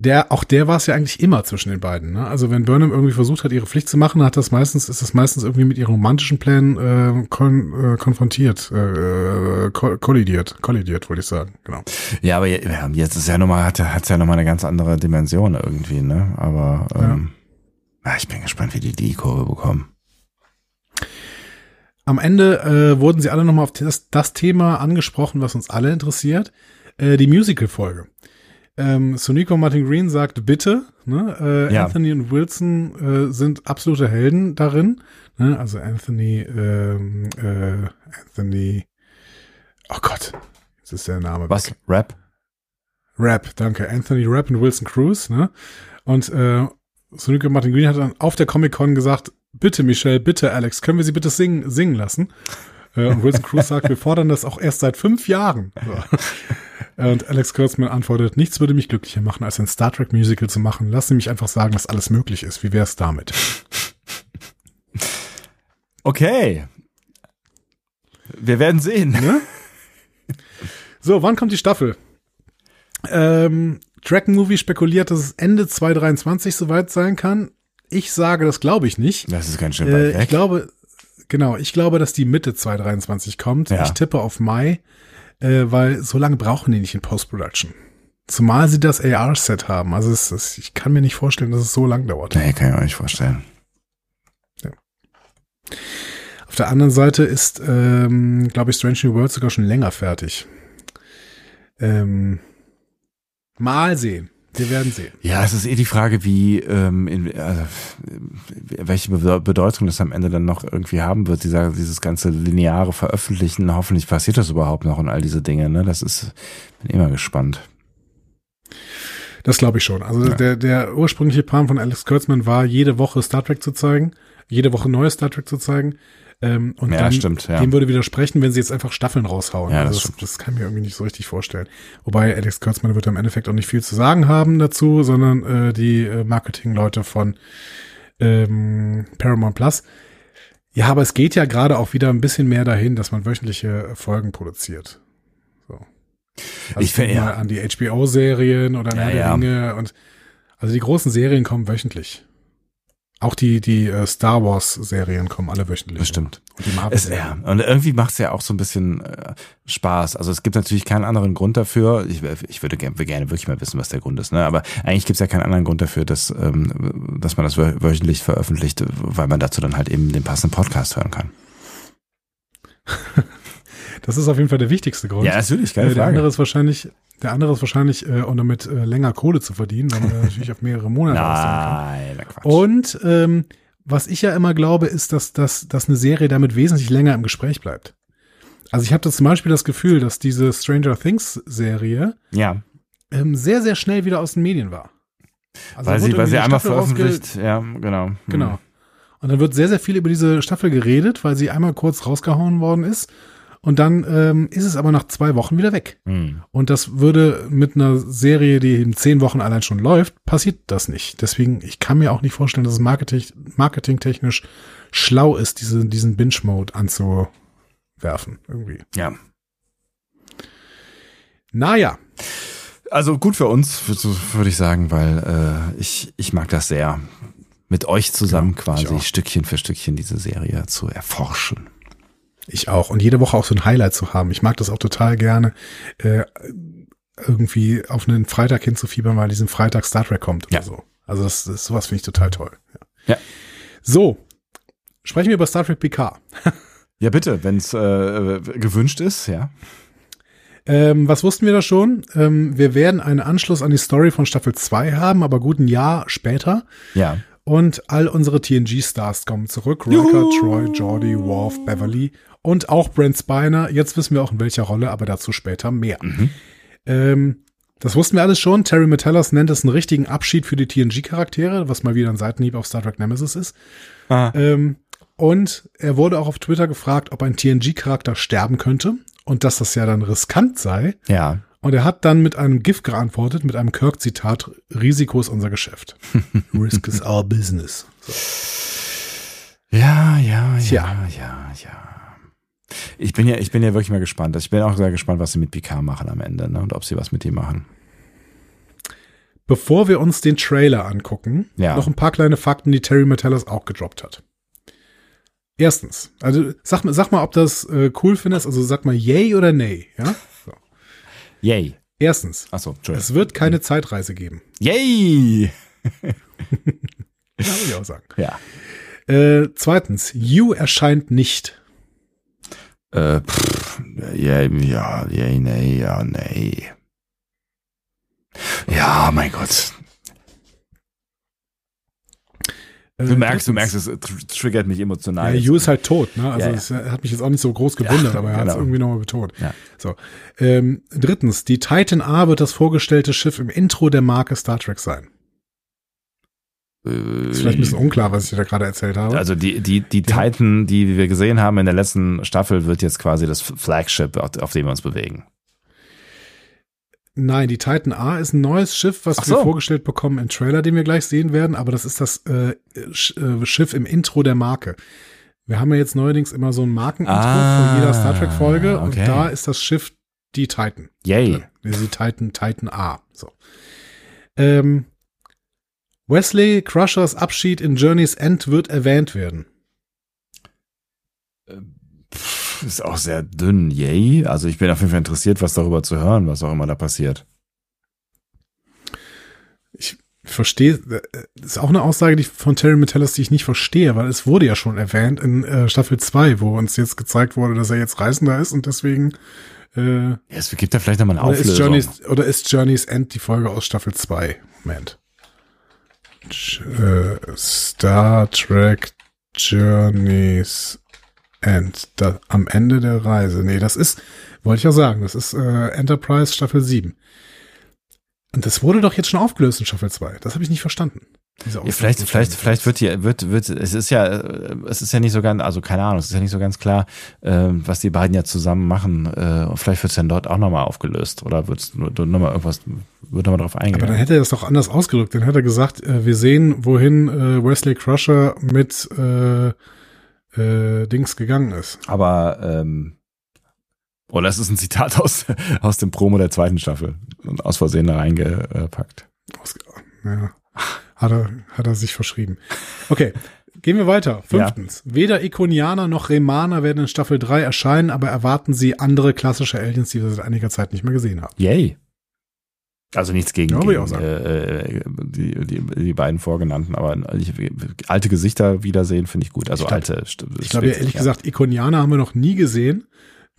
Der, auch der war es ja eigentlich immer zwischen den beiden. Ne? Also wenn Burnham irgendwie versucht hat, ihre Pflicht zu machen, hat das meistens, ist das meistens irgendwie mit ihren romantischen Plänen äh, kon, äh, konfrontiert, äh, ko kollidiert, kollidiert, wollte ich sagen, genau. Ja, aber jetzt ist ja nochmal, hat hat's ja nochmal eine ganz andere Dimension irgendwie, ne? Aber ähm, ja. ich bin gespannt, wie die die Kurve bekommen. Am Ende äh, wurden sie alle nochmal auf das, das Thema angesprochen, was uns alle interessiert, äh, die Musical-Folge. Ähm, Sonico Martin Green sagt bitte, ne? äh, Ja. Anthony und Wilson äh, sind absolute Helden darin. Ne? Also Anthony, ähm, äh, Anthony, oh Gott, jetzt ist der Name. Was? weg. Rap? Rap, danke. Anthony Rapp und Wilson Cruz, ne? Und äh, Sonico Martin Green hat dann auf der Comic-Con gesagt, bitte Michelle, bitte Alex, können wir sie bitte singen, singen lassen? Äh, und Wilson Cruz sagt, wir fordern das auch erst seit fünf Jahren. Und Alex Kurtzman antwortet, nichts würde mich glücklicher machen, als ein Star Trek Musical zu machen. Lass Sie mich einfach sagen, dass alles möglich ist. Wie wär's damit? Okay. Wir werden sehen. Ne? So, wann kommt die Staffel? Ähm, Dragon Movie spekuliert, dass es Ende 2023 soweit sein kann. Ich sage, das glaube ich nicht. Das ist ganz schön Äh, weit weg. ich glaube, genau, ich glaube, dass die Mitte 2023 kommt. Ja. Ich tippe auf Mai, äh, weil so lange brauchen die nicht in Post-Production. Zumal sie das AR-Set haben. Also es, es, ich kann mir nicht vorstellen, dass es so lang dauert. nee, kann ich mir nicht vorstellen. Auf der anderen Seite ist, ähm, glaube ich, Strange New World sogar schon länger fertig. Ähm, mal sehen. Wir werden sehen. Ja, es ist eh die Frage, wie, ähm, in, also, welche Be- Bedeutung das am Ende dann noch irgendwie haben wird, dieser, dieses ganze lineare Veröffentlichen. Hoffentlich passiert das überhaupt noch und all diese Dinge, ne? Das ist, bin immer gespannt. Das glaube ich schon. Also Ja. der, der ursprüngliche Plan von Alex Kurtzman war, jede Woche Star Trek zu zeigen, jede Woche neues Star Trek zu zeigen. Ähm, und Ja, dann, stimmt, ja. dem würde widersprechen, wenn sie jetzt einfach Staffeln raushauen. Ja, das also das, das kann ich mir irgendwie nicht so richtig vorstellen. Wobei Alex Kurtzman wird im Endeffekt auch nicht viel zu sagen haben dazu, sondern äh, die äh, Marketingleute von ähm, Paramount Plus. Ja, aber es geht ja gerade auch wieder ein bisschen mehr dahin, dass man wöchentliche Folgen produziert. So. Also Ich find, denk ja. mal an die HBO-Serien oder an Ja, ja. Ringe und also die großen Serien kommen wöchentlich. Auch die, die äh, Star Wars-Serien kommen alle wöchentlich. Das stimmt. Und die Es, Marvel-Serien. ja, und irgendwie macht es ja auch so ein bisschen äh, Spaß. Also es gibt natürlich keinen anderen Grund dafür. Ich, ich würde gerne, gerne wirklich mal wissen, was der Grund ist. Ne? Aber eigentlich gibt es ja keinen anderen Grund dafür, dass, ähm, dass man das wö- wöchentlich veröffentlicht, weil man dazu dann halt eben den passenden Podcast hören kann. Das ist auf jeden Fall der wichtigste Grund. Ja, natürlich, Äh, keine der andere Frage. ist wahrscheinlich, der andere ist wahrscheinlich, äh, um damit äh, länger Kohle zu verdienen, weil man natürlich auf mehrere Monate kann. Nein, na Quatsch. Und ähm, was ich ja immer glaube, ist, dass, dass, dass eine Serie damit wesentlich länger im Gespräch bleibt. Also ich habe zum Beispiel das Gefühl, dass diese Stranger Things Serie ja, ähm, sehr, sehr schnell wieder aus den Medien war. Also weil sie, weil sie einmal veröffentlicht, ja, genau. Hm. Genau. Und dann wird sehr, sehr viel über diese Staffel geredet, weil sie einmal kurz rausgehauen worden ist. Und dann ähm, ist es aber nach zwei Wochen wieder weg. Hm. Und das würde mit einer Serie, die in zehn Wochen allein schon läuft, passiert das nicht. Deswegen, ich kann mir auch nicht vorstellen, dass es marketing, marketingtechnisch schlau ist, diese, diesen Binge-Mode anzuwerfen. Irgendwie. Ja. Naja, Also gut für uns, würde ich sagen, weil äh, ich, ich mag das sehr. Mit euch zusammen Ja, quasi. Stückchen für Stückchen diese Serie zu erforschen. Ich auch. Und jede Woche auch so ein Highlight zu haben. Ich mag das auch total gerne, äh, irgendwie auf einen Freitag hinzufiebern, weil diesen Freitag Star Trek kommt oder Ja. so. Also das, das sowas finde ich total toll. Ja. So, sprechen wir über Star Trek PK. Ja, bitte, wenn es äh, gewünscht ist, ja. Ähm, was wussten wir da schon? Ähm, wir werden einen Anschluss an die Story von Staffel 2 haben, aber gut ein Jahr später. Ja. Und all unsere TNG-Stars kommen zurück. Riker, Troy, Geordi, Worf, Beverly und auch Brent Spiner. Jetzt wissen wir auch in welcher Rolle, aber dazu später mehr. Ähm, das wussten wir alles schon. Terry Metellas nennt es einen richtigen Abschied für die TNG-Charaktere, was mal wieder ein Seitenhieb auf Star Trek Nemesis ist. Ah. Ähm, und er wurde auch auf Twitter gefragt, ob ein TNG-Charakter sterben könnte und dass das ja dann riskant sei. Ja. Und er hat dann mit einem GIF geantwortet, mit einem Kirk-Zitat, Risiko ist unser Geschäft. Risk is our business. So. Ja, ja, ja, Tja. ja, ja. Ich bin ja, ich bin ja wirklich mal gespannt. Ich bin auch sehr gespannt, was sie mit Picard machen am Ende, ne? Und ob sie was mit ihm machen. Bevor wir uns den Trailer angucken, Ja. noch ein paar kleine Fakten, die Terry Metellas auch gedroppt hat. Erstens, also sag mal, sag mal, ob das äh, cool findest, also sag mal yay oder nay, ja? So. Yay. Erstens, Achso, Entschuldigung. es wird keine Zeitreise geben. Yay! Ja, würde ich auch sagen. Ja. Äh, zweitens, You erscheint nicht. Äh, pff, ja, ja, ja, nee, ja, nee. Ja, mein Gott. Äh, Du merkst, du merkst, es tr triggert mich emotional. Ja, You ist halt tot, ne? Also Ja, ja. es äh, hat mich jetzt auch nicht so groß gewundert, Ja, aber er hat es genau. irgendwie nochmal betont. Ja. So. Ähm, drittens, die Titan A wird das vorgestellte Schiff im Intro der Marke Star Trek sein. Äh, Ist vielleicht ein bisschen unklar, was ich da gerade erzählt habe. Also die, die, die Titan, die wir gesehen haben in der letzten Staffel, wird jetzt quasi das Flagship, auf, dem wir uns bewegen. Nein, die Titan A ist ein neues Schiff, was Ach wir so. vorgestellt bekommen im Trailer, den wir gleich sehen werden, aber das ist das äh, äh, Schiff im Intro der Marke. Wir haben ja jetzt neuerdings immer so ein Markenintro Ah, von jeder Star Trek Folge und okay. da ist das Schiff die Titan. Yay. Die Titan, Titan A. So. Ähm, Wesley Crushers Abschied in Journey's End wird erwähnt werden. Pff, Ist auch sehr dünn. Yay. Also ich bin auf jeden Fall interessiert, was darüber zu hören, was auch immer da passiert. Ich verstehe, äh, das ist auch eine Aussage die von Terry Metellas, die ich nicht verstehe, weil es wurde ja schon erwähnt in äh, Staffel 2, wo uns jetzt gezeigt wurde, dass er jetzt Reisender ist und deswegen äh, Ja, es gibt da vielleicht nochmal eine oder, ist Auflösung. Journey's, oder ist Journey's End die Folge aus Staffel 2? Moment. Äh, Star Trek Journey's End. Da, am Ende der Reise. Nee, das ist, wollte ich ja sagen, das ist äh, Enterprise Staffel 7. Und das wurde doch jetzt schon aufgelöst in Staffel 2. Das habe ich nicht verstanden. Ja, vielleicht, vielleicht, vielleicht wird hier, wird, wird, es ist ja, es ist ja nicht so ganz, also keine Ahnung, es ist ja nicht so ganz klar, äh, was die beiden ja zusammen machen. Äh, vielleicht wird es dann dort auch nochmal aufgelöst oder wird es nochmal irgendwas, wird nochmal drauf Aber dann hätte er das doch anders ausgedrückt. Dann hätte er gesagt, äh, wir sehen, wohin äh, Wesley Crusher mit äh, äh, Dings gegangen ist. Aber, ähm, oder es ist ein Zitat aus, aus dem Promo der zweiten Staffel und aus Versehen da reingepackt. Ausge ja. Hat er, hat er sich verschrieben. Okay, gehen wir weiter. Fünftens. Weder Ikonianer noch Remaner werden in Staffel 3 erscheinen, aber erwarten Sie andere klassische Aliens, die wir seit einiger Zeit nicht mehr gesehen haben. Yay. Also nichts gegen, Ja, gegen sagen. äh, die, die, die beiden vorgenannten, aber alte Gesichter wiedersehen finde ich gut. Also Ich glaub- alte. Ich glaube, ehrlich gesagt, Ikonianer haben wir noch nie gesehen.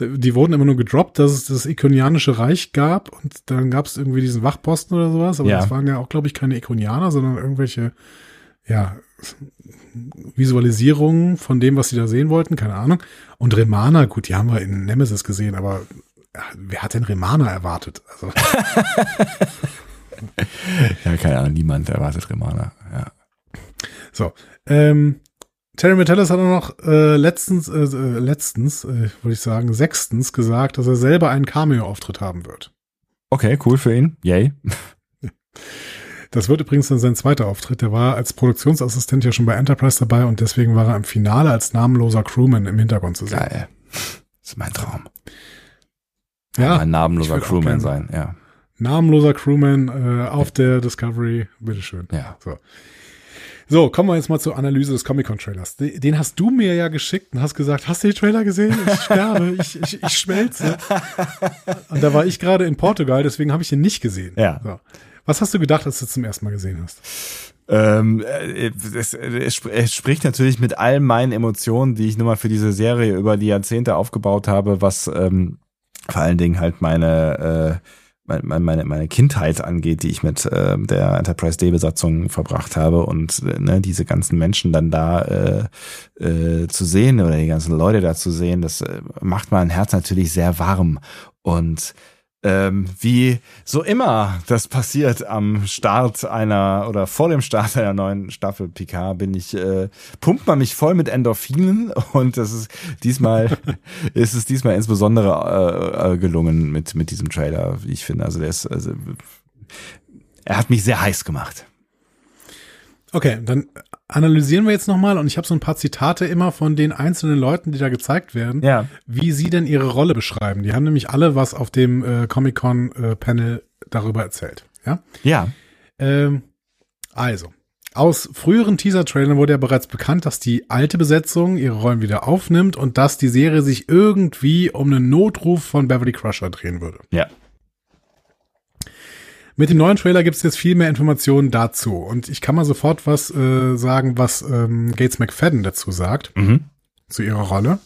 Die wurden immer nur gedroppt, dass es das Ikonianische Reich gab und dann gab es irgendwie diesen Wachposten oder sowas, aber Ja. das waren ja auch, glaube ich, keine Ikonianer, sondern irgendwelche, ja, Visualisierungen von dem, was sie da sehen wollten, keine Ahnung. Und Remana, gut, die haben wir in Nemesis gesehen, aber wer hat denn Remana erwartet? Also, Ja, keine Ahnung, niemand erwartet Remana. Ja. so. Ähm, Terry Metellis hat auch noch äh, letztens, äh, äh, letztens, äh, würde ich sagen, sechstens gesagt, dass er selber einen Cameo-Auftritt haben wird. Okay, cool für ihn. Yay. Das wird übrigens dann sein zweiter Auftritt. Der war als Produktionsassistent ja schon bei Enterprise dabei und deswegen war er im Finale als namenloser Crewman im Hintergrund zu sehen. Geil. Das ist mein Traum. Ja, ein namenloser Crewman sein. Ja. namenloser Crewman äh, auf der Discovery. Bitteschön. Ja. So. So, kommen wir jetzt mal zur Analyse des Comic-Con-Trailers. Den den hast du mir ja geschickt und hast gesagt, hast du die Trailer gesehen? Ich sterbe, ich, ich, ich schmelze. Und da war ich gerade in Portugal, deswegen habe ich ihn nicht gesehen. Ja. So. Was hast du gedacht, als du zum ersten Mal gesehen hast? Ähm, äh, es, es, sp- es spricht natürlich mit all meinen Emotionen, die ich nun mal für diese Serie über die Jahrzehnte aufgebaut habe, was ähm, vor allen Dingen halt meine, äh, meine, meine, meine Kindheit angeht, die ich mit äh, der Enterprise D-Besatzung verbracht habe und äh, ne, diese ganzen Menschen dann da äh, äh, zu sehen oder die ganzen Leute da zu sehen, das äh, macht mein Herz natürlich sehr warm. Und ähm, wie so immer das passiert am Start einer oder vor dem Start einer neuen Staffel Picard bin ich äh, pumpt man mich voll mit Endorphinen und das ist diesmal ist es diesmal insbesondere äh, äh, gelungen mit mit diesem Trailer wie ich finde. Also der ist also, er hat mich sehr heiß gemacht. Okay, dann analysieren wir jetzt nochmal und ich habe so ein paar Zitate immer von den einzelnen Leuten, die da gezeigt werden, ja wie sie denn ihre Rolle beschreiben. Die haben nämlich alle was auf dem äh, Comic-Con-Panel darüber erzählt. Ja? ja Ähm, also, aus früheren Teaser-Trailern wurde ja bereits bekannt, dass die alte Besetzung ihre Rollen wieder aufnimmt und dass die Serie sich irgendwie um einen Notruf von Beverly Crusher drehen würde. Ja. Mit dem neuen Trailer gibt es jetzt viel mehr Informationen dazu und ich kann mal sofort was äh, sagen, was ähm, Gates McFadden dazu sagt, Mhm. zu ihrer Rolle.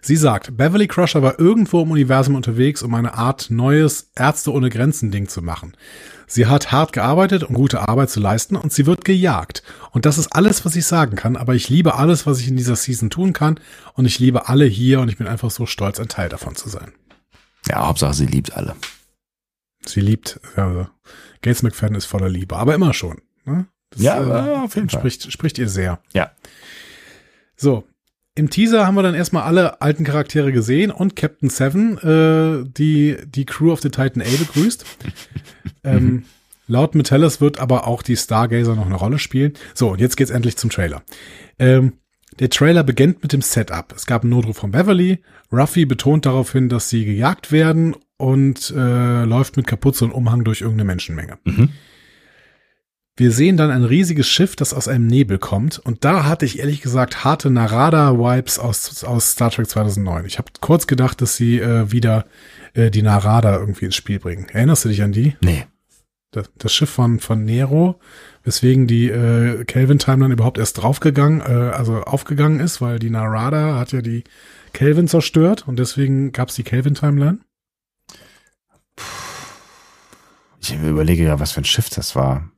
Sie sagt, Beverly Crusher war irgendwo im Universum unterwegs, um eine Art neues Ärzte ohne Grenzen Ding zu machen. Sie hat hart gearbeitet, um gute Arbeit zu leisten und sie wird gejagt. Und das ist alles, was ich sagen kann, aber ich liebe alles, was ich in dieser Season tun kann und ich liebe alle hier und ich bin einfach so stolz, ein Teil davon zu sein. Ja, Hauptsache sie liebt alle. Sie liebt, also Gates McFadden ist voller Liebe, aber immer schon. Ne? Das, Ja, äh, auf jeden Fall. spricht, spricht ihr sehr. Ja. So, im Teaser haben wir dann erstmal alle alten Charaktere gesehen und Captain Seven, äh, die die Crew of the Titan A begrüßt. ähm, laut Metellus wird aber auch die Stargazer noch eine Rolle spielen. So, und jetzt geht's endlich zum Trailer. Ähm, der Trailer beginnt mit dem Setup. Es gab einen Notruf von Beverly. Ruffy betont daraufhin, dass sie gejagt werden und äh, läuft mit Kapuze und Umhang durch irgendeine Menschenmenge. Mhm. Wir sehen dann ein riesiges Schiff, das aus einem Nebel kommt. Und da hatte ich ehrlich gesagt harte Narada-Vibes aus, aus Star Trek 2009. Ich habe kurz gedacht, dass sie äh, wieder äh, die Narada irgendwie ins Spiel bringen. Erinnerst du dich an die? Nee. Das, das Schiff von, von Nero, weswegen die äh, Kelvin-Timeline überhaupt erst draufgegangen, äh, also aufgegangen ist, weil die Narada hat ja die Kelvin zerstört und deswegen gab's die Kelvin-Timeline. Ich überlege ja, was für ein Schiff das war.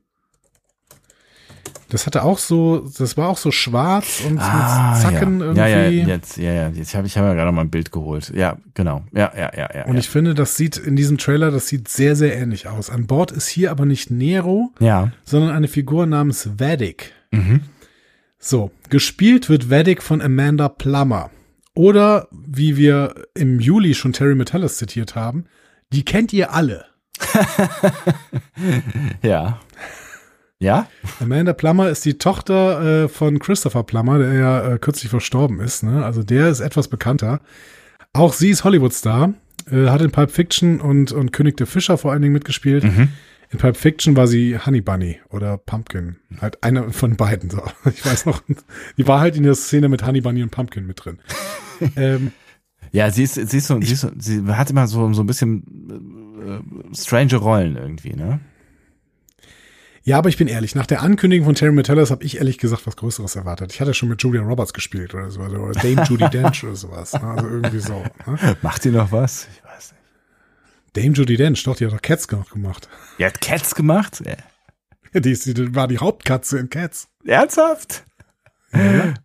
Das hatte auch so, das war auch so schwarz und Ah, mit Zacken ja. irgendwie. Ja, ja, jetzt, ja, ja, jetzt habe ich hab ja gerade mal ein Bild geholt. Ja, genau. Ja, ja, ja, ja. Und ich finde, das sieht in diesem Trailer, das sieht sehr, sehr ähnlich aus. An Bord ist hier aber nicht Nero, ja. sondern eine Figur namens Vedic. Mhm. So, gespielt wird Vedic von Amanda Plummer. Oder, wie wir im Juli schon Terry Metellus zitiert haben, die kennt ihr alle. Ja. Ja? Amanda Plummer ist die Tochter äh, von Christopher Plummer, der ja äh, kürzlich verstorben ist. Ne? Also der ist etwas bekannter. Auch sie ist Hollywood-Star, äh, hat in Pulp Fiction und, und König der Fischer vor allen Dingen mitgespielt. Mhm. In Pulp Fiction war sie Honey Bunny oder Pumpkin. Halt eine von beiden. So. Ich weiß noch, die war halt in der Szene mit Honey Bunny und Pumpkin mit drin. ähm, Ja, sie ist, sie ist so, sie, ist so, sie hat immer so, so ein bisschen äh, strange Rollen irgendwie, ne? Ja, aber ich bin ehrlich, nach der Ankündigung von Terry Metellus habe ich ehrlich gesagt was Größeres erwartet. Ich hatte schon mit Julia Roberts gespielt oder so, oder Dame Judy Dench oder sowas. Ne? Also irgendwie so. Ne? Macht die noch was? Ich weiß nicht. Dame Judy Dench, doch, die hat doch Cats noch gemacht. Die hat Cats gemacht? Ja. Die, ist, die war die Hauptkatze in Cats. Ernsthaft?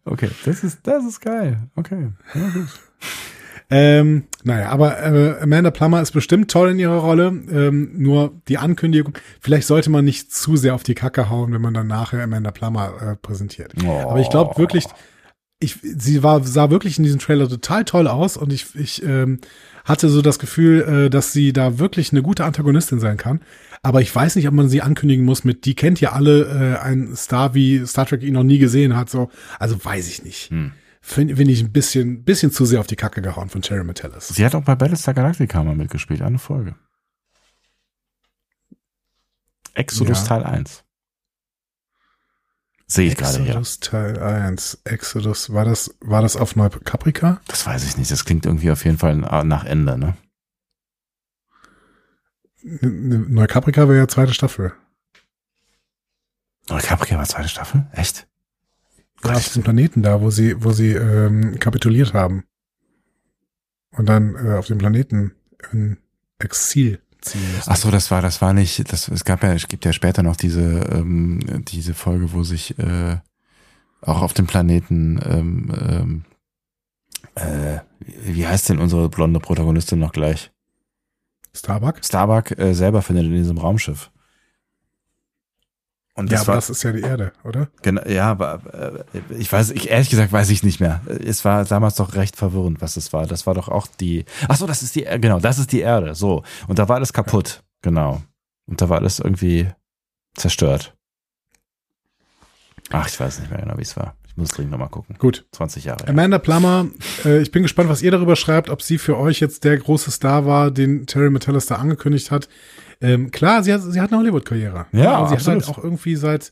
Okay, das ist, das ist geil. Okay. Ja, gut. Ähm, naja, aber äh, Amanda Plummer ist bestimmt toll in ihrer Rolle. Ähm, nur die Ankündigung, vielleicht sollte man nicht zu sehr auf die Kacke hauen, wenn man dann nachher Amanda Plummer äh, präsentiert. Oh. Aber ich glaube wirklich, ich, sie war, sah wirklich in diesem Trailer total toll aus und ich, ich ähm, hatte so das Gefühl, äh, dass sie da wirklich eine gute Antagonistin sein kann. Aber ich weiß nicht, ob man sie ankündigen muss mit, die kennt ja alle äh, einen Star, wie Star Trek ihn noch nie gesehen hat. So, also weiß ich nicht. Hm. Finde find ich ein bisschen, bisschen zu sehr auf die Kacke gehauen von Terry Metellus. Sie hat auch bei Battlestar Galactica mal mitgespielt, eine Folge. Exodus Ja. Teil 1. Sehe ich gerade hier. Exodus Teil 1. Exodus, war das, war das auf Neukaprika? Das weiß ich nicht. Das klingt irgendwie auf jeden Fall nach Ende, ne? Neukaprika wäre ja zweite Staffel. Caprica war zweite Staffel? Echt? Gott, auf dem Planeten da, wo sie, wo sie ähm, kapituliert haben. Und dann äh, auf dem Planeten in Exil ziehen müssen. Ach so, das war, das war nicht, das, es gab ja, es gibt ja später noch diese, ähm, diese Folge, wo sich äh, auch auf dem Planeten, ähm, ähm, äh, wie heißt denn unsere blonde Protagonistin noch gleich? Starbuck? Starbuck äh, selber findet in diesem Raumschiff. Und Ja, das aber war, das ist ja die Erde, oder? genau, ja, aber äh, ich weiß, ich ehrlich gesagt weiß ich nicht mehr. Es war damals doch recht verwirrend, was es war. Das war doch auch die. Ach so, das ist die, äh, genau, das ist die Erde. So und da war alles kaputt, genau. Und da war alles irgendwie zerstört. Ach, ich weiß nicht mehr genau, wie es war. Ich muss dringend nochmal gucken. Gut. 20 Jahre. Ja. Amanda Plummer, äh, ich bin gespannt, was ihr darüber schreibt, ob sie für euch jetzt der große Star war, den Terry da angekündigt hat. Ähm, klar, sie hat, sie hat eine Hollywood-Karriere. Ja, und sie absolut. hat halt auch irgendwie seit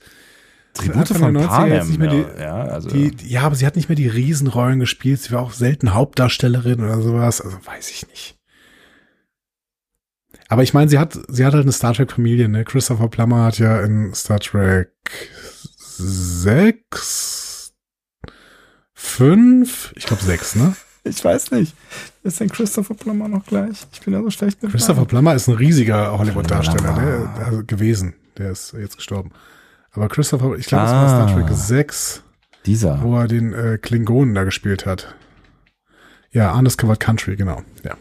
Tribute von der 90er Panem. nicht mehr ja, die- ja, also, die, die, ja, aber sie hat nicht mehr die Riesenrollen gespielt. Sie war auch selten Hauptdarstellerin oder sowas. Also weiß ich nicht. Aber ich meine, sie hat, sie hat halt eine Star Trek Familie, ne? Christopher Plummer hat ja in Star Trek 6, 5, ich glaube 6, ne? ich weiß nicht. Ist denn Christopher Plummer noch gleich? Ich bin ja so schlecht mit Christopher Namen. Plummer ist ein riesiger Hollywood-Darsteller, ne? Also gewesen. Der ist jetzt gestorben. Aber Christopher, ich glaube, es war Star Ah. Trek 6. Dieser. wo er den äh, Klingonen da gespielt hat. Ja, Undiscovered Country, genau. Ja.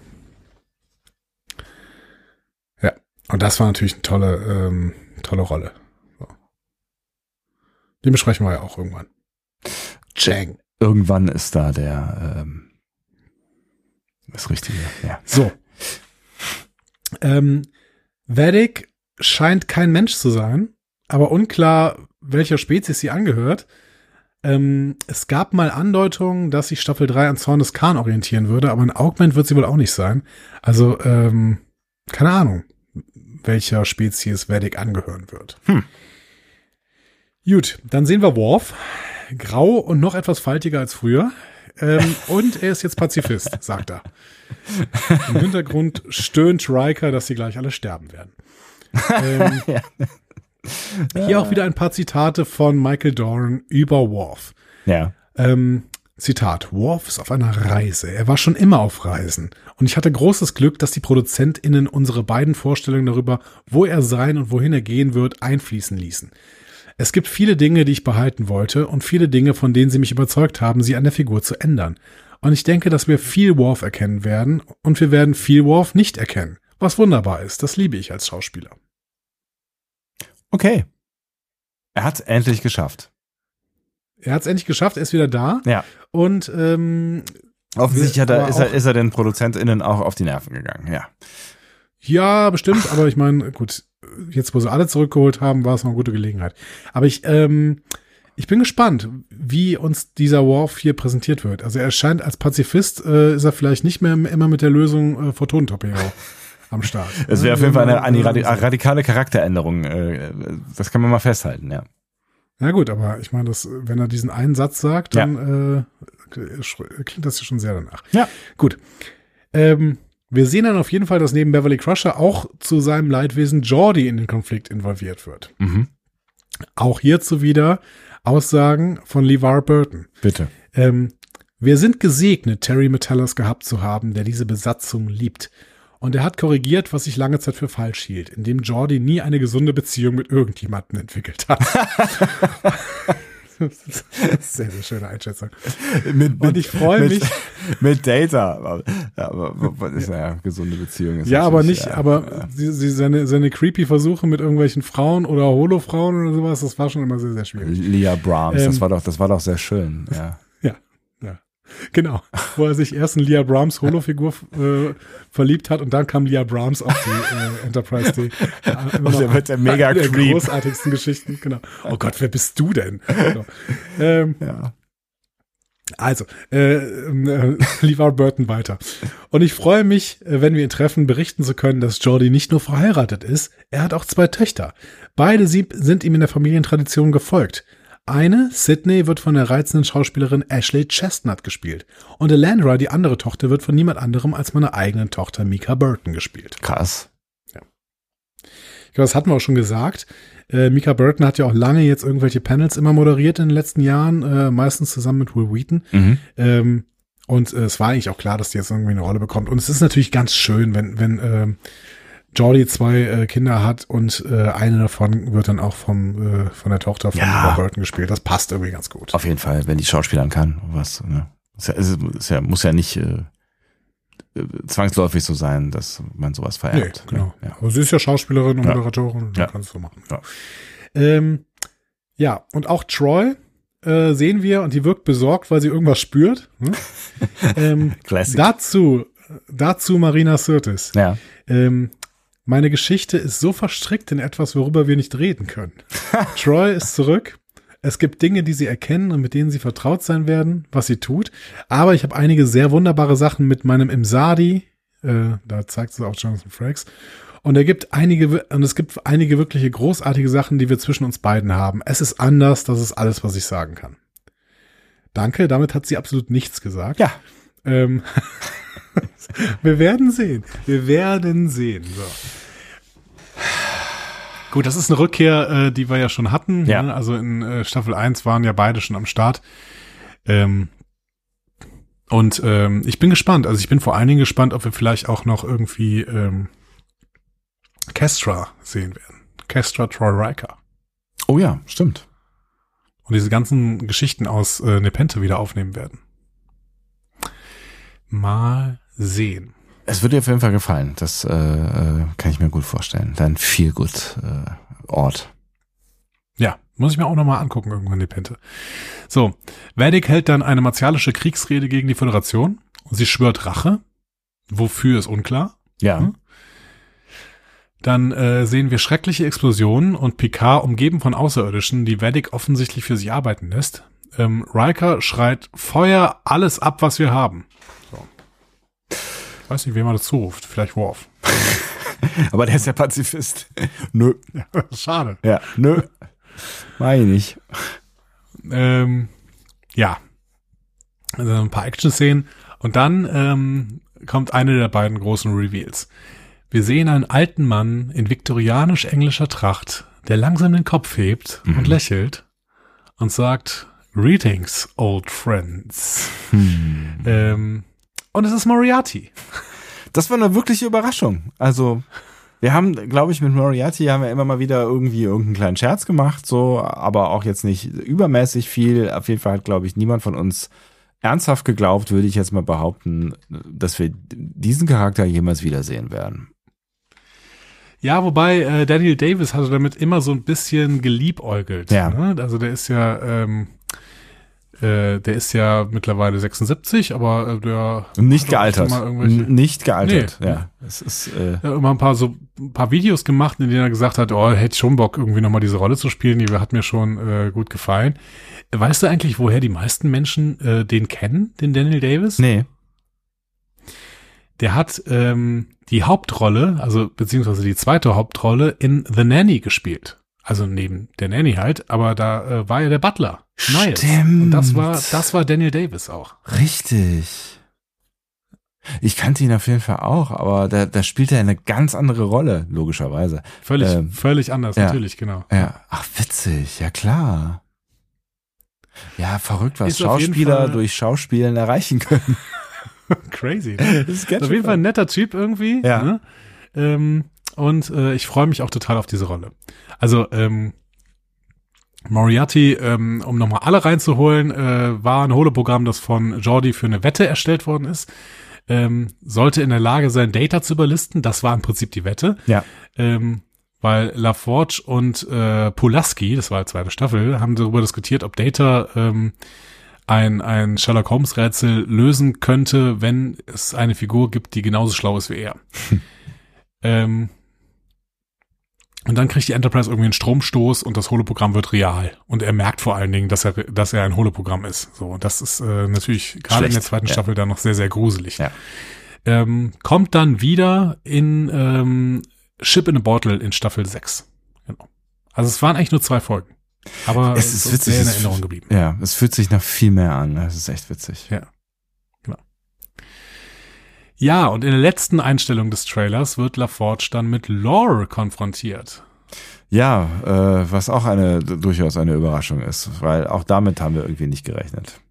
Ja, und das war natürlich eine tolle, ähm, tolle Rolle. So. Den besprechen wir ja auch irgendwann. Jang. Irgendwann ist da der ähm, das Richtige. Ja. So. Ähm, Vedic scheint kein Mensch zu sein, aber unklar, welcher Spezies sie angehört. Ähm, es gab mal Andeutungen, dass sich Staffel 3 an Zorn des Khan orientieren würde, aber ein Augment wird sie wohl auch nicht sein. Also, ähm, keine Ahnung, welcher Spezies Vedic angehören wird. Hm. Gut, dann sehen wir Worf. Grau und noch etwas faltiger als früher. Ähm, und er ist jetzt Pazifist, sagt er. Im Hintergrund stöhnt Riker, dass sie gleich alle sterben werden. Ähm, Hier auch wieder ein paar Zitate von Michael Doran über Worf. ja. Ähm, Zitat, Worf ist auf einer Reise. Er war schon immer auf Reisen. Und ich hatte großes Glück, dass die ProduzentInnen unsere beiden Vorstellungen darüber, wo er sein und wohin er gehen wird, einfließen ließen. Es gibt viele Dinge, die ich behalten wollte und viele Dinge, von denen sie mich überzeugt haben, sie an der Figur zu ändern. Und ich denke, dass wir viel Worf erkennen werden und wir werden viel Worf nicht erkennen. Was wunderbar ist, das liebe ich als Schauspieler. Okay. Er hat endlich geschafft. Er hat es endlich geschafft, er ist wieder da Ja. und ähm, Offensichtlich hat er, ist, er, ist er den ProduzentInnen auch auf die Nerven gegangen. Ja. Ja, bestimmt, aber ich meine, gut, jetzt wo sie alle zurückgeholt haben, war es noch eine gute Gelegenheit. Aber ich, ähm, ich bin gespannt, wie uns dieser Worf hier präsentiert wird. Also er scheint als Pazifist, äh, ist er vielleicht nicht mehr immer mit der Lösung äh, Photonentorpedo am Start. Es wäre auf jeden Fall eine, eine radi Ja, radikale Charakteränderung. äh, Das kann man mal festhalten, ja. Na gut, aber ich meine, das, wenn er diesen einen Satz sagt, dann äh, sch- klingt das ja schon sehr danach. Ja. Gut. Ähm, wir sehen dann auf jeden Fall, dass neben Beverly Crusher auch zu seinem Leidwesen Jordi in den Konflikt involviert wird. Mhm. Auch hierzu wieder Aussagen von LeVar Burton. Bitte. Ähm, wir sind gesegnet, Terry Metellus gehabt zu haben, der diese Besatzung liebt. Und er hat korrigiert, was ich lange Zeit für falsch hielt, indem Jordi nie eine gesunde Beziehung mit irgendjemandem entwickelt hat. sehr, sehr schöne Einschätzung. Mit, Und ich freue mit, mich. Mit Data. Ja, aber ist ja gesunde Beziehung? Ist Ja, aber nicht, ja, aber ja. sie, sie, seine, seine creepy Versuche mit irgendwelchen Frauen oder Holofrauen oder sowas, das war schon immer sehr, sehr schwierig. Leah Brahms, das Ähm, war doch, das war doch sehr schön. Ja. Genau. Wo er sich erst in Leah Brahms Holo-Figur äh, verliebt hat und dann kam Leah Brahms auf die äh, Enterprise D. Immer Und der wird der mega der Creep. großartigsten Geschichten, genau. Oh Gott, wer bist du denn? So. Ähm, ja. also, äh, äh, LeVar Burton weiter. Und ich freue mich, äh, wenn wir ihn treffen, berichten zu können, dass Jordi nicht nur verheiratet ist, er hat auch zwei Töchter. Beide sie sind ihm in der Familientradition gefolgt. Eine, Sydney, wird von der reizenden Schauspielerin Ashley Chestnut gespielt. Und Elandra, die andere Tochter, wird von niemand anderem als meiner eigenen Tochter Mika Burton gespielt. Krass. Ich glaube, das hatten wir auch schon gesagt. Äh, Mika Burton hat ja auch lange jetzt irgendwelche Panels immer moderiert in den letzten Jahren, äh, meistens zusammen mit Will Wheaton. Mhm. Ähm, und äh, es war eigentlich auch klar, dass die jetzt irgendwie eine Rolle bekommt. Und es ist natürlich ganz schön, wenn, wenn ähm, Jordi zwei äh, Kinder hat und äh, eine davon wird dann auch vom, äh, von der Tochter von Ja. Burton gespielt. Das passt irgendwie ganz gut. Auf jeden Fall, wenn die Schauspielern kann, was, ne? Ist ja, ist, ist ja, muss ja nicht äh, äh, zwangsläufig so sein, dass man sowas Nee, vererbt. genau. Ne? Ja. Aber sie ist ja Schauspielerin und. Moderatorin, Ja. kannst du machen. Ja. Ähm, ja, und auch Troy äh, sehen wir und die wirkt besorgt, weil sie irgendwas spürt. Hm? ähm, Classic. dazu, dazu Marina Sirtis. ja. Ähm, meine Geschichte ist so verstrickt in etwas, worüber wir nicht reden können. Troy ist zurück. Es gibt Dinge, die sie erkennen und mit denen sie vertraut sein werden, was sie tut. Aber ich habe einige sehr wunderbare Sachen mit meinem Imsadi. Äh, da zeigt es auch Jonathan Frakes. Und er gibt einige, und es gibt einige wirkliche großartige Sachen, die wir zwischen uns beiden haben. Es ist anders, das ist alles, was ich sagen kann. Danke, damit hat sie absolut nichts gesagt. Ja. Ähm, wir werden sehen. Wir werden sehen. So. Gut, das ist eine Rückkehr, äh, die wir ja schon hatten. Ja. Ne? Also in äh, Staffel 1 waren ja beide schon am Start. Ähm, und ähm, ich bin gespannt. Also ich bin vor allen Dingen gespannt, ob wir vielleicht auch noch irgendwie ähm, Kestra sehen werden. Kestra Troy Riker. Oh ja, stimmt. Und diese ganzen Geschichten aus äh, Nepente wieder aufnehmen werden. Mal sehen. Es wird dir auf jeden Fall gefallen. Das äh, äh, kann ich mir gut vorstellen. Dein viel gut äh, Ort. Ja, muss ich mir auch nochmal angucken, irgendwann die Pente. So, Vedic hält dann eine martialische Kriegsrede gegen die Föderation sie schwört Rache. Wofür ist unklar. Ja. Hm? Dann äh, sehen wir schreckliche Explosionen und Picard umgeben von Außerirdischen, die Vedic offensichtlich für sie arbeiten lässt. Ähm, Riker schreit Feuer alles ab, was wir haben. Ich weiß nicht, wem man das zuruft. Vielleicht Worf. Aber der ist ja Pazifist. Nö. Schade. Ja, nö. Meine ich. Ähm, ja. Also ein paar Action-Szenen. Und dann ähm, kommt eine der beiden großen Reveals. Wir sehen einen alten Mann in viktorianisch-englischer Tracht, der langsam den Kopf hebt und lächelt und sagt, Greetings, old friends. Ähm, und es ist Moriarty. Das war eine wirkliche Überraschung. Also, wir haben, glaube ich, mit Moriarty haben wir immer mal wieder irgendwie irgendeinen kleinen Scherz gemacht, so, aber auch jetzt nicht übermäßig viel. Auf jeden Fall hat, glaube ich, niemand von uns ernsthaft geglaubt, würde ich jetzt mal behaupten, dass wir diesen Charakter jemals wiedersehen werden. Ja, wobei äh, Daniel Davis hatte damit immer so ein bisschen geliebäugelt. Ja. Ne? Also der ist ja, ähm, äh, der ist ja mittlerweile 76, aber äh, der Nicht gealtert. Mal Nicht gealtert, Nee. ja. Es ist, äh, er hat immer ein paar so ein paar Videos gemacht, in denen er gesagt hat, oh, hätte schon Bock, irgendwie nochmal diese Rolle zu spielen, die hat mir schon äh, gut gefallen. Weißt du eigentlich, woher die meisten Menschen äh, den kennen, den Daniel Davis? nee. Der hat ähm, die Hauptrolle, also beziehungsweise die zweite Hauptrolle in The Nanny gespielt. Also neben der Nanny halt, aber da äh, war ja der Butler. Niles. Stimmt. Und das war, das war Daniel Davis auch. Richtig. Ich kannte ihn auf jeden Fall auch, aber da, da spielt er eine ganz andere Rolle, logischerweise. Völlig, Ähm, völlig anders, ja. natürlich, genau. Ja, ach witzig, ja klar. Ja, verrückt, was Ist Schauspieler durch Schauspielen erreichen können. Crazy. Ne? Das ist ganz Auf jeden Fall ein netter Typ irgendwie. Ja. Ne? Ähm, und äh, ich freue mich auch total auf diese Rolle. Also, ähm, Moriarty, ähm, um nochmal alle reinzuholen, äh, war ein Holoprogramm, das von Jordi für eine Wette erstellt worden ist. Ähm, sollte in der Lage sein, Data zu überlisten. Das war im Prinzip die Wette. Ja. Ähm, weil LaForge und äh, Pulaski, das war die zweite Staffel, haben darüber diskutiert, ob Data ähm, ein, ein Sherlock Holmes Rätsel lösen könnte, wenn es eine Figur gibt, die genauso schlau ist wie er. ähm, und dann kriegt die Enterprise irgendwie einen Stromstoß und das Holoprogramm wird real. Und er merkt vor allen Dingen, dass er, dass er ein Holoprogramm ist. So, und das ist äh, natürlich gerade in der zweiten ja. Staffel dann noch sehr, sehr gruselig. Ja. Ähm, kommt dann wieder in ähm, Ship in a Bottle in Staffel 6. Genau. Also es waren eigentlich nur zwei Folgen. Aber Es ist witzig. sehr in es Erinnerung geblieben. Ja, es fühlt sich nach viel mehr an. Das ist echt witzig. Ja. Ja, und in der letzten Einstellung des Trailers wird LaForge dann mit Lore konfrontiert. Ja, äh, was auch eine durchaus eine Überraschung ist, weil auch damit haben wir irgendwie nicht gerechnet.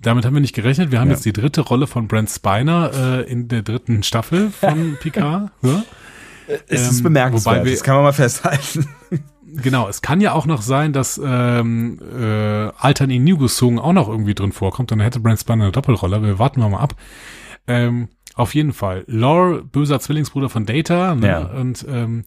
Damit haben wir nicht gerechnet. Wir haben Ja. jetzt die dritte Rolle von Brent Spiner äh, in der dritten Staffel von Picard. Ja? Es Ähm, ist bemerkenswert, wobei wir- das kann man mal festhalten. Genau, es kann ja auch noch sein, dass ähm, äh, Altan Inugo-Sung auch noch irgendwie drin vorkommt. Dann hätte Brent Spiner eine Doppelrolle. Wir warten mal ab. Ähm, auf jeden Fall. Lore, böser Zwillingsbruder von Data. Ne? Ja. Und ähm,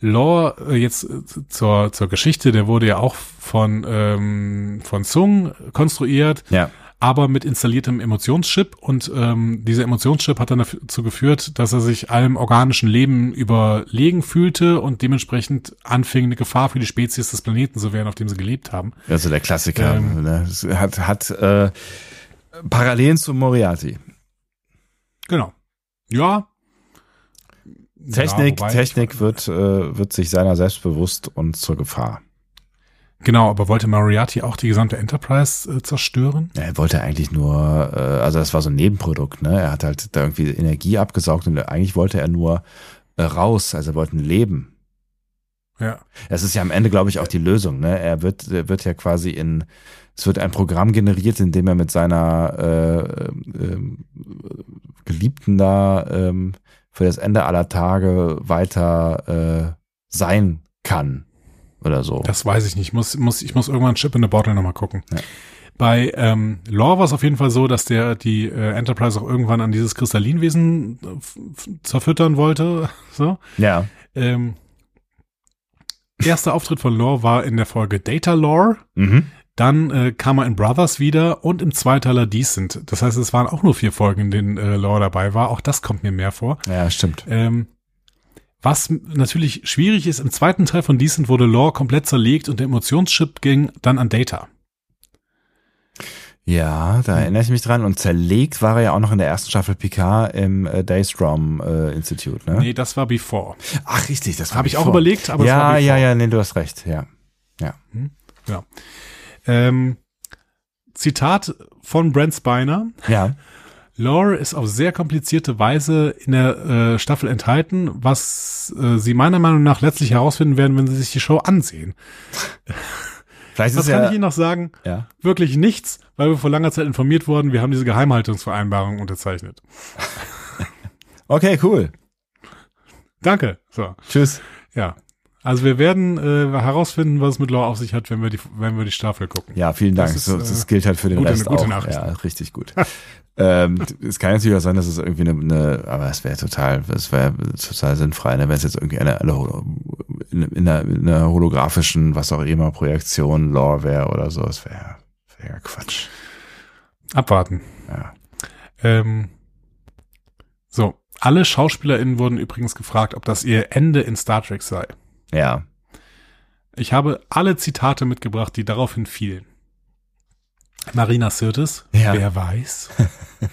Lore, äh, jetzt äh, zur, zur Geschichte, der wurde ja auch von, ähm, von Sung konstruiert. Ja. aber mit installiertem Emotionschip und ähm, dieser Emotionschip hat dann dazu geführt, dass er sich allem organischen Leben überlegen fühlte und dementsprechend anfing, eine Gefahr für die Spezies des Planeten zu werden, auf dem sie gelebt haben. Also der Klassiker. Ähm. ne? Hat hat äh, Parallelen zu Moriarty. Genau. Ja. Technik, Ja, Technik wird, äh, wird sich seiner selbst bewusst und zur Gefahr. Genau, aber wollte Moriarty auch die gesamte Enterprise äh, zerstören? Er wollte eigentlich nur, äh, also das war so ein Nebenprodukt, ne? Er hat halt da irgendwie Energie abgesaugt und eigentlich wollte er nur äh, raus, also er wollte ein Leben. Ja. Das ist ja am Ende, glaube ich, auch die Lösung, ne? Er wird, er wird ja quasi in, es wird ein Programm generiert, in dem er mit seiner äh, ähm, Geliebten da ähm, für das Ende aller Tage weiter äh, sein kann. Oder so. Das weiß ich nicht. Ich muss, muss, ich muss irgendwann Chip in the Bottle nochmal gucken. Ja. Bei ähm, Lore war es auf jeden Fall so, dass der die äh, Enterprise auch irgendwann an dieses Kristallinwesen äh, zerfüttern wollte. So. ja. Ähm, erster Auftritt von Lore war in der Folge Data Lore. Mhm. Dann äh, kam er in Brothers wieder und im Zweiteiler Decent. Das heißt, es waren auch nur vier Folgen, in denen äh, Lore dabei war. Auch das kommt mir mehr vor. Ja, stimmt. Ähm, was natürlich schwierig ist, im zweiten Teil von Decent wurde Lore komplett zerlegt und der Emotionschip ging dann an Data. Ja, da erinnere ich mich dran. Und zerlegt war er ja auch noch in der ersten Staffel Picard im äh, Daystrom äh, Institute, ne? Nee, das war Before. Ach, richtig, das war Habe ich auch überlegt, aber ja, war bevor. ja, ja, nee, du hast recht, ja. Ja. Ähm, Zitat von Brent Spiner. Ja, Lore ist auf sehr komplizierte Weise in der äh, Staffel enthalten, was äh, Sie meiner Meinung nach letztlich herausfinden werden, wenn Sie sich die Show ansehen. vielleicht Was ist kann ja, ich Ihnen noch sagen? ja. Wirklich nichts, weil wir vor langer Zeit informiert wurden, wir haben diese Geheimhaltungsvereinbarung unterzeichnet. Okay, cool. Danke. So, Tschüss. ja. Also wir werden äh, herausfinden, was es mit Lore auf sich hat, wenn wir die, wenn wir die Staffel gucken. Ja, vielen Das Dank. ist, so, das äh, gilt halt für den gute- Rest gute auch. Nachricht. Ja, richtig gut. ähm, es kann natürlich auch sein, dass es irgendwie eine, eine aber es wäre total, es wäre total sinnfrei, ne, wenn es jetzt irgendwie eine, eine in, in, einer, in einer holographischen, was auch immer, Projektion, Lore wäre oder so. Es wäre wär Quatsch. Abwarten. Ja. Ähm, so, alle SchauspielerInnen wurden übrigens gefragt, ob das ihr Ende in Star Trek sei. Ja. Ich habe alle Zitate mitgebracht, die daraufhin fielen. Marina Sirtis, Ja. wer weiß.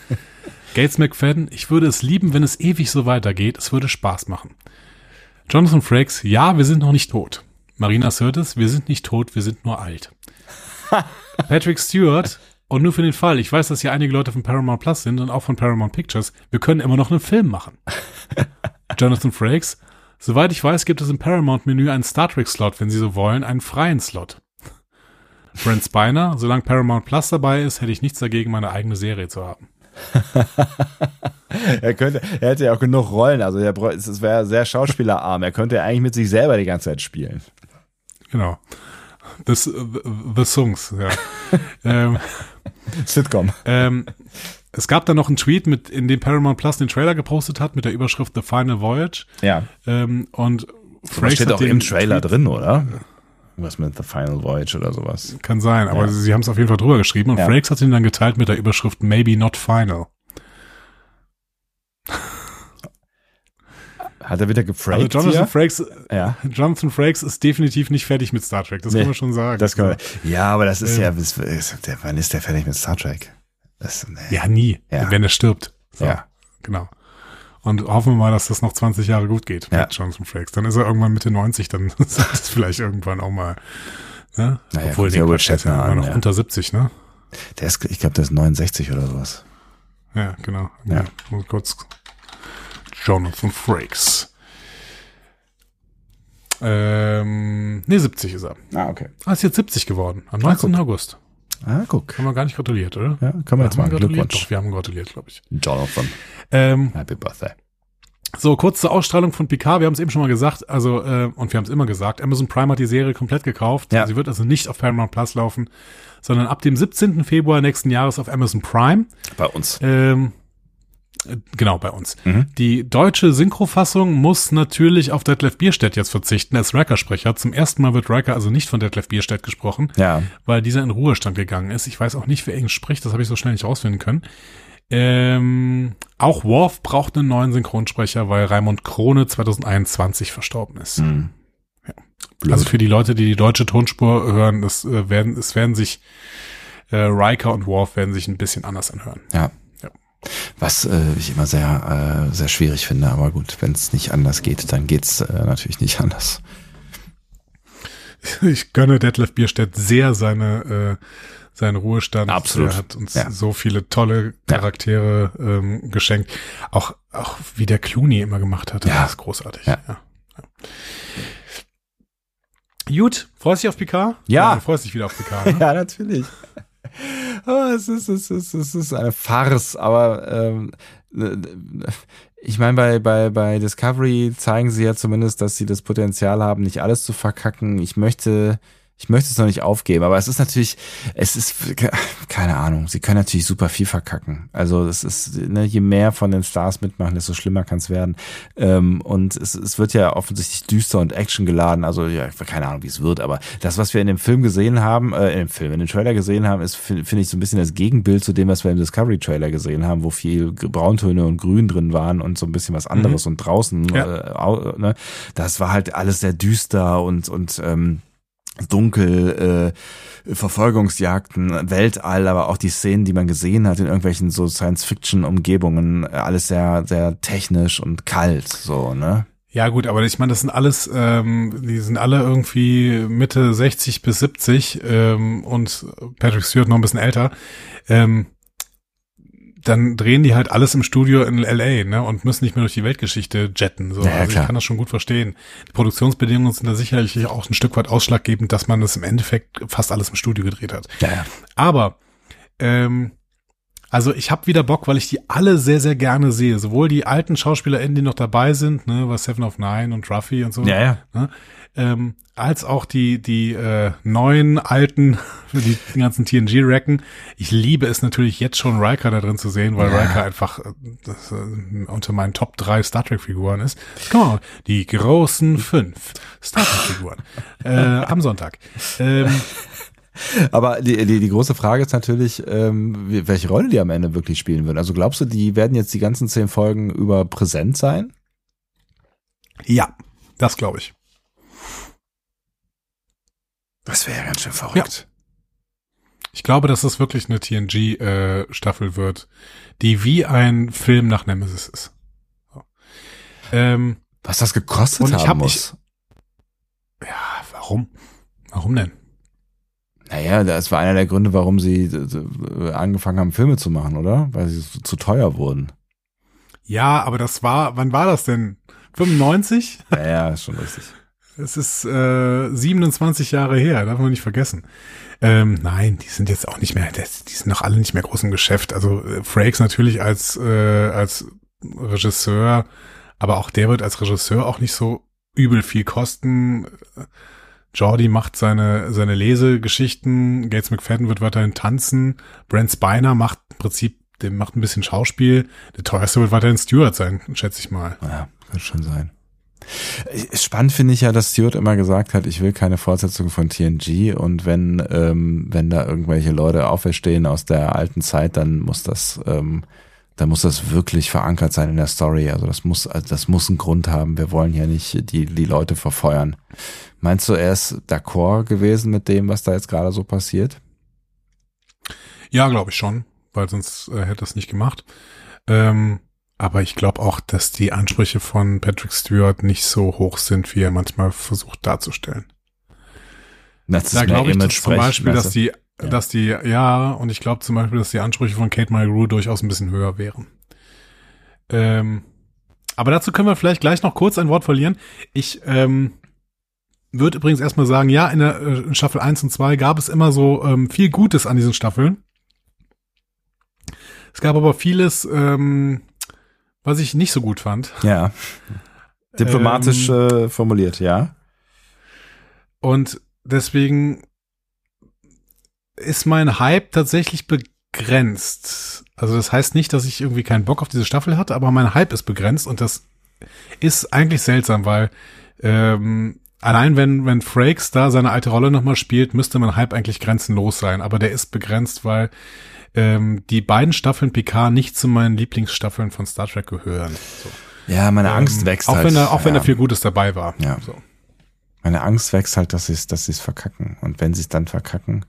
Gates McFadden, ich würde es lieben, wenn es ewig so weitergeht. Es würde Spaß machen. Jonathan Frakes, ja, wir sind noch nicht tot. Marina Sirtis, wir sind nicht tot, wir sind nur alt. Patrick Stewart, und nur für den Fall, ich weiß, dass hier einige Leute von Paramount Plus sind und auch von Paramount Pictures, wir können immer noch einen Film machen. Jonathan Frakes, soweit ich weiß, gibt es im Paramount-Menü einen Star Trek-Slot, wenn Sie so wollen, einen freien Slot. Brent Spiner, solange Paramount Plus dabei ist, hätte ich nichts dagegen, meine eigene Serie zu haben. Er könnte, er hätte ja auch genug Rollen, also er, es wäre sehr schauspielerarm. Er könnte ja eigentlich mit sich selber die ganze Zeit spielen. Genau. Das, the, the Songs, ja. ähm, Sitcom. ähm, es gab dann noch einen Tweet, mit, in dem Paramount Plus den Trailer gepostet hat, mit der Überschrift The Final Voyage. Ja. Ähm, und Das Frakes steht auch im Trailer Tweet- drin, oder? Was mit The Final Voyage oder sowas. Kann sein, aber Ja. sie haben es auf jeden Fall drüber geschrieben und Ja. Frakes hat ihn dann geteilt mit der Überschrift Maybe Not Final. Hat er wieder Also gefraked Jonathan hier? Frakes, Ja. Jonathan Frakes ist definitiv nicht fertig mit Star Trek, das Nee, kann man schon sagen. Das kann man, ja, aber das ist Ähm. ja, der, wann ist der fertig mit Star Trek? Das, nee. ja, nie, Ja. wenn er stirbt. So, Ja. Genau. Und hoffen wir mal, dass das noch 20 Jahre gut geht Ja. mit Jonathan Frakes. Dann ist er irgendwann Mitte 90, dann sollte es vielleicht irgendwann auch mal. Ne? Naja, Obwohl, Quatsch, der ist ja immer noch ja. unter 70, ne? Der ist, ich glaube, der ist 69 oder sowas. Ja, genau. Ja. Mal kurz. Jonathan Frakes. Ähm, nee, 70 ist er. Ah, okay. Ah, ist jetzt 70 geworden. Am 19. guck. August. Ah, guck. Haben wir gar nicht gratuliert, oder? Ja, kann man jetzt gratuliert? Glückwunsch. Doch, wir haben gratuliert, glaube ich. Jonathan. Ähm, Happy Birthday. so, kurz zur Ausstrahlung von Picard. Wir haben es eben schon mal gesagt, also, äh, und wir haben es immer gesagt, Amazon Prime hat die Serie komplett gekauft. Ja. Sie wird also nicht auf Paramount Plus laufen, sondern ab dem 17. Februar nächsten Jahres auf Amazon Prime. Bei uns. Ähm, Äh, Genau, bei uns. Die deutsche Synchrofassung muss natürlich auf Detlef Bierstedt jetzt verzichten als Riker-Sprecher. Zum ersten Mal wird Riker also nicht von Detlef Bierstedt gesprochen, Ja. weil dieser in Ruhestand gegangen ist. Ich weiß auch nicht, wer ihn spricht, das habe ich so schnell nicht rausfinden können. Ähm, auch Worf braucht einen neuen Synchronsprecher, weil Raimund Krone 2021 verstorben ist. Blöd. Also für die Leute, die die deutsche Tonspur hören, das äh, werden, es werden sich äh, Riker und Worf werden sich ein bisschen anders anhören. Ja. Ja. Was äh, ich immer sehr, äh, sehr schwierig finde, aber gut, wenn es nicht anders geht, dann geht's äh, natürlich nicht anders. Ich gönne Detlef Bierstedt sehr seine äh, seinen Ruhestand. Absolut. Er hat uns Ja. so viele tolle Charaktere ähm, geschenkt. Auch auch wie der Clooney immer gemacht hat. Ja. Das ist großartig. Ja. Ja. Ja. Gut, freust du dich auf Picard? Ja. du freust dich wieder auf Picard. Ne? Ja, natürlich. Oh, es, ist, es, ist, es ist eine Farce, aber ähm, ich meine, bei, bei, bei Discovery zeigen sie ja zumindest, dass sie das Potenzial haben, nicht alles zu verkacken. Ich möchte, ich möchte es noch nicht aufgeben, aber es ist natürlich, es ist, keine Ahnung, sie können natürlich super viel verkacken. Also es ist, ne, je mehr von den Stars mitmachen, desto schlimmer kann es werden. Ähm, und es, es wird ja offensichtlich düster und Action geladen. Also ja, keine Ahnung, wie es wird, aber das, was wir in dem Film gesehen haben, äh, in dem Film, in dem Trailer gesehen haben, ist, finde find ich, so ein bisschen das Gegenbild zu dem, was wir im Discovery-Trailer gesehen haben, wo viel Brauntöne und Grün drin waren und so ein bisschen was anderes und draußen, Ja. äh, au, ne, das war halt alles sehr düster und, und ähm, dunkel, äh, Verfolgungsjagden, Weltall, aber auch die Szenen, die man gesehen hat in irgendwelchen so Science-Fiction-Umgebungen, alles sehr, sehr technisch und kalt, so, ne? Ja gut, aber ich meine, das sind alles, ähm, die sind alle irgendwie Mitte 60 bis 70 ähm, und Patrick Stewart noch ein bisschen älter. Ähm, dann drehen die halt alles im Studio in LA, ne, und müssen nicht mehr durch die Weltgeschichte jetten. So. Ja, ja, also ich kann das schon gut verstehen. Die Produktionsbedingungen sind da sicherlich auch ein Stück weit ausschlaggebend, dass man das im Endeffekt fast alles im Studio gedreht hat. Ja, ja. Aber ähm, also ich habe wieder Bock, weil ich die alle sehr, sehr gerne sehe. Sowohl die alten SchauspielerInnen, die noch dabei sind, ne, was Seven of Nine und Ruffy und so, Ja, ja. ne, ähm, als auch die die äh, neuen alten, die, die ganzen TNG-Recken. Ich liebe es natürlich jetzt schon Riker da drin zu sehen, weil Ja. Riker einfach äh, das, äh, unter meinen Top drei Star Trek Figuren ist. Genau, die großen fünf Star Trek Figuren äh, am Sonntag. Ähm, Aber die, die, die große Frage ist natürlich, ähm, welche Rolle die am Ende wirklich spielen würden. Also glaubst du, die werden jetzt die ganzen zehn Folgen über präsent sein? ja, das glaube ich. Das wäre ja ganz schön verrückt. Ich glaube, dass es wirklich eine TNG-Staffel wird, die wie ein Film nach Nemesis ist. So. Ähm, Was das gekostet Und ich haben hab- muss. ja, warum? Warum denn? Naja, das war einer der Gründe, warum sie äh, angefangen haben, Filme zu machen, oder? Weil sie zu, zu teuer wurden. Ja, aber das war, wann war das denn? 95? Ja, ja, ist schon richtig. Es ist äh, 27 Jahre her, darf man nicht vergessen. Ähm, nein, die sind jetzt auch nicht mehr, die sind noch alle nicht mehr groß im Geschäft. Also äh, Frakes natürlich als äh, als Regisseur, aber auch der wird als Regisseur auch nicht so übel viel kosten. Jordi macht seine seine Lesegeschichten, Gates McFadden wird weiterhin tanzen, Brent Spiner macht im Prinzip, der macht ein bisschen Schauspiel. Der teuerste wird weiterhin Stewart sein, schätze ich mal. Ja, könnte schon sein. Äh, Spannend finde ich ja, dass Stewart immer gesagt hat, ich will keine Fortsetzung von TNG und wenn, ähm, wenn da irgendwelche Leute auferstehen aus der alten Zeit, dann muss das, ähm, dann muss das wirklich verankert sein in der Story. Also das muss, also das muss einen Grund haben. Wir wollen hier nicht die, die Leute verfeuern. Meinst du, er ist d'accord gewesen mit dem, was da jetzt gerade so passiert? Ja, glaube ich schon, weil sonst äh, hätte es nicht gemacht. Ähm, aber ich glaube auch, dass die Ansprüche von Patrick Stewart nicht so hoch sind, wie er manchmal versucht darzustellen. Das da glaube ich dass zum Beispiel, dass du? Die, dass die, ja, und ich glaube zum Beispiel, dass die Ansprüche von Kate Mulgrew durchaus ein bisschen höher wären. Ähm, aber dazu können wir vielleicht gleich noch kurz ein Wort verlieren. Ich ähm, würde übrigens erstmal sagen, ja, in der äh, in Staffel 1 und 2 gab es immer so ähm, viel Gutes an diesen Staffeln. Es gab aber vieles, ähm, was ich nicht so gut fand. Ja. Diplomatisch Ähm, äh, formuliert, ja. Und deswegen ist mein Hype tatsächlich begrenzt. Also das heißt nicht, dass ich irgendwie keinen Bock auf diese Staffel hatte, aber mein Hype ist begrenzt und das ist eigentlich seltsam, weil ähm, allein wenn, wenn Frakes da seine alte Rolle nochmal spielt, müsste mein Hype eigentlich grenzenlos sein. Aber der ist begrenzt, weil ähm, die beiden Staffeln PK nicht zu meinen Lieblingsstaffeln von Star Trek gehören. So. Ja, meine Ähm, Angst wächst auch halt. Wenn da, auch wenn ja. da viel Gutes dabei war. Ja. So. Meine Angst wächst halt, dass sie es, dass sie es verkacken. Und wenn sie es dann verkacken.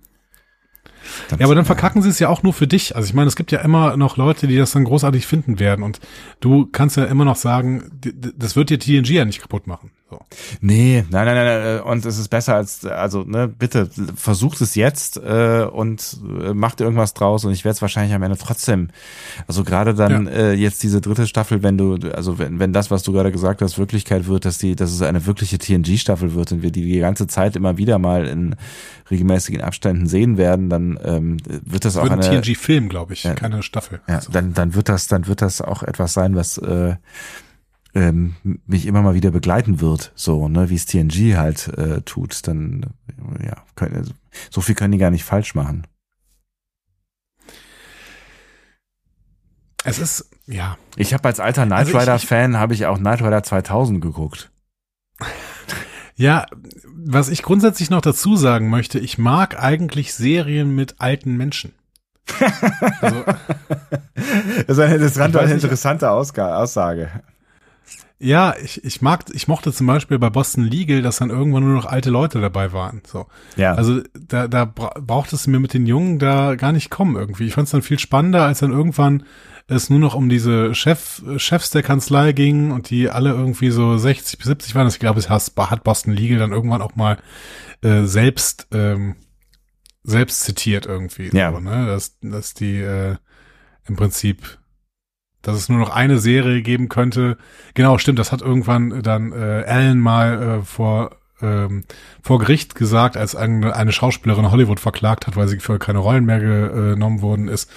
Dann Ja, aber dann verkacken sie es ja auch nur für dich. Also ich meine, es gibt ja immer noch Leute, die das dann großartig finden werden. Und du kannst ja immer noch sagen, das wird dir TNG ja nicht kaputt machen. So. Nee, nein, nein, nein, nein. Und es ist besser als, also, ne, bitte, versucht es jetzt äh, und äh, macht irgendwas draus und ich werde es wahrscheinlich am Ende trotzdem. Also gerade dann Ja. äh, jetzt diese dritte Staffel, wenn du, also wenn, wenn das, was du gerade gesagt hast, Wirklichkeit wird, dass die, dass es eine wirkliche TNG-Staffel wird und wir die die ganze Zeit immer wieder mal in regelmäßigen Abständen sehen werden, dann ähm, wird das auch Wird ein TNG-Film, glaube ich, Ja. keine Staffel. Ja, So. dann, dann wird das, dann wird das auch etwas sein, was äh, ähm, mich immer mal wieder begleiten wird, so, ne, wie es TNG halt äh, tut. Dann, ja, können, so viel können die gar nicht falsch machen. Es ist, ja, Ich habe als alter Knight Also ich- Rider Fan habe ich auch Knight Rider 2000 geguckt. Ja, was ich grundsätzlich noch dazu sagen möchte, ich mag eigentlich Serien mit alten Menschen. Also, Das ist eine interessante, Ich weiß nicht- interessante Aussage. Ja, ich, ich mag, ich mochte zum Beispiel bei Boston Legal, dass dann irgendwann nur noch alte Leute dabei waren. So. Ja, Also da, da bra braucht es mir mit den Jungen da gar nicht kommen irgendwie. Ich fand es dann viel spannender, als dann irgendwann es nur noch um diese Chef, Chefs der Kanzlei ging und die alle irgendwie so 60 bis 70 waren. Ich glaube, es hat hat Boston Legal dann irgendwann auch mal äh, selbst ähm, selbst zitiert irgendwie. Ja. So, ne? dass, dass die äh, im Prinzip dass es nur noch eine Serie geben könnte. Genau, stimmt, das hat irgendwann dann äh, Alan mal äh, vor ähm, vor Gericht gesagt, als eine, eine Schauspielerin Hollywood verklagt hat, weil sie für keine Rollen mehr genommen worden ist.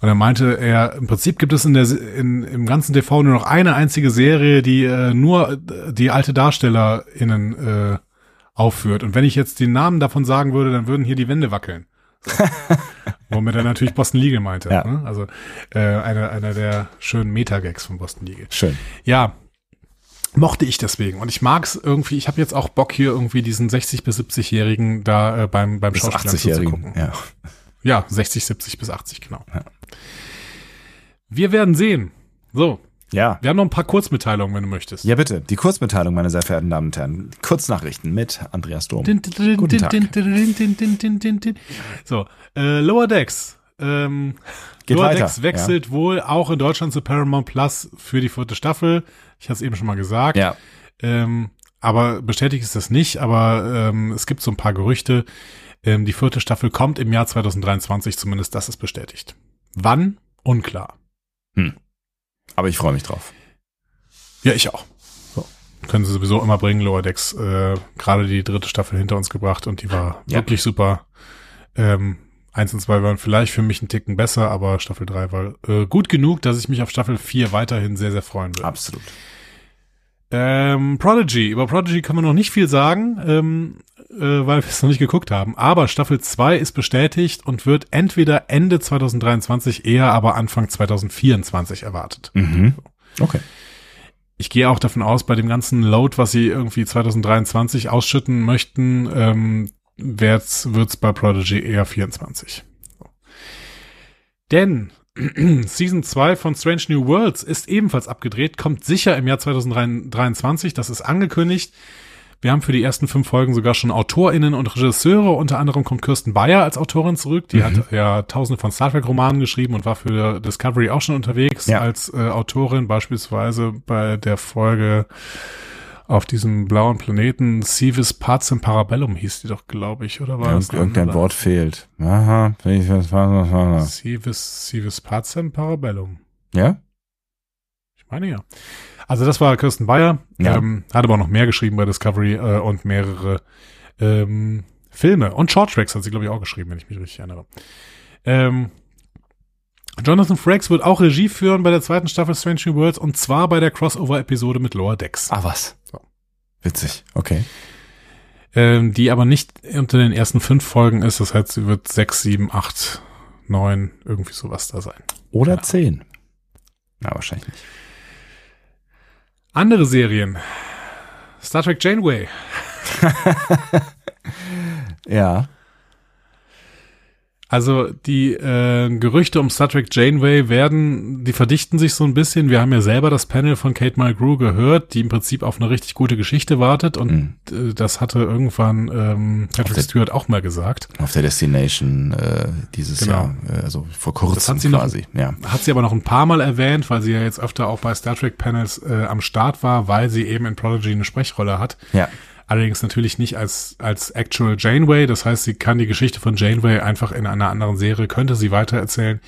Und er meinte er, im Prinzip gibt es in der in, im ganzen TV nur noch eine einzige Serie, die äh, nur die alte DarstellerInnen äh, aufführt. Und wenn ich jetzt den Namen davon sagen würde, dann würden hier die Wände wackeln. So. Womit er natürlich Boston Legal meinte. Ja. Ne? Also äh, einer einer der schönen Metagags von Boston Legal. schön. Ja, mochte ich deswegen. Und ich mag es irgendwie, ich habe jetzt auch Bock hier irgendwie diesen 60- bis 70-Jährigen da äh, beim, beim Bis Schauspielern 80-Jährigen. zuzugucken. Ja. Ja, 60, 70 bis 80, genau. Wir werden sehen. So, ja. wir haben noch ein paar Kurzmitteilungen, wenn du möchtest. Ja, bitte. Die Kurzmitteilung, meine sehr verehrten Damen und Herren. Kurznachrichten mit Andreas Dom. Din, din, Guten din, Tag. So, äh, Lower Decks. Ähm, Geht Lower weiter, Decks wechselt wohl auch in Deutschland zu Paramount Plus für die vierte Staffel. Ich hatte es eben schon mal gesagt. Ja. Ähm, aber bestätigt ist das nicht, aber ähm, es gibt so ein paar Gerüchte. Ähm, die vierte Staffel kommt im Jahr 2023, zumindest das ist bestätigt. Wann? Unklar. Aber ich freue mich drauf. Ja, ich auch. So. Können sie sowieso immer bringen, Lower Decks. Äh, Gerade die dritte Staffel hinter uns gebracht und die war Ja. wirklich super. Ähm, eins und zwei waren vielleicht für mich einen Ticken besser, aber Staffel drei war äh, gut genug, dass ich mich auf Staffel vier weiterhin sehr, sehr freuen würde. Absolut. Ähm, Prodigy. Über Prodigy kann man noch nicht viel sagen, ähm, äh, weil wir es noch nicht geguckt haben. Aber Staffel 2 ist bestätigt und wird entweder Ende 2023, eher aber Anfang 2024 erwartet. Mhm. Okay. Ich gehe auch davon aus, bei dem ganzen Load, was sie irgendwie 2023 ausschütten möchten, ähm, wird's, wird's bei Prodigy eher 24. So. Denn Season 2 von Strange New Worlds ist ebenfalls abgedreht, kommt sicher im Jahr 2023, das ist angekündigt. Wir haben für die ersten fünf Folgen sogar schon AutorInnen und Regisseure. Unter anderem kommt Kirsten Bayer als Autorin zurück. Die hat ja tausende von Star Trek-Romanen geschrieben und war für Discovery auch schon unterwegs Ja. als äh, Autorin, beispielsweise bei der Folge auf diesem blauen Planeten Civis Pacem Parabellum hieß die doch, glaube ich, oder war Ja, eine irgendein? Wort fehlt. Aha, wenn ich was. Civis, Civis Pacem Parabellum. Ja? Ich meine ja. Also das war Kirsten Bayer, Ja. ähm, hat aber auch noch mehr geschrieben bei Discovery äh, und mehrere ähm, Filme und Short Tracks hat sie glaube ich auch geschrieben, wenn ich mich richtig erinnere. Ähm, Jonathan Frakes wird auch Regie führen bei der zweiten Staffel Strange New Worlds und zwar bei der Crossover-Episode mit Lower Decks, Ah, was? So. Witzig. Okay. ähm, die aber nicht unter den ersten fünf Folgen ist. Das heißt, sie wird sechs, sieben, acht, neun, irgendwie sowas da sein. Oder zehn. Na, wahrscheinlich nicht. Andere Serien. Star Trek Janeway. Ja. Also die äh, Gerüchte um Star Trek Janeway werden, die verdichten sich so ein bisschen. Wir haben ja selber das Panel von Kate Mulgrew gehört, die im Prinzip auf eine richtig gute Geschichte wartet und äh, das hatte irgendwann ähm, Patrick der- Stewart auch mal gesagt. Auf der Destination äh, dieses Genau. Jahr, äh, also vor kurzem Das hat sie noch- quasi. ja. Hat sie aber noch ein paar Mal erwähnt, weil sie ja jetzt öfter auch bei Star Trek Panels äh, am Start war, weil sie eben in Prodigy eine Sprechrolle hat. Ja. Allerdings natürlich nicht als, als Actual Janeway. Das heißt, sie kann die Geschichte von Janeway einfach in einer anderen Serie, könnte sie weitererzählen.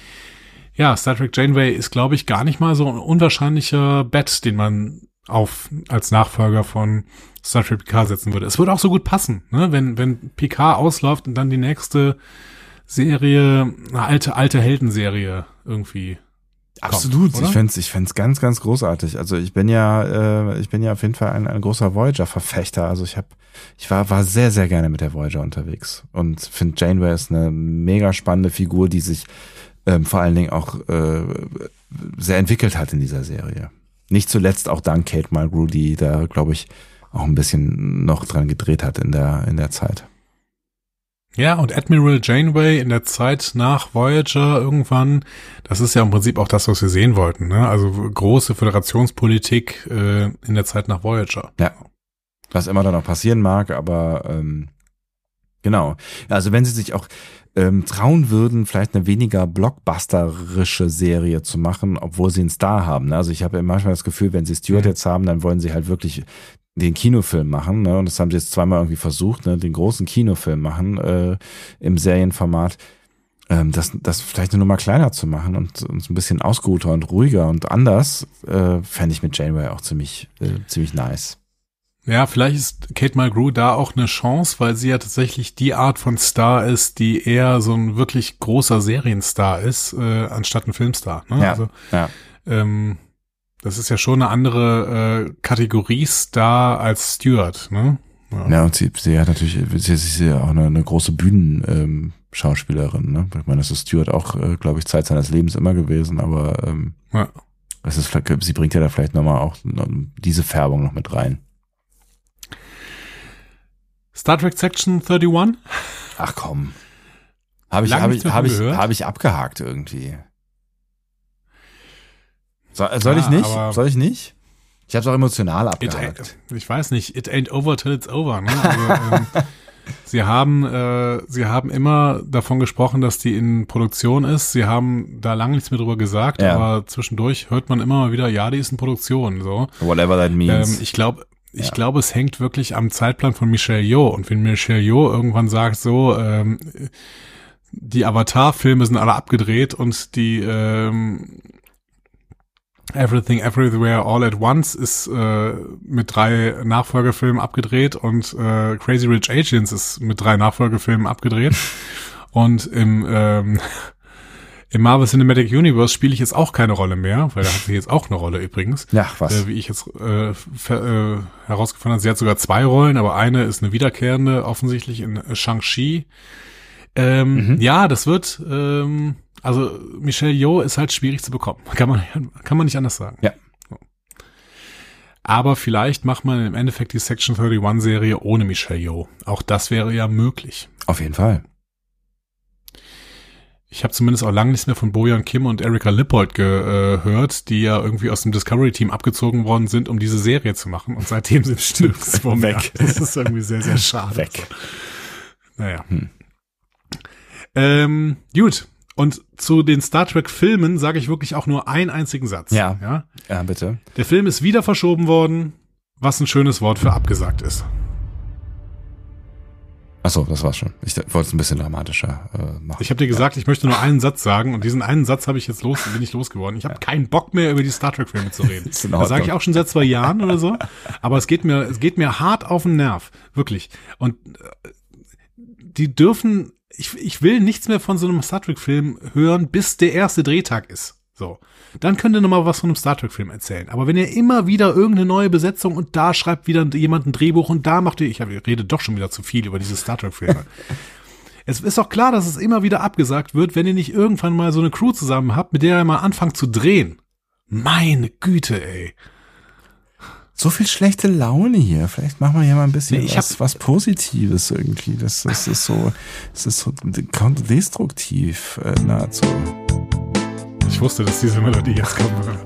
Ja, Star Trek Janeway ist, glaube ich, gar nicht mal so ein unwahrscheinlicher Bet, den man auf als Nachfolger von Star Trek Picard setzen würde. Es würde auch so gut passen, ne? wenn, wenn Picard ausläuft und dann die nächste Serie, eine alte, alte Heldenserie irgendwie. Absolut. oder? ich fänd's, ich fänd's ganz, ganz großartig. Also ich bin ja, äh, ich bin ja auf jeden Fall ein, ein großer Voyager-Verfechter. Also ich habe, ich war, war sehr, sehr gerne mit der Voyager unterwegs und finde Janeway ist eine mega spannende Figur, die sich ähm, vor allen Dingen auch äh, sehr entwickelt hat in dieser Serie. Nicht zuletzt auch dank Kate Mulgrew, die da, glaube ich, auch ein bisschen noch dran gedreht hat in der in der Zeit. Ja, und Admiral Janeway in der Zeit nach Voyager irgendwann, das ist ja im Prinzip auch das, was wir sehen wollten, ne? Also große Föderationspolitik äh, in der Zeit nach Voyager. Ja. Was immer da noch passieren mag, aber ähm, genau. Also wenn sie sich auch ähm, trauen würden, vielleicht eine weniger blockbusterische Serie zu machen, obwohl sie einen Star haben. Ne? Also ich habe ja manchmal das Gefühl, wenn sie Stuart Mhm. jetzt haben, dann wollen sie halt wirklich den Kinofilm machen. Ne? Und das haben sie jetzt zweimal irgendwie versucht, ne? den großen Kinofilm machen äh, im Serienformat. Ähm, das, das vielleicht eine Nummer kleiner zu machen und uns ein bisschen ausgeruhter und ruhiger und anders, äh, fände ich mit Janeway auch ziemlich, äh, ziemlich nice. Ja, vielleicht ist Kate Mulgrew da auch eine Chance, weil sie ja tatsächlich die Art von Star ist, die eher so ein wirklich großer Serienstar ist, äh, anstatt ein Filmstar. Ne? Ja, Also, ja. ähm, das ist ja schon eine andere äh, Kategorie Star als Stewart. Ne? Ja, und sie, sie hat natürlich, sie, sie ist ja auch eine, eine große Bühnen-Schauspielerin. Ähm, Schauspielerin, ne? Ich meine, das ist Stuart auch, äh, glaube ich, Zeit seines Lebens immer gewesen, aber ähm, Ja. es ist, sie bringt ja da vielleicht nochmal auch diese Färbung noch mit rein. Star Trek Section 31? Ach komm. Habe ich, hab ich, hab ich, hab ich abgehakt irgendwie. So, soll Ja, ich nicht? Soll ich nicht? Ich habe es auch emotional abgehakt. ich weiß nicht, it ain't over till it's over. Ne? Also, ähm, sie haben, äh, sie haben immer davon gesprochen, dass die in Produktion ist. Sie haben da lange nichts mehr drüber gesagt, Ja. aber zwischendurch hört man immer mal wieder, ja, die ist in Produktion. So, Whatever that means. ähm, ich glaube, ich Ja. glaube, es hängt wirklich am Zeitplan von Michelle Yeoh. Und wenn Michelle Yeoh irgendwann sagt, so, ähm, die Avatar-Filme sind alle abgedreht und die ähm, Everything Everywhere All at Once ist äh, mit drei Nachfolgefilmen abgedreht und äh, Crazy Rich Asians ist mit drei Nachfolgefilmen abgedreht. und im, ähm, im Marvel Cinematic Universe spiele ich jetzt auch keine Rolle mehr, weil da hat sie jetzt auch eine Rolle übrigens. ja, was? Äh, wie ich jetzt äh, äh, herausgefunden habe, sie hat sogar zwei Rollen, aber eine ist eine wiederkehrende, offensichtlich in Shang-Chi. Ähm, Mhm. Ja, das wird, ähm, also Michelle Yeoh ist halt schwierig zu bekommen. Kann man, kann man nicht anders sagen. Ja. Aber vielleicht macht man im Endeffekt die Section 31 Serie ohne Michelle Yeoh. Auch das wäre ja möglich. Auf jeden Fall. Ich habe zumindest auch lange nichts mehr von Bojan Kim und Erika Lippold gehört, die ja irgendwie aus dem Discovery-Team abgezogen worden sind, um diese Serie zu machen. Und seitdem sind mehr. Weg. Das ist irgendwie sehr, sehr schade. Weg. Naja. Hm. Ähm, gut. Und zu den Star Trek-Filmen sage ich wirklich auch nur einen einzigen Satz. Ja. ja. Ja, bitte. Der Film ist wieder verschoben worden, was ein schönes Wort für abgesagt ist. Achso, das war's schon. Ich wollte es ein bisschen dramatischer äh, machen. Ich habe dir gesagt, ich möchte nur einen Satz sagen und diesen einen Satz habe ich jetzt los, bin ich losgeworden. Ich habe keinen Bock mehr über die Star Trek Filme zu reden. Das sage ich auch schon seit zwei Jahren oder so, aber es geht mir es geht mir hart auf den Nerv, wirklich. Und äh, die dürfen ich ich will nichts mehr von so einem Star Trek Film hören, bis der erste Drehtag ist. So. Dann könnt ihr noch mal was von einem Star Trek Film erzählen. Aber wenn ihr immer wieder irgendeine neue Besetzung und da schreibt wieder jemand ein Drehbuch und da macht ihr, ich hab- ich rede doch schon wieder zu viel über diese Star Trek Filme. Es ist doch klar, dass es immer wieder abgesagt wird, wenn ihr nicht irgendwann mal so eine Crew zusammen habt, mit der ihr mal anfangt zu drehen. Meine Güte, ey. So viel schlechte Laune hier. Vielleicht machen wir hier mal ein bisschen Nee, ich was, was Positives irgendwie. Das, das ist so, das ist so destruktiv äh, nahezu. Ich wusste, dass diese Melodie jetzt kommen würde.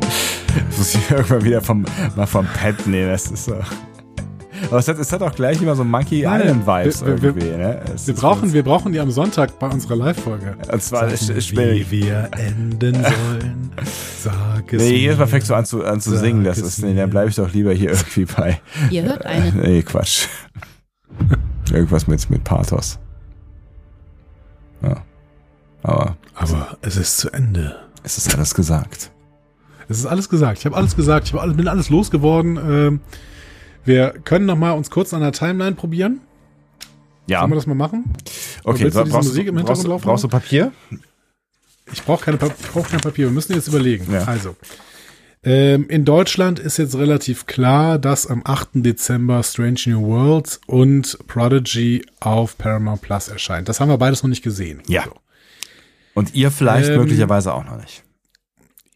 Das muss ich irgendwann wieder vom, mal vom Pad nehmen. Das ist so. Aber es hat, es hat auch gleich immer so Monkey Nein, Island Vibes wir- wir- irgendwie, ne? Wir ist- brauchen, wir brauchen die am Sonntag bei unserer Live-Folge. Und zwar, ich, ich Wie wir enden sollen. Sag es Nee, jedes Mal mir. fängst du an zu, an zu singen. Das ist, nee, dann bleibe ich doch lieber hier irgendwie bei. Ihr hört eine. Nee, Quatsch. Irgendwas mit, mit Pathos. Ja. Aber Aber es ist zu Ende. es ist alles gesagt. Es ist alles gesagt. Ich habe alles gesagt. Ich hab alles, bin alles losgeworden. Ähm, wir können noch mal uns kurz an der Timeline probieren. Ja, Sollen wir das mal machen? okay. willst du diese brauchst, Musik im brauchst, Hintergrund laufen brauchst du Papier? Ich brauche keine, brauch kein Papier. Wir müssen jetzt überlegen. Ja. Also, ähm, in Deutschland ist jetzt relativ klar, dass am 8. Dezember Strange New Worlds und Prodigy auf Paramount Plus erscheint. Das haben wir beides noch nicht gesehen. Ja. So. Und ihr vielleicht Ähm, möglicherweise auch noch nicht.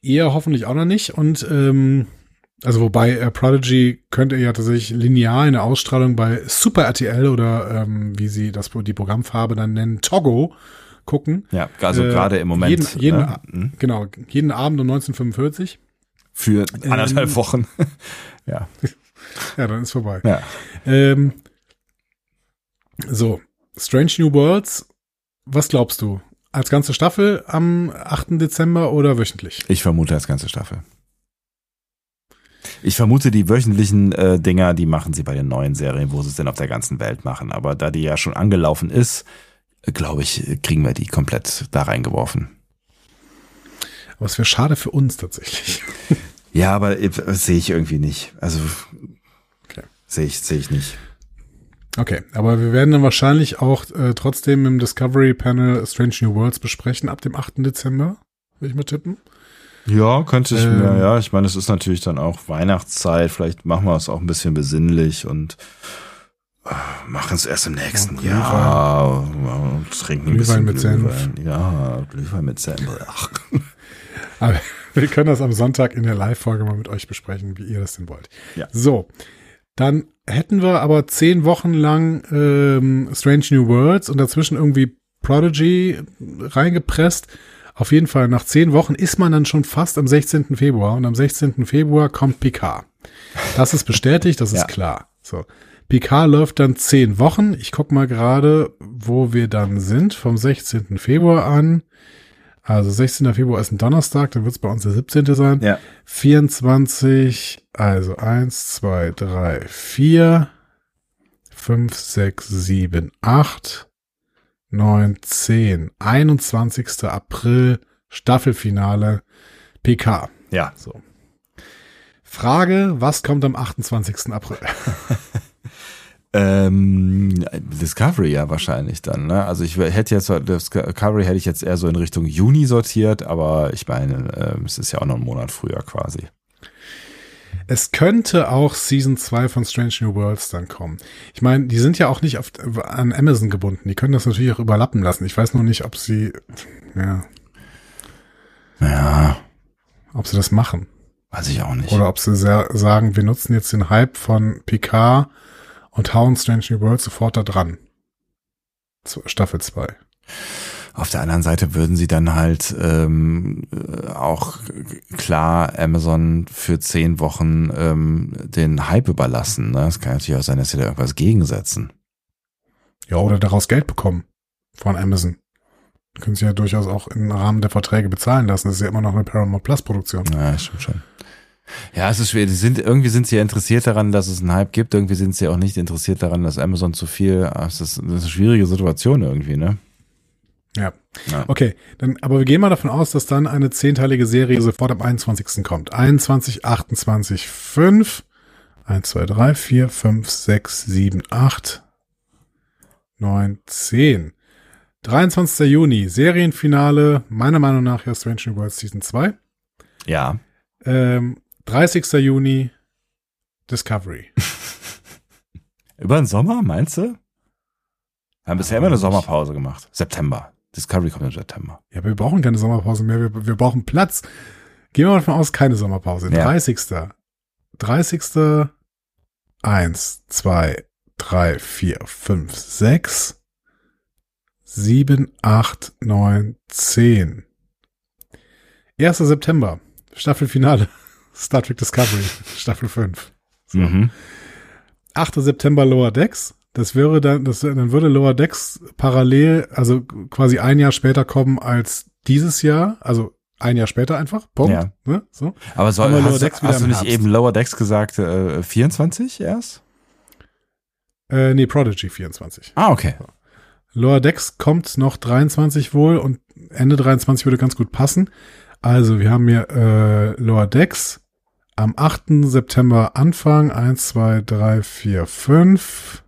Ihr hoffentlich auch noch nicht. Und ähm, also wobei äh, Prodigy könnt ihr ja tatsächlich linear in der Ausstrahlung bei Super RTL oder ähm, wie sie das die Programmfarbe dann nennen, Togo gucken. Ja, also Äh, gerade im Moment. Jeden, jeden, ne? Mhm. Genau, jeden Abend um 1945. Für anderthalb Ähm, Wochen. ja. Ja, dann ist vorbei. ja. Ähm, so, Strange New Worlds, was glaubst du? Als ganze Staffel am 8. Dezember oder wöchentlich? Ich vermute als ganze Staffel. Ich vermute, die wöchentlichen äh, Dinger, die machen sie bei den neuen Serien, wo sie es denn auf der ganzen Welt machen. Aber da die ja schon angelaufen ist, glaube ich, kriegen wir die komplett da reingeworfen. Aber es wäre schade für uns tatsächlich. Ja, aber äh, sehe ich irgendwie nicht. Also Okay. sehe ich, sehe ich nicht. Okay, aber wir werden dann wahrscheinlich auch äh, trotzdem im Discovery Panel Strange New Worlds besprechen ab dem 8. Dezember, würde ich mal tippen. Ja, könnte ich Ähm, mir, ja. Ich meine, es ist natürlich dann auch Weihnachtszeit. Vielleicht machen wir es auch ein bisschen besinnlich und äh, machen es erst im nächsten Und Jahr. Ja, und trinken ein bisschen Glühwein mit Senf. Glühwein. Ja, Glühwein mit Senf. Ach. Aber wir können das am Sonntag in der Live-Folge mal mit euch besprechen, wie ihr das denn wollt. Ja. So, dann hätten wir aber zehn Wochen lang ähm, Strange New Worlds und dazwischen irgendwie Prodigy reingepresst. Auf jeden Fall, nach zehn Wochen ist man dann schon fast am 16. Februar und am 16. Februar kommt Picard. Das ist bestätigt, das ist Ja. klar. So. Picard läuft dann zehn Wochen. Ich guck mal gerade, wo wir dann sind. Vom 16. Februar an. Also 16. Februar ist ein Donnerstag, dann wird es bei uns der 17. sein. Ja. 24, also 1, 2, 3, 4, 5, 6, 7, 8, 9, 10, 21. April, Staffelfinale, PK. Ja. So. Frage, was kommt am 28. April? Ähm, Discovery ja wahrscheinlich dann, ne? Also ich hätte jetzt Discovery hätte ich jetzt eher so in Richtung Juni sortiert, aber ich meine, ähm, es ist ja auch noch ein Monat früher quasi. Es könnte auch Season 2 von Strange New Worlds dann kommen. Ich meine, die sind ja auch nicht auf, an Amazon gebunden. Die können das natürlich auch überlappen lassen. Ich weiß nur nicht, ob sie, ja, Ja, ob sie das machen. weiß ich auch nicht. Oder ob sie sa sagen, wir nutzen jetzt den Hype von Picard und hauen Strange New Worlds sofort da dran. Staffel 2. Auf der anderen Seite würden sie dann halt ähm, äh, auch klar Amazon für zehn Wochen ähm, den Hype überlassen. Ne? Es kann natürlich auch sein, dass sie da irgendwas gegensetzen. Ja, oder daraus Geld bekommen von Amazon. Können sie ja durchaus auch im Rahmen der Verträge bezahlen lassen. Das ist ja immer noch eine Paramount Plus Produktion. Ja, stimmt schon. Ja, es ist schwer. Die sind, irgendwie sind sie ja interessiert daran, dass es einen Hype gibt. Irgendwie sind sie auch nicht interessiert daran, dass Amazon zu viel. ah, Es ist, das ist eine schwierige Situation irgendwie, ne? Ja. Ja. Okay, dann, aber wir gehen mal davon aus, dass dann eine zehnteilige Serie sofort am 21. kommt. 21, 28, 5, 1, 2, 3, 4, 5, 6, 7, 8, 9, 10. 23. Juni, Serienfinale, meiner Meinung nach ja Strange New Worlds Season 2. Ja. Ähm, 30. Juni, Discovery. Über den Sommer, meinst du? Wir haben bisher immer eine Sommerpause gemacht. September. Discovery kommt im September. Ja, aber wir brauchen keine Sommerpause mehr. Wir, wir brauchen Platz. Gehen wir mal davon aus, keine Sommerpause. Ja. 30. 30. 1, 2, 3, 4, 5, 6, 7, 8, 9, 10. 1. September. Staffelfinale. Star Trek Discovery. Staffel 5. So. Mhm. 8. September Lower Decks. Das wäre dann, das, dann würde Lower Decks parallel, also quasi ein Jahr später kommen als dieses Jahr, also ein Jahr später einfach. Punkt. Ja. Ne? So. Aber soll, wir Lower hast, Decks hast du nicht Herbst. eben Lower Decks gesagt, äh, 24 erst? Äh, nee, Prodigy 24. Ah, okay. Lower Decks kommt noch 23 wohl und Ende 23 würde ganz gut passen. Also wir haben hier äh, Lower Decks am 8. September Anfang. 1, 2, 3, 4, 5,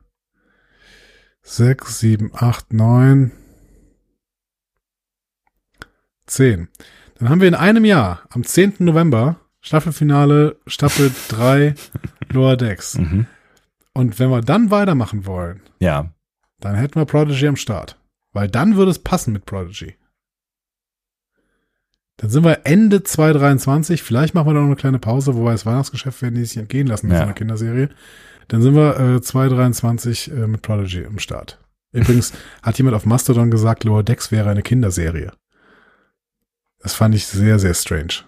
6, 7, 8, 9, 10. Dann haben wir in einem Jahr, am 10. November, Staffelfinale, Staffel 3, Lower Decks. Mhm. Und wenn wir dann weitermachen wollen, Ja. dann hätten wir Prodigy am Start. Weil dann würde es passen mit Prodigy. Dann sind wir Ende 2023. Vielleicht machen wir noch eine kleine Pause, wobei das Weihnachtsgeschäft werden die sich entgehen lassen mit Ja. so einer Kinderserie. Dann sind wir äh, 2023 äh, mit Prodigy am Start. Übrigens hat jemand auf Mastodon gesagt, Lower Decks wäre eine Kinderserie. Das fand ich sehr, sehr strange.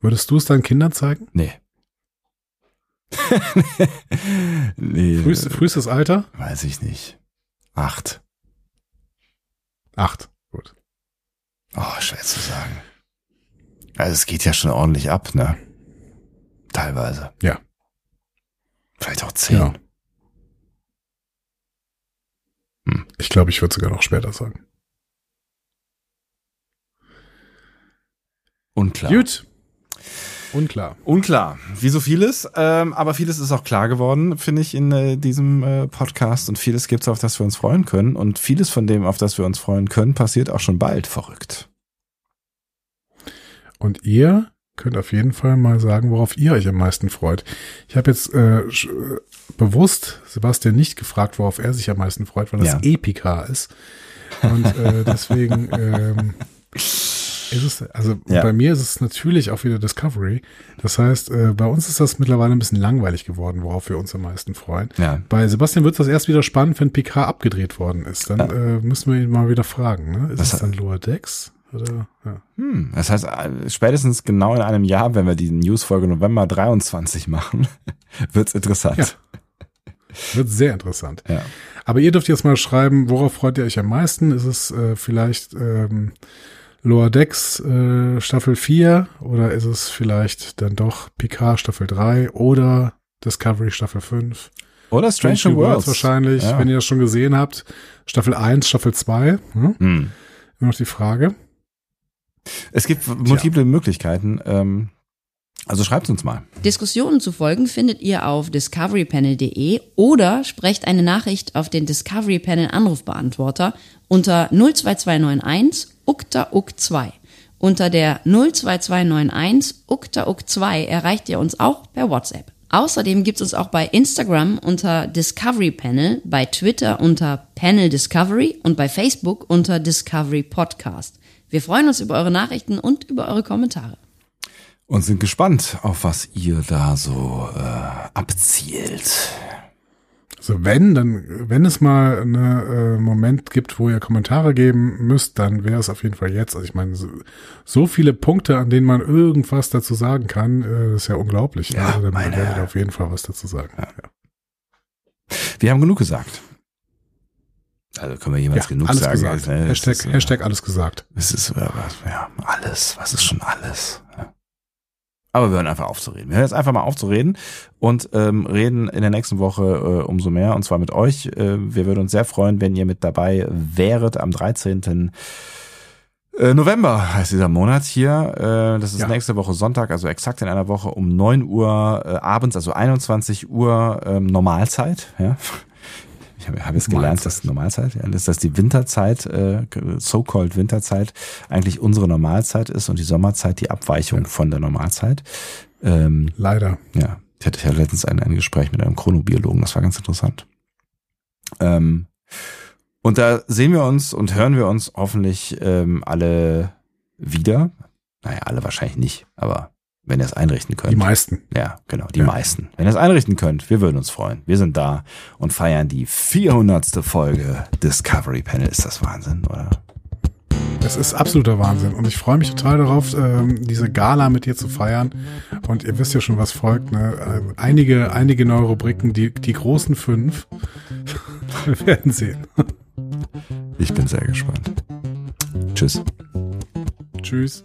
Würdest du es deinen Kindern zeigen? Nee. nee. Frühst, frühestes Alter? Weiß ich nicht. Acht. Acht. Gut. Oh, schwer zu sagen. Also es geht ja schon ordentlich ab, ne? Teilweise. Ja. Vielleicht auch zehn. Ja. Hm. Ich glaube, ich würde sogar noch später sagen. Unklar. Gut. Unklar. Unklar, wie so vieles, ähm, aber vieles ist auch klar geworden, finde ich, in äh, diesem äh, Podcast und vieles gibt's, auf das wir uns freuen können und vieles von dem, auf das wir uns freuen können, passiert auch schon bald. Verrückt. Und ihr könnt auf jeden Fall mal sagen, worauf ihr euch am meisten freut. Ich habe jetzt äh, äh, bewusst Sebastian nicht gefragt, worauf er sich am meisten freut, weil das Ja. Epica ist. Und äh, deswegen ähm, ist es, also Ja. bei mir ist es natürlich auch wieder Discovery. Das heißt, äh, bei uns ist das mittlerweile ein bisschen langweilig geworden, worauf wir uns am meisten freuen. Ja. Bei Sebastian wird das erst wieder spannend, wenn Picard abgedreht worden ist. Dann äh, müssen wir ihn mal wieder fragen. Ne? Ist Was- es dann Lower Decks? Oder, ja. Hm, das heißt, äh, spätestens genau in einem Jahr, wenn wir die Newsfolge November 23 machen, wird's interessant. Ja. Wird sehr interessant. Ja. Aber ihr dürft jetzt mal schreiben, worauf freut ihr euch am meisten? Ist es äh, vielleicht ähm, Lower Decks äh, Staffel 4 oder ist es vielleicht dann doch Picard Staffel 3 oder Discovery Staffel 5? Oder Strange New Worlds. wahrscheinlich, Ja. wenn ihr das schon gesehen habt. Staffel 1, Staffel 2. Hm? Hm. Immer noch die Frage. Es gibt multiple Möglichkeiten. Ähm, also schreibt uns mal. Diskussionen zu folgen findet ihr auf discoverypanel.de oder sprecht eine Nachricht auf den Discovery Panel Anrufbeantworter unter 02291 ukta uk 2. Unter der 02291 ukta uk 2 erreicht ihr uns auch per WhatsApp. Außerdem gibt es uns auch bei Instagram unter Discovery Panel, bei Twitter unter Panel Discovery und bei Facebook unter Discovery Podcast. Wir freuen uns über eure Nachrichten und über eure Kommentare. Und sind gespannt, auf was ihr da so äh, abzielt. So, wenn, dann, wenn es mal einen äh, Moment gibt, wo ihr Kommentare geben müsst, dann wäre es auf jeden Fall jetzt. Also ich meine, so, so viele Punkte, an denen man irgendwas dazu sagen kann, äh, ist ja unglaublich. Ja, also dann werdet ihr auf jeden Fall was dazu sagen. Ja. Wir haben genug gesagt. Also können wir jemals genug alles sagen. gesagt. Ne? Hashtag, ist, äh, Hashtag alles gesagt. Es ist, äh, was- ja, alles. Was ist schon alles? Ja. Aber wir hören einfach auf zu reden. Wir hören jetzt einfach mal auf zu reden und ähm, reden in der nächsten Woche äh, umso mehr und zwar mit euch. Äh, wir würden uns sehr freuen, wenn ihr mit dabei wäret am 13. Äh, November heißt dieser Monat hier. Das ist Ja. nächste Woche Sonntag, also exakt in einer Woche um 9 Uhr abends, also 21 Uhr ähm, Normalzeit. Ja. Ich habe hab jetzt gelernt, dass Normalzeit, ja, dass das die Winterzeit, äh, so-called Winterzeit, eigentlich unsere Normalzeit ist und die Sommerzeit die Abweichung von der Normalzeit. Ähm, Leider. ja, ich hatte ja letztens ein, ein Gespräch mit einem Chronobiologen, das war ganz interessant. Ähm, Und da sehen wir uns und hören wir uns hoffentlich ähm, alle wieder. Naja, alle wahrscheinlich nicht, aber wenn ihr es einrichten könnt. Die meisten. Ja, genau, die Ja. meisten. Wenn ihr es einrichten könnt, wir würden uns freuen. Wir sind da und feiern die 400. Folge Discovery Panel. Ist das Wahnsinn, oder? Es ist absoluter Wahnsinn und ich freue mich total darauf, ähm, diese Gala mit dir zu feiern. Und ihr wisst ja schon, was folgt. Ne? Ähm, Einige, einige neue Rubriken, die, die großen fünf. Wir werden sehen. Ich bin sehr gespannt. Tschüss. Tschüss.